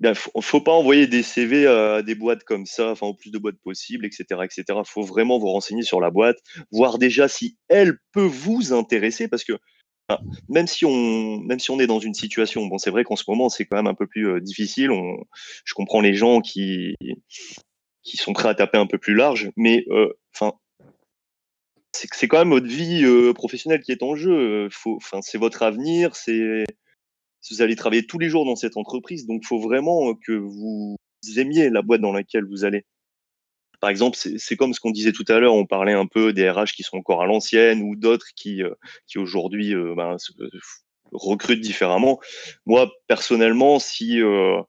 il faut, faut pas envoyer des CV à des boîtes comme ça, enfin au plus de boîtes possible, etc., etc. Faut vraiment vous renseigner sur la boîte, voir déjà si elle peut vous intéresser, parce que enfin, même si on, même si on est dans une situation, bon, c'est vrai qu'en ce moment c'est quand même un peu plus euh, difficile. Je comprends les gens qui, qui sont prêts à taper un peu plus large, mais euh, enfin. c'est quand même votre vie euh, professionnelle qui est en jeu. Euh, enfin, c'est votre avenir, c'est vous allez travailler tous les jours dans cette entreprise, donc faut vraiment que vous aimiez la boîte dans laquelle vous allez. Par exemple, c'est comme ce qu'on disait tout à l'heure, on parlait un peu des RH qui sont encore à l'ancienne ou d'autres qui, qui aujourd'hui ben, recrutent différemment. Moi, personnellement, si, euh,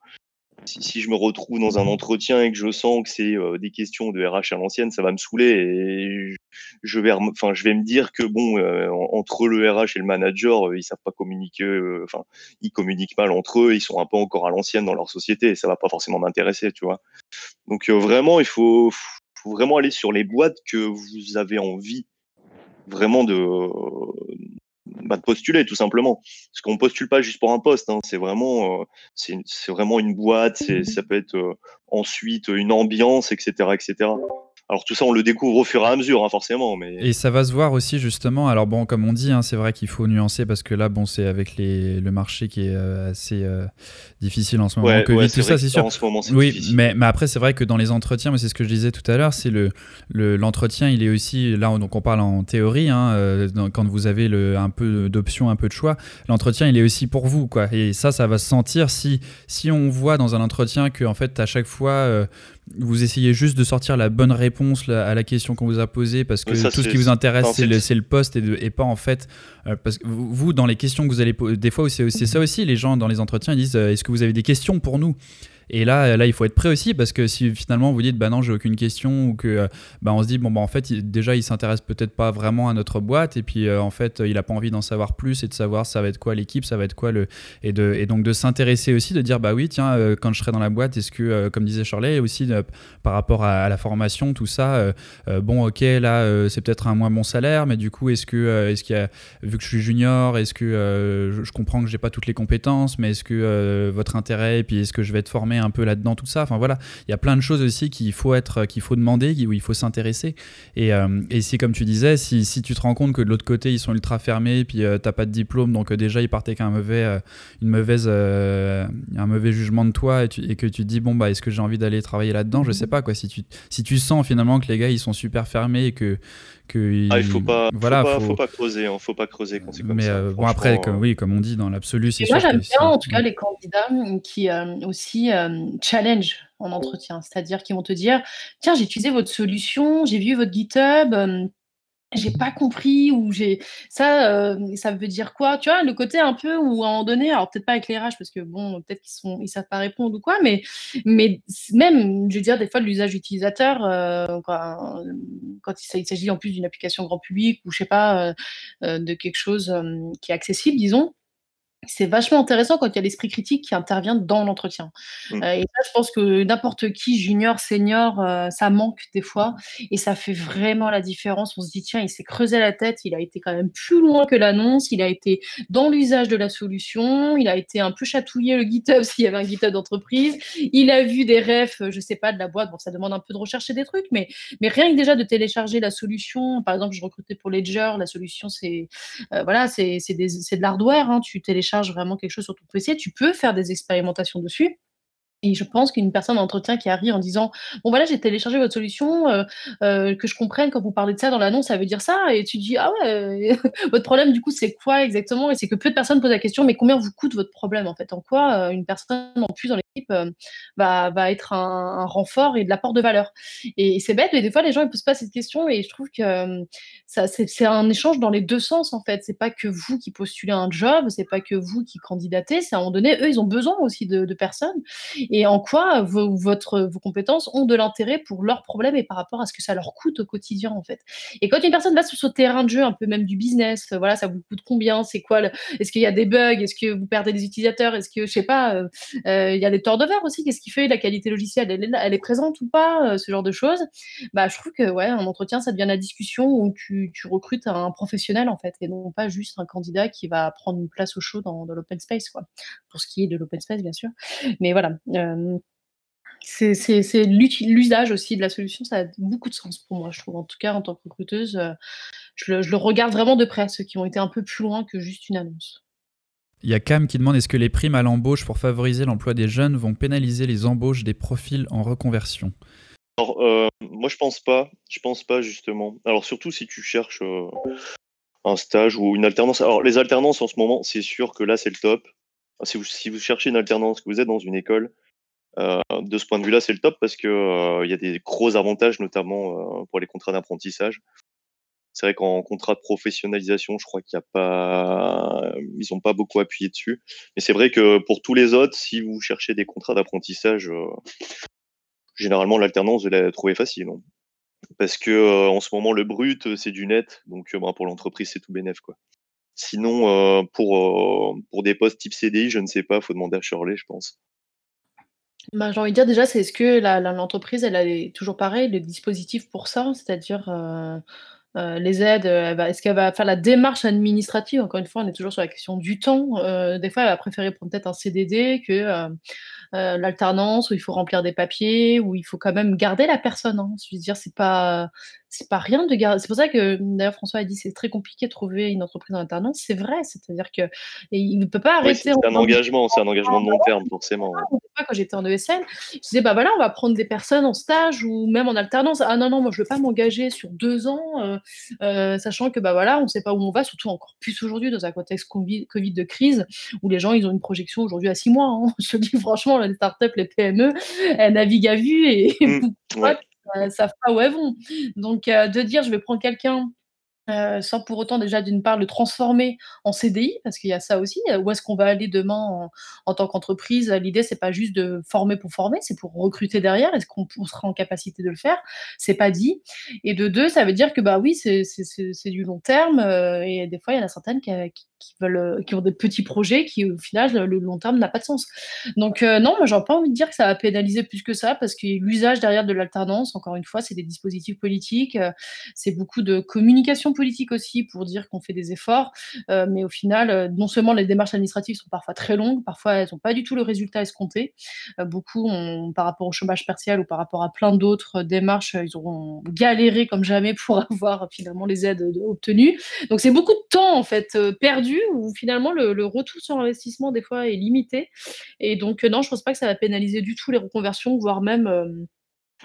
si, je me retrouve dans un entretien et que je sens que c'est euh, des questions de RH à l'ancienne, ça va me saouler et je vais, enfin, je vais me dire que bon, euh, en- entre le RH et le manager, euh, ils savent pas communiquer, enfin, ils communiquent mal entre eux, ils sont un peu encore à l'ancienne dans leur société et ça va pas forcément m'intéresser, tu vois. Donc vraiment, il faut vraiment aller sur les boîtes que vous avez envie vraiment de, bah, de postuler tout simplement. Parce qu'on postule pas juste pour un poste, hein, c'est vraiment, euh, c'est vraiment une boîte, c'est, ça peut être euh, ensuite une ambiance, etc., etc. Alors tout ça, on le découvre au fur et à mesure, hein, forcément, mais Et ça va se voir aussi justement. Alors bon, comme on dit, hein, c'est vrai qu'il faut nuancer parce que là, bon, c'est avec les, le marché qui est euh, assez euh, difficile en ce moment. Ouais, Covid, ouais, tout ça, c'est sûr. en ce moment, c'est oui, difficile. mais, mais après, c'est vrai que dans les entretiens, moi, c'est ce que je disais tout à l'heure, c'est le le- l'entretien, il est aussi là, donc on parle en théorie, hein, euh, dans- quand vous avez le, un peu d'options, un peu de choix. L'entretien, il est aussi pour vous, quoi. Et ça, ça va se sentir si si on voit dans un entretien que en fait, à chaque fois. Vous essayez juste de sortir la bonne réponse à la question qu'on vous a posée parce que ça, tout ce qui vous intéresse c'est le, poste et, de- et pas en fait euh, parce que vous, dans les questions que vous allez poser des fois c'est c'est ça aussi les gens dans les entretiens ils disent euh, est-ce que vous avez des questions pour nous? Et là, là, il faut être prêt aussi parce que si finalement vous dites bah non, j'ai aucune question ou que euh, bah on se dit bon bah en fait déjà il s'intéresse peut-être pas vraiment à notre boîte et puis euh, en fait il a pas envie d'en savoir plus et de savoir ça va être quoi l'équipe, ça va être quoi le et de et donc de s'intéresser aussi de dire bah oui tiens euh, quand je serai dans la boîte est-ce que comme disait Shirley aussi par rapport à, la formation tout ça bon ok là c'est peut-être un moins bon salaire mais du coup est-ce que est-ce qu'il y a vu que je suis junior est-ce que je, comprends que j'ai pas toutes les compétences mais est-ce que votre intérêt et puis est-ce que je vais être formé un peu là-dedans tout ça. Enfin voilà. Il y a plein de choses aussi qu'il faut être qu'il faut demander où il faut s'intéresser. Et, euh, et si comme tu disais si, si tu te rends compte que de l'autre côté ils sont ultra fermés et puis euh, t'as pas de diplôme donc euh, déjà ils partaient avec un mauvais euh, une mauvaise euh, un mauvais jugement de toi et, tu- et que tu te dis bon bah est-ce que j'ai envie d'aller travailler là-dedans? Je sais pas quoi. Si tu si tu sens finalement que les gars ils sont super fermés et que que Ah, il faut pas, voilà faut pas, faut- faut pas creuser, hein, faut pas creuser quand c'est comme mais ça. euh, bon après comme, euh. oui comme on dit dans l'absolu c'est moi, j'aime bien, en tout cas, les candidats qui euh, aussi euh, challenge en entretien, c'est-à-dire qu'ils vont te dire Tiens, j'ai utilisé votre solution, j'ai vu votre GitHub, euh, j'ai pas compris, ou j'ai ça, euh, ça veut dire quoi? Tu vois, le côté un peu où à un moment donné, alors peut-être pas RH, parce que bon, peut-être qu'ils sont, ils savent pas répondre ou quoi, mais, mais même, je veux dire, des fois, l'usage utilisateur, euh, quand, il s'agit en plus d'une application grand public ou je sais pas, euh, de quelque chose qui est accessible, disons c'est vachement intéressant quand il y a l'esprit critique qui intervient dans l'entretien. Mmh. Heu et ça, je pense que n'importe qui, junior, senior, heu, ça manque des fois et ça fait vraiment la différence. On se dit: «Tiens, il s'est creusé la tête, il a été quand même plus loin que l'annonce, il a été dans l'usage de la solution, il a été un peu chatouiller le GitHub *laughs* s'il y avait un GitHub d'entreprise, il a vu des refs, heu, je sais pas, de la boîte». Bon, ça demande un peu de rechercher des trucs, mais mais rien que déjà de télécharger la solution, par exemple, je recrutais pour Ledger, la solution c'est, voilà, c'est de l'hardware, hein. Tu télécharges vraiment quelque chose sur ton PC, tu peux faire des expérimentations dessus Et je pense qu'une personne d'entretien qui arrive en disant: «Bon voilà, j'ai téléchargé votre solution, heu heu, que je comprenne quand vous parlez de ça dans l'annonce, ça veut dire ça» et tu dis: «Ah ouais, *laughs* votre problème du coup c'est quoi exactement?» et c'est que peu de personnes posent la question: «Mais combien vous coûte votre problème en fait?» en quoi, une personne en plus dans l'équipe, va va être un renfort et de l'apport de valeur? Et c'est bête, mais des fois les gens ils posent pas cette question et je trouve que, ça c'est un échange dans les 2 sens en fait. C'est pas que vous qui postulez un job, c'est pas que vous qui candidatez, c'est à un moment donné, eux, ils ont besoin aussi de personnes et en quoi vos, compétences ont de l'intérêt pour leurs problèmes et par rapport à ce que ça leur coûte au quotidien en fait? Et quand une personne va sur ce terrain de jeu, un peu même du business, euh, voilà, ça vous coûte combien? C'est quoi. Est-ce qu'il y a des bugs? Est-ce que vous perdez des utilisateurs? Est-ce que, je sais pas, euh, euh, il y a des verre aussi? Qu'est-ce qui fait la qualité logicielle? Elle est, présente ou pas Ce genre de choses? Bah, je trouve que ouais, un entretien, ça devient la discussion où tu, recrutes un professionnel en fait et non pas juste un candidat qui va prendre une place au chaud dans, dans l'open space quoi. Pour ce qui est de l'open space bien sûr. Mais voilà, c'est l'usage aussi de la solution, ça a beaucoup de sens pour moi, je trouve. En tout cas, en tant que recruteuse, euh, je le, je le regarde vraiment de près, ceux qui ont été un peu plus loin que juste une annonce. Il y a Cam qui demande est-ce que les primes à l'embauche pour favoriser l'emploi des jeunes vont pénaliser les embauches des profils en reconversion? Alors, euh, moi je pense pas. Je pense pas justement. Alors surtout si tu cherches un stage ou une alternance. Alors les alternances en ce moment, c'est sûr que là c'est le top. Si vous, si vous cherchez une alternance, que vous êtes dans une école, euh, de ce point de vue-là, c'est le top parce que euh, il y a des gros avantages, notamment euh, pour les contrats d'apprentissage. C'est vrai qu'en contrat de professionnalisation, je crois qu'il n'y a pas, ils n'ont pas beaucoup appuyé dessus. Mais c'est vrai que pour tous les autres, si vous cherchez des contrats d'apprentissage, généralement l'alternance, vous la trouvez facile. Hein. Parce que en ce moment, le brut, c'est du net, donc bah, pour l'entreprise, c'est tout quoi. Sinon, pour, des postes type CDI, je ne sais pas, faut demander à Shirley, je pense. Bah, j'ai envie de dire déjà, c'est est-ce que l'entreprise, elle a toujours pareil, le dispositif pour ça? C'est-à-dire, euh, euh, les aides, est-ce qu'elle va faire la démarche administrative? Encore une fois, on est toujours sur la question du temps. Euh, des fois, elle va préférer prendre peut-être un CDD que, l'alternance où il faut remplir des papiers, où il faut quand même garder la personne, hein. Je veux dire, c'est pas c'est pas rien de garder. C'est pour ça que d'ailleurs François a dit c'est très compliqué de trouver une entreprise en alternance. C'est vrai, c'est-à-dire que il ne peut pas arrêter. c'est un engagement, c'est un engagement de long terme forcément. Quand j'étais en ESN, je disais bah voilà, on va prendre des personnes en stage ou même en alternance. Ah non non, moi je veux pas m'engager sur deux ans, euh, euh, sachant que bah voilà, on sait pas où on va, surtout encore plus aujourd'hui dans un contexte COVID, de crise où les gens ils ont une projection aujourd'hui à six mois. Hein. *laughs* Je te dis franchement, les startups, les PME, elles naviguent à vue et mmh, *laughs* euh, savent pas où elles vont. Donc, euh, de dire je vais prendre quelqu'un euh, sans pour autant déjà d'une part le transformer en CDI, parce qu'il y a ça aussi. Où est-ce qu'on va aller demain en, tant qu'entreprise? L'idée, c'est pas juste de former pour former, c'est pour recruter derrière. Est-ce qu'on sera en capacité de le faire? C'est pas dit. Et de deux, ça veut dire que bah oui, c'est du long terme. et des fois, il y en a certaines qui veulent, euh, qui ont des petits projets qui, au final, le long terme n'a pas de sens. Donc, euh, non, moi, j'ai pas envie de dire que ça va pénaliser plus que ça, parce que l'usage derrière de l'alternance, encore une fois, c'est des dispositifs politiques, euh, c'est beaucoup de communication politique aussi pour dire qu'on fait des efforts, mais au final, non seulement les démarches administratives sont parfois très longues, parfois elles n'ont pas du tout le résultat escompté. beaucoup, par rapport au chômage partiel ou par rapport à plein d'autres démarches, ils auront galéré comme jamais pour *laughs* avoir finalement les aides obtenues. Donc, c'est beaucoup de temps, en fait, perdu où finalement le, retour sur investissement des fois est limité. Et donc euh, non, je pense pas que ça va pénaliser du tout les reconversions, voire même euh,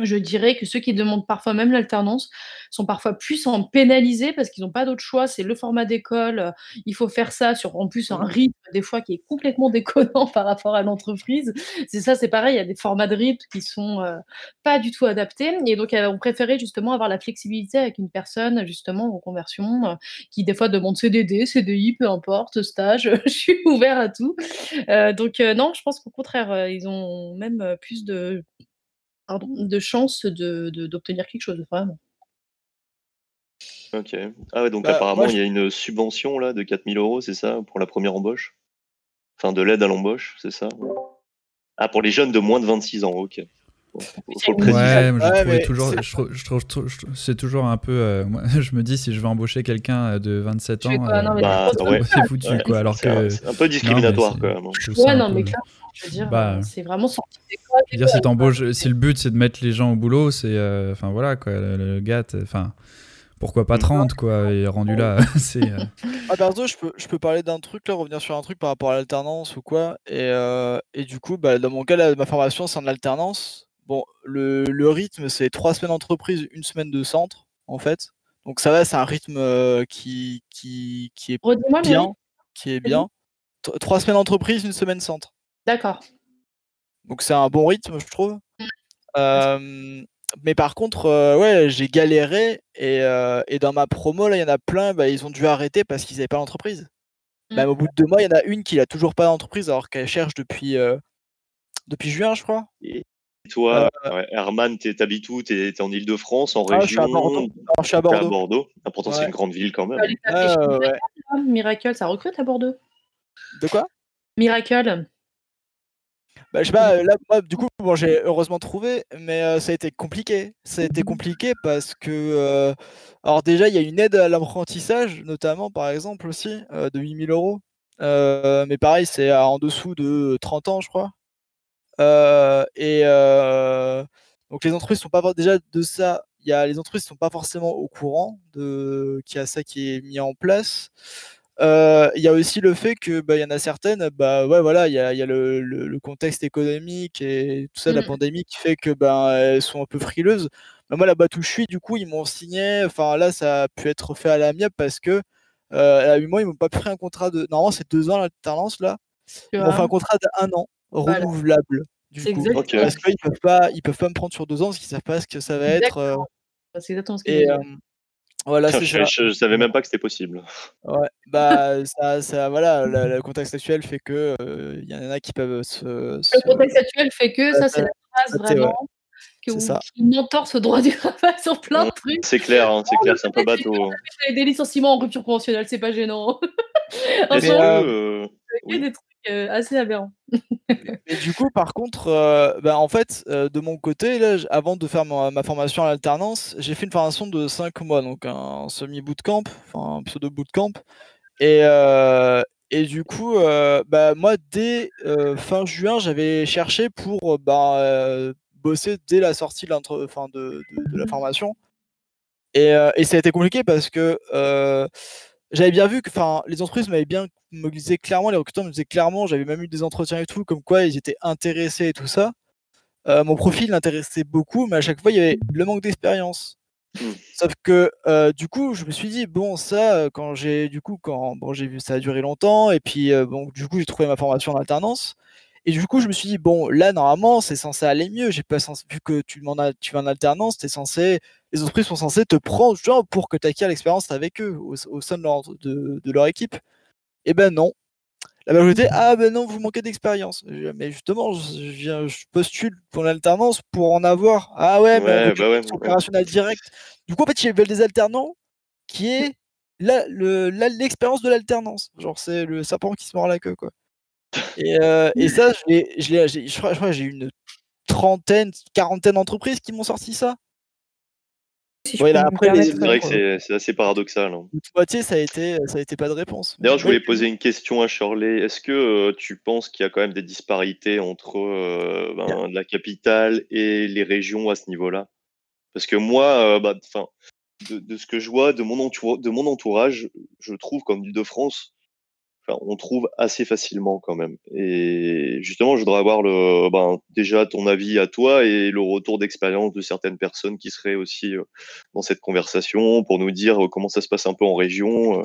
je dirais que ceux qui demandent parfois même l'alternance sont parfois plus en pénalisés parce qu'ils n'ont pas d'autre choix. C'est le format d'école, euh, il faut faire ça sur en plus un mmh. rythme des fois qui est complètement déconnant *laughs* par rapport à l'entreprise. C'est ça, c'est pareil, il y a des formats de rythme qui sont euh, pas du tout adaptés. Et donc, on préférait justement avoir la flexibilité avec une personne justement en conversion euh, qui des fois demande CDD, CDI, peu importe, stage, *laughs* je suis ouvert à tout. donc non, je pense qu'au contraire, ils ont même plus de de chance de d'obtenir quelque chose, vraiment. OK. Ah ouais, donc bah, apparemment, il y a une subvention là de 4000 euros, c'est ça, pour la première embauche? Enfin, de l'aide à l'embauche, c'est ça? Ah, pour les jeunes de moins de 26 ans, OK. Ouais, je toujours, je trouve, c'est toujours un peu. Euh, moi, *laughs* je me dis si je veux embaucher quelqu'un de 27 ans, euh, bah, c'est foutu quoi. Alors que c'est un peu discriminatoire quand même. Hein. Ouais, non, mais clair. Je veux dire, bah, c'est vraiment sorti Dire si, si le but c'est de mettre les gens au boulot, c'est, euh, enfin voilà quoi, le, gars, enfin pourquoi pas 30 quoi et rendu là *laughs* c'est euh, Ah perso, je peux, je peux parler d'un truc là, revenir sur un truc par rapport à l'alternance ou quoi. Et, euh, et du coup, bah, dans mon cas, là, ma formation, c'est en alternance. Bon, le, le rythme, c'est trois semaines d'entreprise, une semaine de centre, en fait. Donc ça va, c'est un rythme euh, qui, qui, qui est Redis-moi bien, rythme. qui est bien. T- Trois semaines d'entreprise, une semaine centre. D'accord. Donc c'est un bon rythme, je trouve. Euh, mais par contre, euh, ouais, j'ai galéré et, et dans ma promo, là, il y en a plein, bah, ils ont dû arrêter parce qu'ils n'avaient pas d'entreprise. Mm. Même au bout de deux mois, il y en a une qui n'a toujours pas d'entreprise alors qu'elle cherche depuis, depuis juin, je crois. Et toi, ouais, Herman, t'es- t'habites où T'es en Ile-de-France, en Ah, je suis région à Bordeaux. Alors, je suis à Bordeaux. Bordeaux. Ah, pourtant, c'est une grande ville quand même. Ouais. Miracle, ça recrute à Bordeaux? De quoi? Miracle. Bah, je sais pas, là, moi, du coup, bon, j'ai heureusement trouvé, mais euh, ça a été compliqué. Ça a été compliqué parce que, euh, alors déjà, il y a une aide à l'apprentissage, notamment, par exemple, aussi, euh, de 8000 euros. Euh, mais pareil, c'est en dessous de 30 ans, je crois. Euh, et euh, donc, les entreprises sont pas déjà de ça. Il y a les entreprises sont pas forcément au courant de qu'il y a ça qui est mis en place. Euh, Il y a aussi le fait que bah, y en a certaines, bah ouais voilà, il y a, il y a le, le- le contexte économique et tout ça, la Mm. pandémie qui fait que ben elles sont un peu frileuses. Mais moi là-bas où je suis, du coup, ils m'ont signé. Enfin là, ça a pu être fait à l'amiable parce que euh, à 8 mois, ils m'ont pas pris un contrat de. Normalement, c'est deux ans l'alternance là. Ils m'ont fait un contrat d'un an Voilà. renouvelable. Du C'est coup, exactement Ok. parce qu'ils peuvent pas, ils peuvent pas me prendre sur deux ans parce qu'ils savent pas ce que ça va être. euh, Exactement. C'est exactement ce que et euh, voilà, je, ça. je- je savais même pas que c'était possible. Ouais, bah ça, ça voilà, le, le contexte actuel fait que euh, il y en a qui peuvent se, Le se- contexte actuel fait que, ça, c'est la phrase adapter, ouais. vraiment que C'est vous, ça. qui m'entorse au droit du *laughs* travail sur plein de trucs. C'est clair, hein, c'est clair, c'est un peu bateau. hein. Des licenciements en rupture conventionnelle, c'est pas gênant. *laughs* en euh, a des trucs euh, assez aberrants. Et du coup, par contre, euh, bah, en fait, euh, de mon côté, là, avant de faire ma, ma formation à l'alternance, j'ai fait une formation de 5 mois, donc un semi-bootcamp, enfin un pseudo-bootcamp. Et, euh, et du coup, bah, moi, dès fin juin, j'avais cherché pour bah, bosser dès la sortie de, de, de- de la formation. Et, et ça a été compliqué parce que j'avais bien vu que enfin, les entreprises m'avaient bien me disaient clairement, les recruteurs me disaient clairement, j'avais même eu des entretiens et tout, comme quoi ils étaient intéressés et tout ça. Euh, mon profil l'intéressait beaucoup, mais à chaque fois, il y avait le manque d'expérience. Hmm. Sauf que euh, du coup, je me suis dit, bon, ça, euh, quand j'ai du coup, quand bon, j'ai vu ça a duré longtemps, et puis euh, bon, du coup, j'ai trouvé ma formation en alternance. Et du coup, je me suis dit, bon, là, normalement, c'est censé aller mieux. J'ai pas vu que tu m'en as, tu vas en alternance, t'es censé, les entreprises sont censées te prendre genre, pour que tu acquières l'expérience avec eux au, au sein de leur, de, de leur équipe. Et ben non. La majorité, ah ben non, vous manquez d'expérience. Mais justement, je, je viens- je postule pour l'alternance pour en avoir. Ah ouais, mais bah ouais, ouais. opérationnel direct. Du coup, en fait, ils veulent des alternants qui est l'expérience de l'alternance. Genre, c'est le serpent qui se mord la queue, quoi. Et, euh, et ça, je, j'ai- crois, que une trentaine, quarantaine d'entreprises qui m'ont sorti ça. Si là, après, les, C'est vrai que c'est c'est assez paradoxal. hein. moitié, ça a été, ça a été pas de réponse. D'ailleurs, je voulais poser une question à Shirley. Est-ce que euh, tu penses qu'il y a quand même des disparités entre euh, ben, la capitale et les régions à ce niveau-là? Parce que moi, euh, bah, de, de ce que je vois de mon, entour- de mon entourage, je trouve qu'en Ile-de-France, enfin, on trouve assez facilement quand même. Et justement, je voudrais avoir le, ben, déjà ton avis à toi et le retour d'expérience de certaines personnes qui seraient aussi euh, dans cette conversation pour nous dire euh, comment ça se passe un peu en région. euh.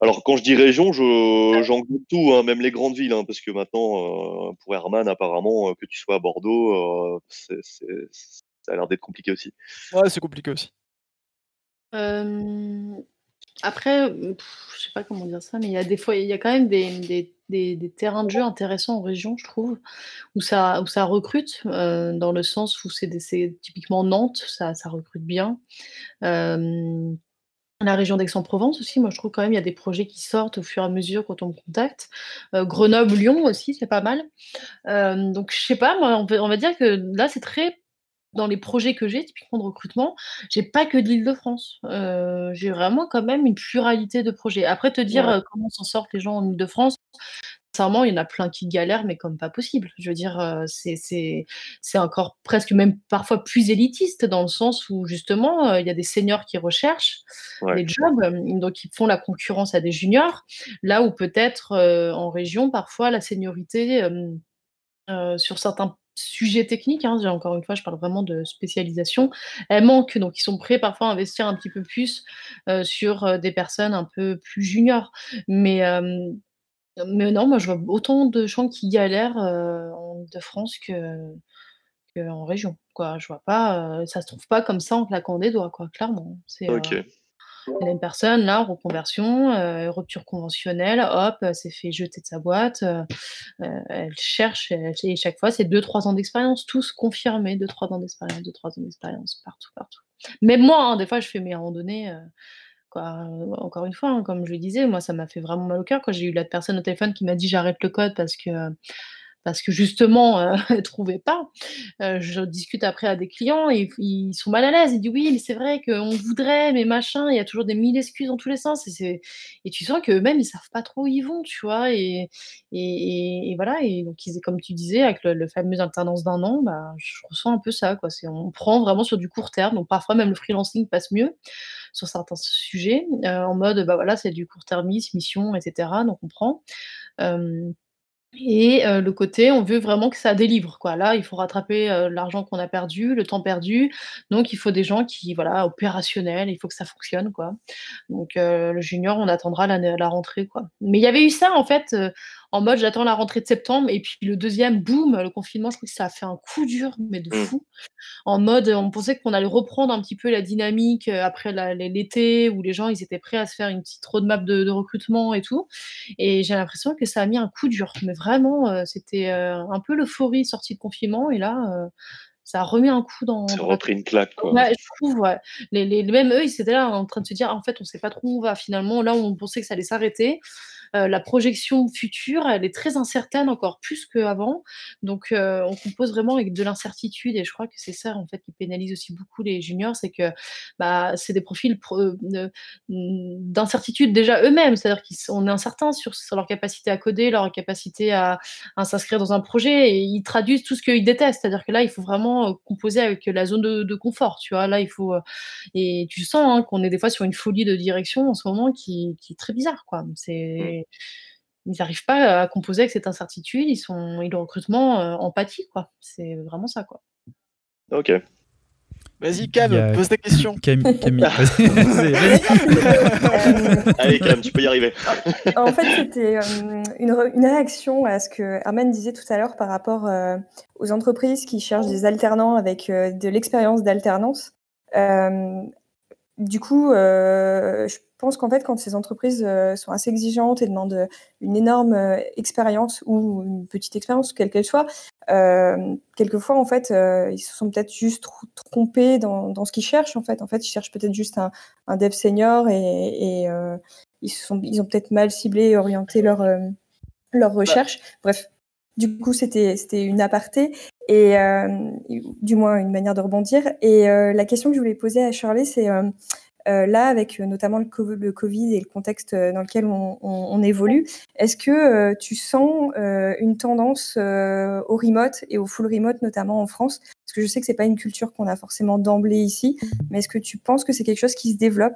Alors, quand je dis région, je, j'englobe tout, hein, même les grandes villes, hein, parce que maintenant, euh, pour Herman, apparemment, euh, que tu sois à Bordeaux, euh, c'est, c'est- ça a l'air d'être compliqué aussi. Ouais, c'est compliqué aussi. Euh, après, pff, je sais pas comment dire ça, mais il y a des fois, il y a quand même des, des- terrains de jeu intéressants en région, je trouve, où ça, où ça recrute, euh, dans le sens où c'est typiquement Nantes, ça, ça recrute bien. Euh, la région d'Aix-en-Provence aussi, moi je trouve quand même il y a des projets qui sortent au fur et à mesure quand on me contacte. Euh, Grenoble, Lyon aussi, c'est pas mal. Donc je sais pas, on va dire que là c'est très dans les projets que j'ai, typiquement de recrutement, j'ai pas que de l'Île-de-France. Euh, j'ai vraiment quand même une pluralité de projets. Après te dire Ouais. euh, comment s'en sortent les gens en Île-de-France, sincèrement, il y en a plein qui galèrent, mais comme pas possible. Je veux dire, euh, c'est encore presque même parfois plus élitiste dans le sens où justement, il y a des seniors qui recherchent Ouais. les jobs, donc ils font la concurrence à des juniors. Là où peut-être, en région, parfois la seniorité, sur certains sujets techniques, hein, encore une fois, je parle vraiment de spécialisation, elle manque. Donc ils sont prêts parfois à investir un petit peu plus, sur, des personnes un peu plus juniors. Mais, non, moi je vois autant de gens qui galèrent, en Île-de-France que qu'en région, quoi. Je vois pas, ça se trouve pas comme ça en claquant des doigts, quoi, clairement. C'est, OK. Il y a une personne là, reconversion, heu, rupture conventionnelle, hop, elle s'est fait jeter de sa boîte, heu, elle cherche et chaque fois c'est 2-3 ans d'expérience, tous confirmés, 2-3 ans d'expérience, 2-3 ans d'expérience, partout, partout. Même moi, hein, des fois je fais: «Mais à un moment donné, heu, quoi», encore une fois, hein, comme je le disais, moi ça m'a fait vraiment mal au cœur quand j'ai eu la personne au téléphone qui m'a dit: «J'arrête le code parce que, parce que justement, *laughs* elle trouvait pas». Heu, je discute après à des clients et ils sont mal à l'aise. Ils disent: «Oui, mais c'est vrai qu'on voudrait, mais machin», il y a toujours des 1000 excuses dans tous les sens et tu sens qu'eux-mêmes, ils savent pas trop où ils vont, tu vois? Et voilà et donc ils comme tu disais avec le le fameux alternance d'1 an, bah, je ressens un peu ça, on prend vraiment sur du court terme, donc parfois même le freelancing passe mieux sur certains sujets, heu, en mode, bah, voilà, c'est du court-termisme, mission et cetera, donc on prend. Et heu, le côté, on veut vraiment que ça délivre, quoi. Là, il faut rattraper, heu, l'argent qu'on a perdu, le temps perdu, donc il faut des gens qui, voilà, opérationnels, il faut que ça fonctionne, quoi. Donc heu, le junior, on attendra la rentrée, quoi. Mais il y avait eu ça, en fait, en mode j'attends la rentrée de septembre et puis le 2e, boum, le confinement, je trouve que ça a fait un coup dur, mais de Mmh. fou. En mode, on pensait qu'on allait reprendre un petit peu la dynamique, heu, après l'été où les gens, ils étaient prêts à se faire une petite roadmap de de recrutement et tout et j'ai l'impression que ça a mis un coup dur. Mais vraiment, heu, c'était, heu, un peu l'euphorie sortie de confinement et là, ça a remis un coup dans Ça a repris une claque, quoi. ouais, je trouve, ouais. Les les même eux, ils étaient là en train de se dire: «En fait, on sait pas trop où on va finalement». Là, on pensait que ça allait s'arrêter. Heu, la projection future, elle est très incertaine, encore plus qu'avant. Donc heu, on compose vraiment avec de l'incertitude et je crois que c'est ça, en fait, qui pénalise aussi beaucoup les juniors. C'est que, bah, c'est des profils de mmh, d'incertitude déjà eux-mêmes. C'est-à-dire qu'ils sont on est incertain sur leur capacité à coder, leur capacité à s'inscrire dans un projet et ils traduisent tout ce qu'ils détestent. C'est-à-dire que là, il faut vraiment, composer avec la zone de confort, tu vois? Là, il faut, et tu sens, hein, qu'on est des fois sur une folie de direction en ce moment qui qui est très bizarre, quoi. Mmh. Ils arrivent pas à composer avec cette incertitude, ils sont et le recrutement, en pâtit, quoi. C'est vraiment ça, quoi. OK. Vas-y Cam, a pose ta question. Cami Camille, *laughs* vas-y. *laughs* Allez Cam, tu peux y arriver. En fait, c'était, hem, une réaction à ce que Herman disait tout à l'heure par rapport, heu, aux entreprises qui cherchent des alternants avec, de l'expérience d'alternance. Du coup, heu, je pense qu'en fait, quand ces entreprises, heu, sont assez exigeantes et demandent, heu, une énorme, heu, expérience ou une petite expérience, quelle qu'elle soit, hem, quelquefois, en fait, ils se sont peut-être juste tro trompés dans dans ce qu'ils cherchent, en fait. En fait, ils cherchent peut-être juste un un dev senior et et ils se sont ils ont peut-être mal ciblé et orienté leur, leur recherche. Bref, du coup, c'était une aparté et hem, du moins une manière de rebondir et heu, la question que je voulais poser à Shirley, c'est, hem, heu, là, avec, notamment le cov le covid et le contexte, dans lequel on on évolue, est-ce que, tu sens, une tendance, au remote et au full remote, notamment en France? Parce que je sais que c'est pas une culture qu'on a forcément d'emblée ici, mais est-ce que tu penses que c'est quelque chose qui se développe?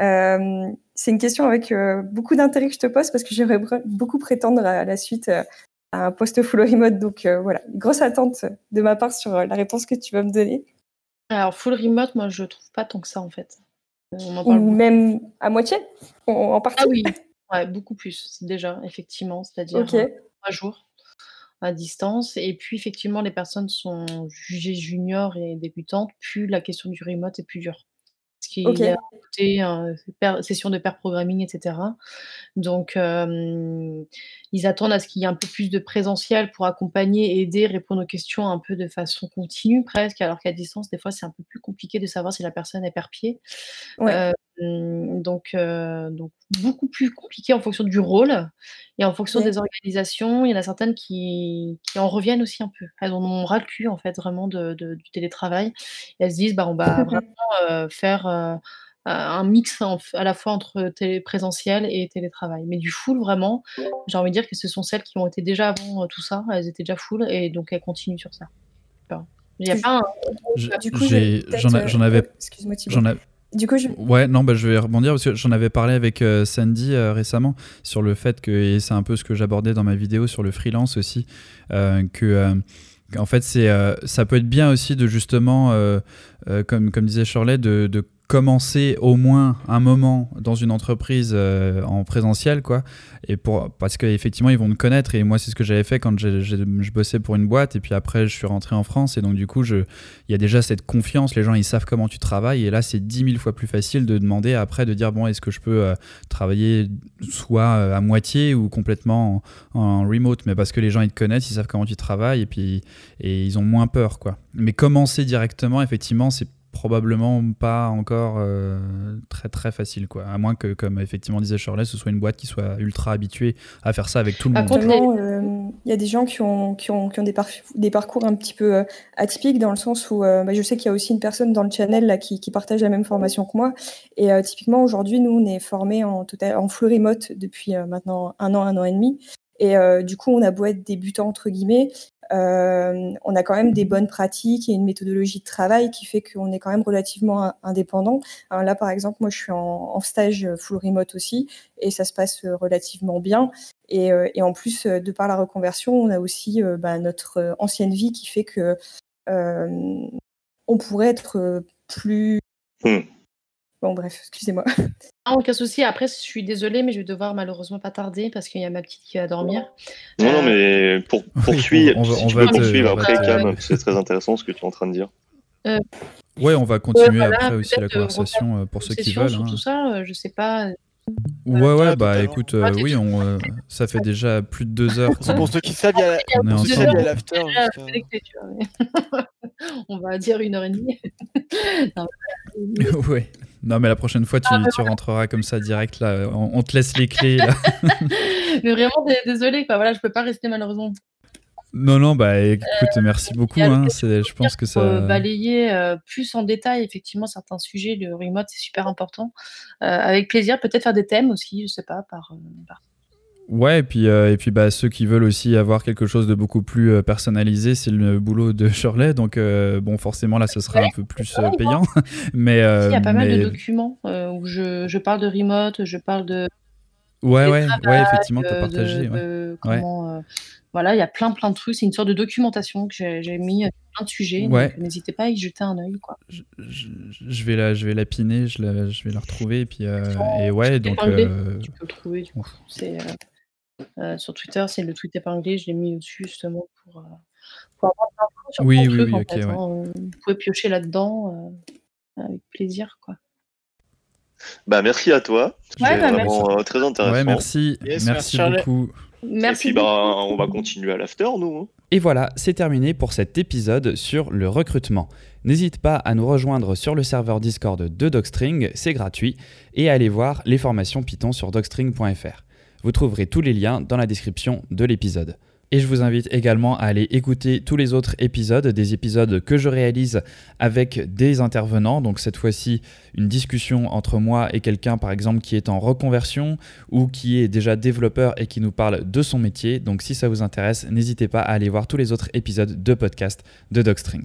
C'est une question avec, beaucoup d'intérêt que je te pose parce que j'aimerais beaucoup prétendre à la suite, à un poste full remote donc heu, voilà, grosse attente de ma part sur, heu, la réponse que tu vas me donner. Alors full remote, moi je trouve pas tant que ça, en fait. On en Ou beaucoup. même à moitié? En Ah partie? oui, *laughs* ouais, beaucoup plus déjà, effectivement, c'est-à-dire, heu, OK. 3 jours à distance et puis effectivement les personnes sont jugées juniors et débutantes, plus la question du remote est plus dure. Qu'il y a pair session de pair programming et cetera. Donc ils attendent à ce qu'il y ait un peu plus de présentiel pour accompagner, aider, répondre aux questions un peu de façon continue presque, alors qu'à distance, des fois, c'est un peu plus compliqué de savoir si la personne est perd-pied. Ouais. Hem, donc donc beaucoup plus compliqué en fonction du rôle et en fonction des organisations. Il y en a certaines qui qui en reviennent aussi un peu. Elles en ont ras le cul, en fait, vraiment de de du télétravail et elles se disent: «Bah, on va vraiment, faire, un mix à la fois entre télé présentiel et télétravail. Mais du full, vraiment, j'ai envie de dire que ce sont celles qui ont été déjà avant tout ça, elles étaient déjà full et donc elles continuent sur ça. Il y a pas un... Du coup, j'en avais. Excuse-moi, du coup, je... Ouais, non, bah, je vais rebondir parce que j'en avais parlé avec euh, Sandy euh, récemment sur le fait que, et c'est un peu ce que j'abordais dans ma vidéo sur le freelance aussi, euh, que en fait, ça peut être bien aussi de justement, comme, comme disait Shirley, de commencer au moins un moment dans une entreprise euh, en présentiel, quoi. Et pour, parce qu'effectivement, ils vont me connaître. Et moi, c'est ce que j'avais fait quand je bossais pour une boîte. Et puis après, je suis rentré en France. Et donc, du coup, il y a déjà cette confiance. Les gens, ils savent comment tu travailles. Et là, c'est dix mille fois plus facile de demander après, de dire, bon, est-ce que je peux euh, travailler soit euh, à moitié ou complètement en, en, remote? Mais parce que les gens, ils te connaissent, ils savent comment tu travailles. Et puis, et ils ont moins peur, quoi. Mais commencer directement, effectivement, c'est probablement pas encore euh, très très facile quoi. À moins que comme effectivement disait Shirley ce soit une boîte qui soit ultra habituée à faire ça avec tout le monde. Euh, il y a des gens qui ont, qui ont, qui ont des, des, parcours un petit peu euh, atypiques dans le sens où bah, je sais qu'il y a aussi une personne dans le channel là, qui, qui partage la même formation que moi. Et typiquement aujourd'hui nous on est formés en, total, en full remote depuis maintenant un an, un an et demi et du coup, on a beau être débutant, entre guillemets, euh, on a quand même des bonnes pratiques et une méthodologie de travail qui fait qu'on est quand même relativement indépendant. là, par exemple, moi, je suis en, stage full remote aussi et ça se passe relativement bien. Et, euh, en plus, de par la reconversion, on a aussi euh, bah, notre ancienne vie qui fait que on pourrait être plus... Hmm. Bon, bref, excusez-moi. Ah, aucun souci. Après, je suis désolée, mais je vais devoir malheureusement pas tarder parce qu'il y a ma petite qui va dormir. Non, non, euh, mais pour, poursuivre, on va, poursuivre après, Cam, c'est très intéressant ce que tu es en train de dire. Euh, ouais, on va continuer après aussi la conversation pour ceux qui veulent. Hein. Tout ça, je sais pas. Ouais, ouais, bah écoute, oui, on, ça fait déjà plus de deux heures. pour ceux qui savent, il y a l'after. *laughs* on va dire une heure et demie. *laughs* *laughs* oui. Non, mais la prochaine fois, tu, ah, tu rentreras comme ça direct. Là. On, te laisse les clés. Là. *laughs* mais vraiment, désolé. Quoi. Voilà, je peux pas rester malheureusement. Non, non, bah écoute, euh, merci beaucoup. Hein, je pense que ça. Balayer euh, plus en détail, effectivement, certains sujets. Le remote, c'est super important. Euh, avec plaisir, peut-être faire des thèmes aussi, je sais pas, par. par Ouais, et puis, euh, et puis bah, ceux qui veulent aussi avoir quelque chose de beaucoup plus euh, personnalisé, c'est le boulot de Shirley. Donc, euh, bon, forcément, là, ce sera un peu plus payant. mais, il y a pas mal *laughs* de documents où je, je, parle de remote, je parle de. Ouais, ouais, ouais, effectivement, tu as partagé. voilà, il y a plein, plein de trucs. C'est une sorte de documentation que j'ai mis plein de sujets. Ouais. N'hésitez pas à y jeter un œil. Quoi. Je, je, vais la, je vais la piner, je, la, je vais la retrouver. Et, puis, et ouais, donc. tu peux le trouver, du coup. C'est. Euh, sur Twitter, c'est le tweet épinglé, je l'ai mis au-dessus justement pour, euh, pour avoir des sur oui, oui, oui, hein. Vous pouvez piocher là-dedans euh, avec plaisir. Quoi. Bah, merci à toi. Ouais, bah, vraiment merci. très intéressant. Ouais, merci. merci, beaucoup. Merci. Et puis, bah, on va continuer à l'after, nous. Hein. Et voilà, c'est terminé pour cet épisode sur le recrutement. N'hésite pas à nous rejoindre sur le serveur Discord de Docstring, c'est gratuit, et à aller voir les formations Python sur docstring.fr. Vous trouverez tous les liens dans la description de l'épisode. Et je vous invite également à aller écouter tous les autres épisodes, des épisodes que je réalise avec des intervenants. Donc cette fois-ci, une discussion entre moi et quelqu'un, par exemple, qui est en reconversion ou qui est déjà développeur et qui nous parle de son métier. Donc si ça vous intéresse, n'hésitez pas à aller voir tous les autres épisodes de podcast de Docstring.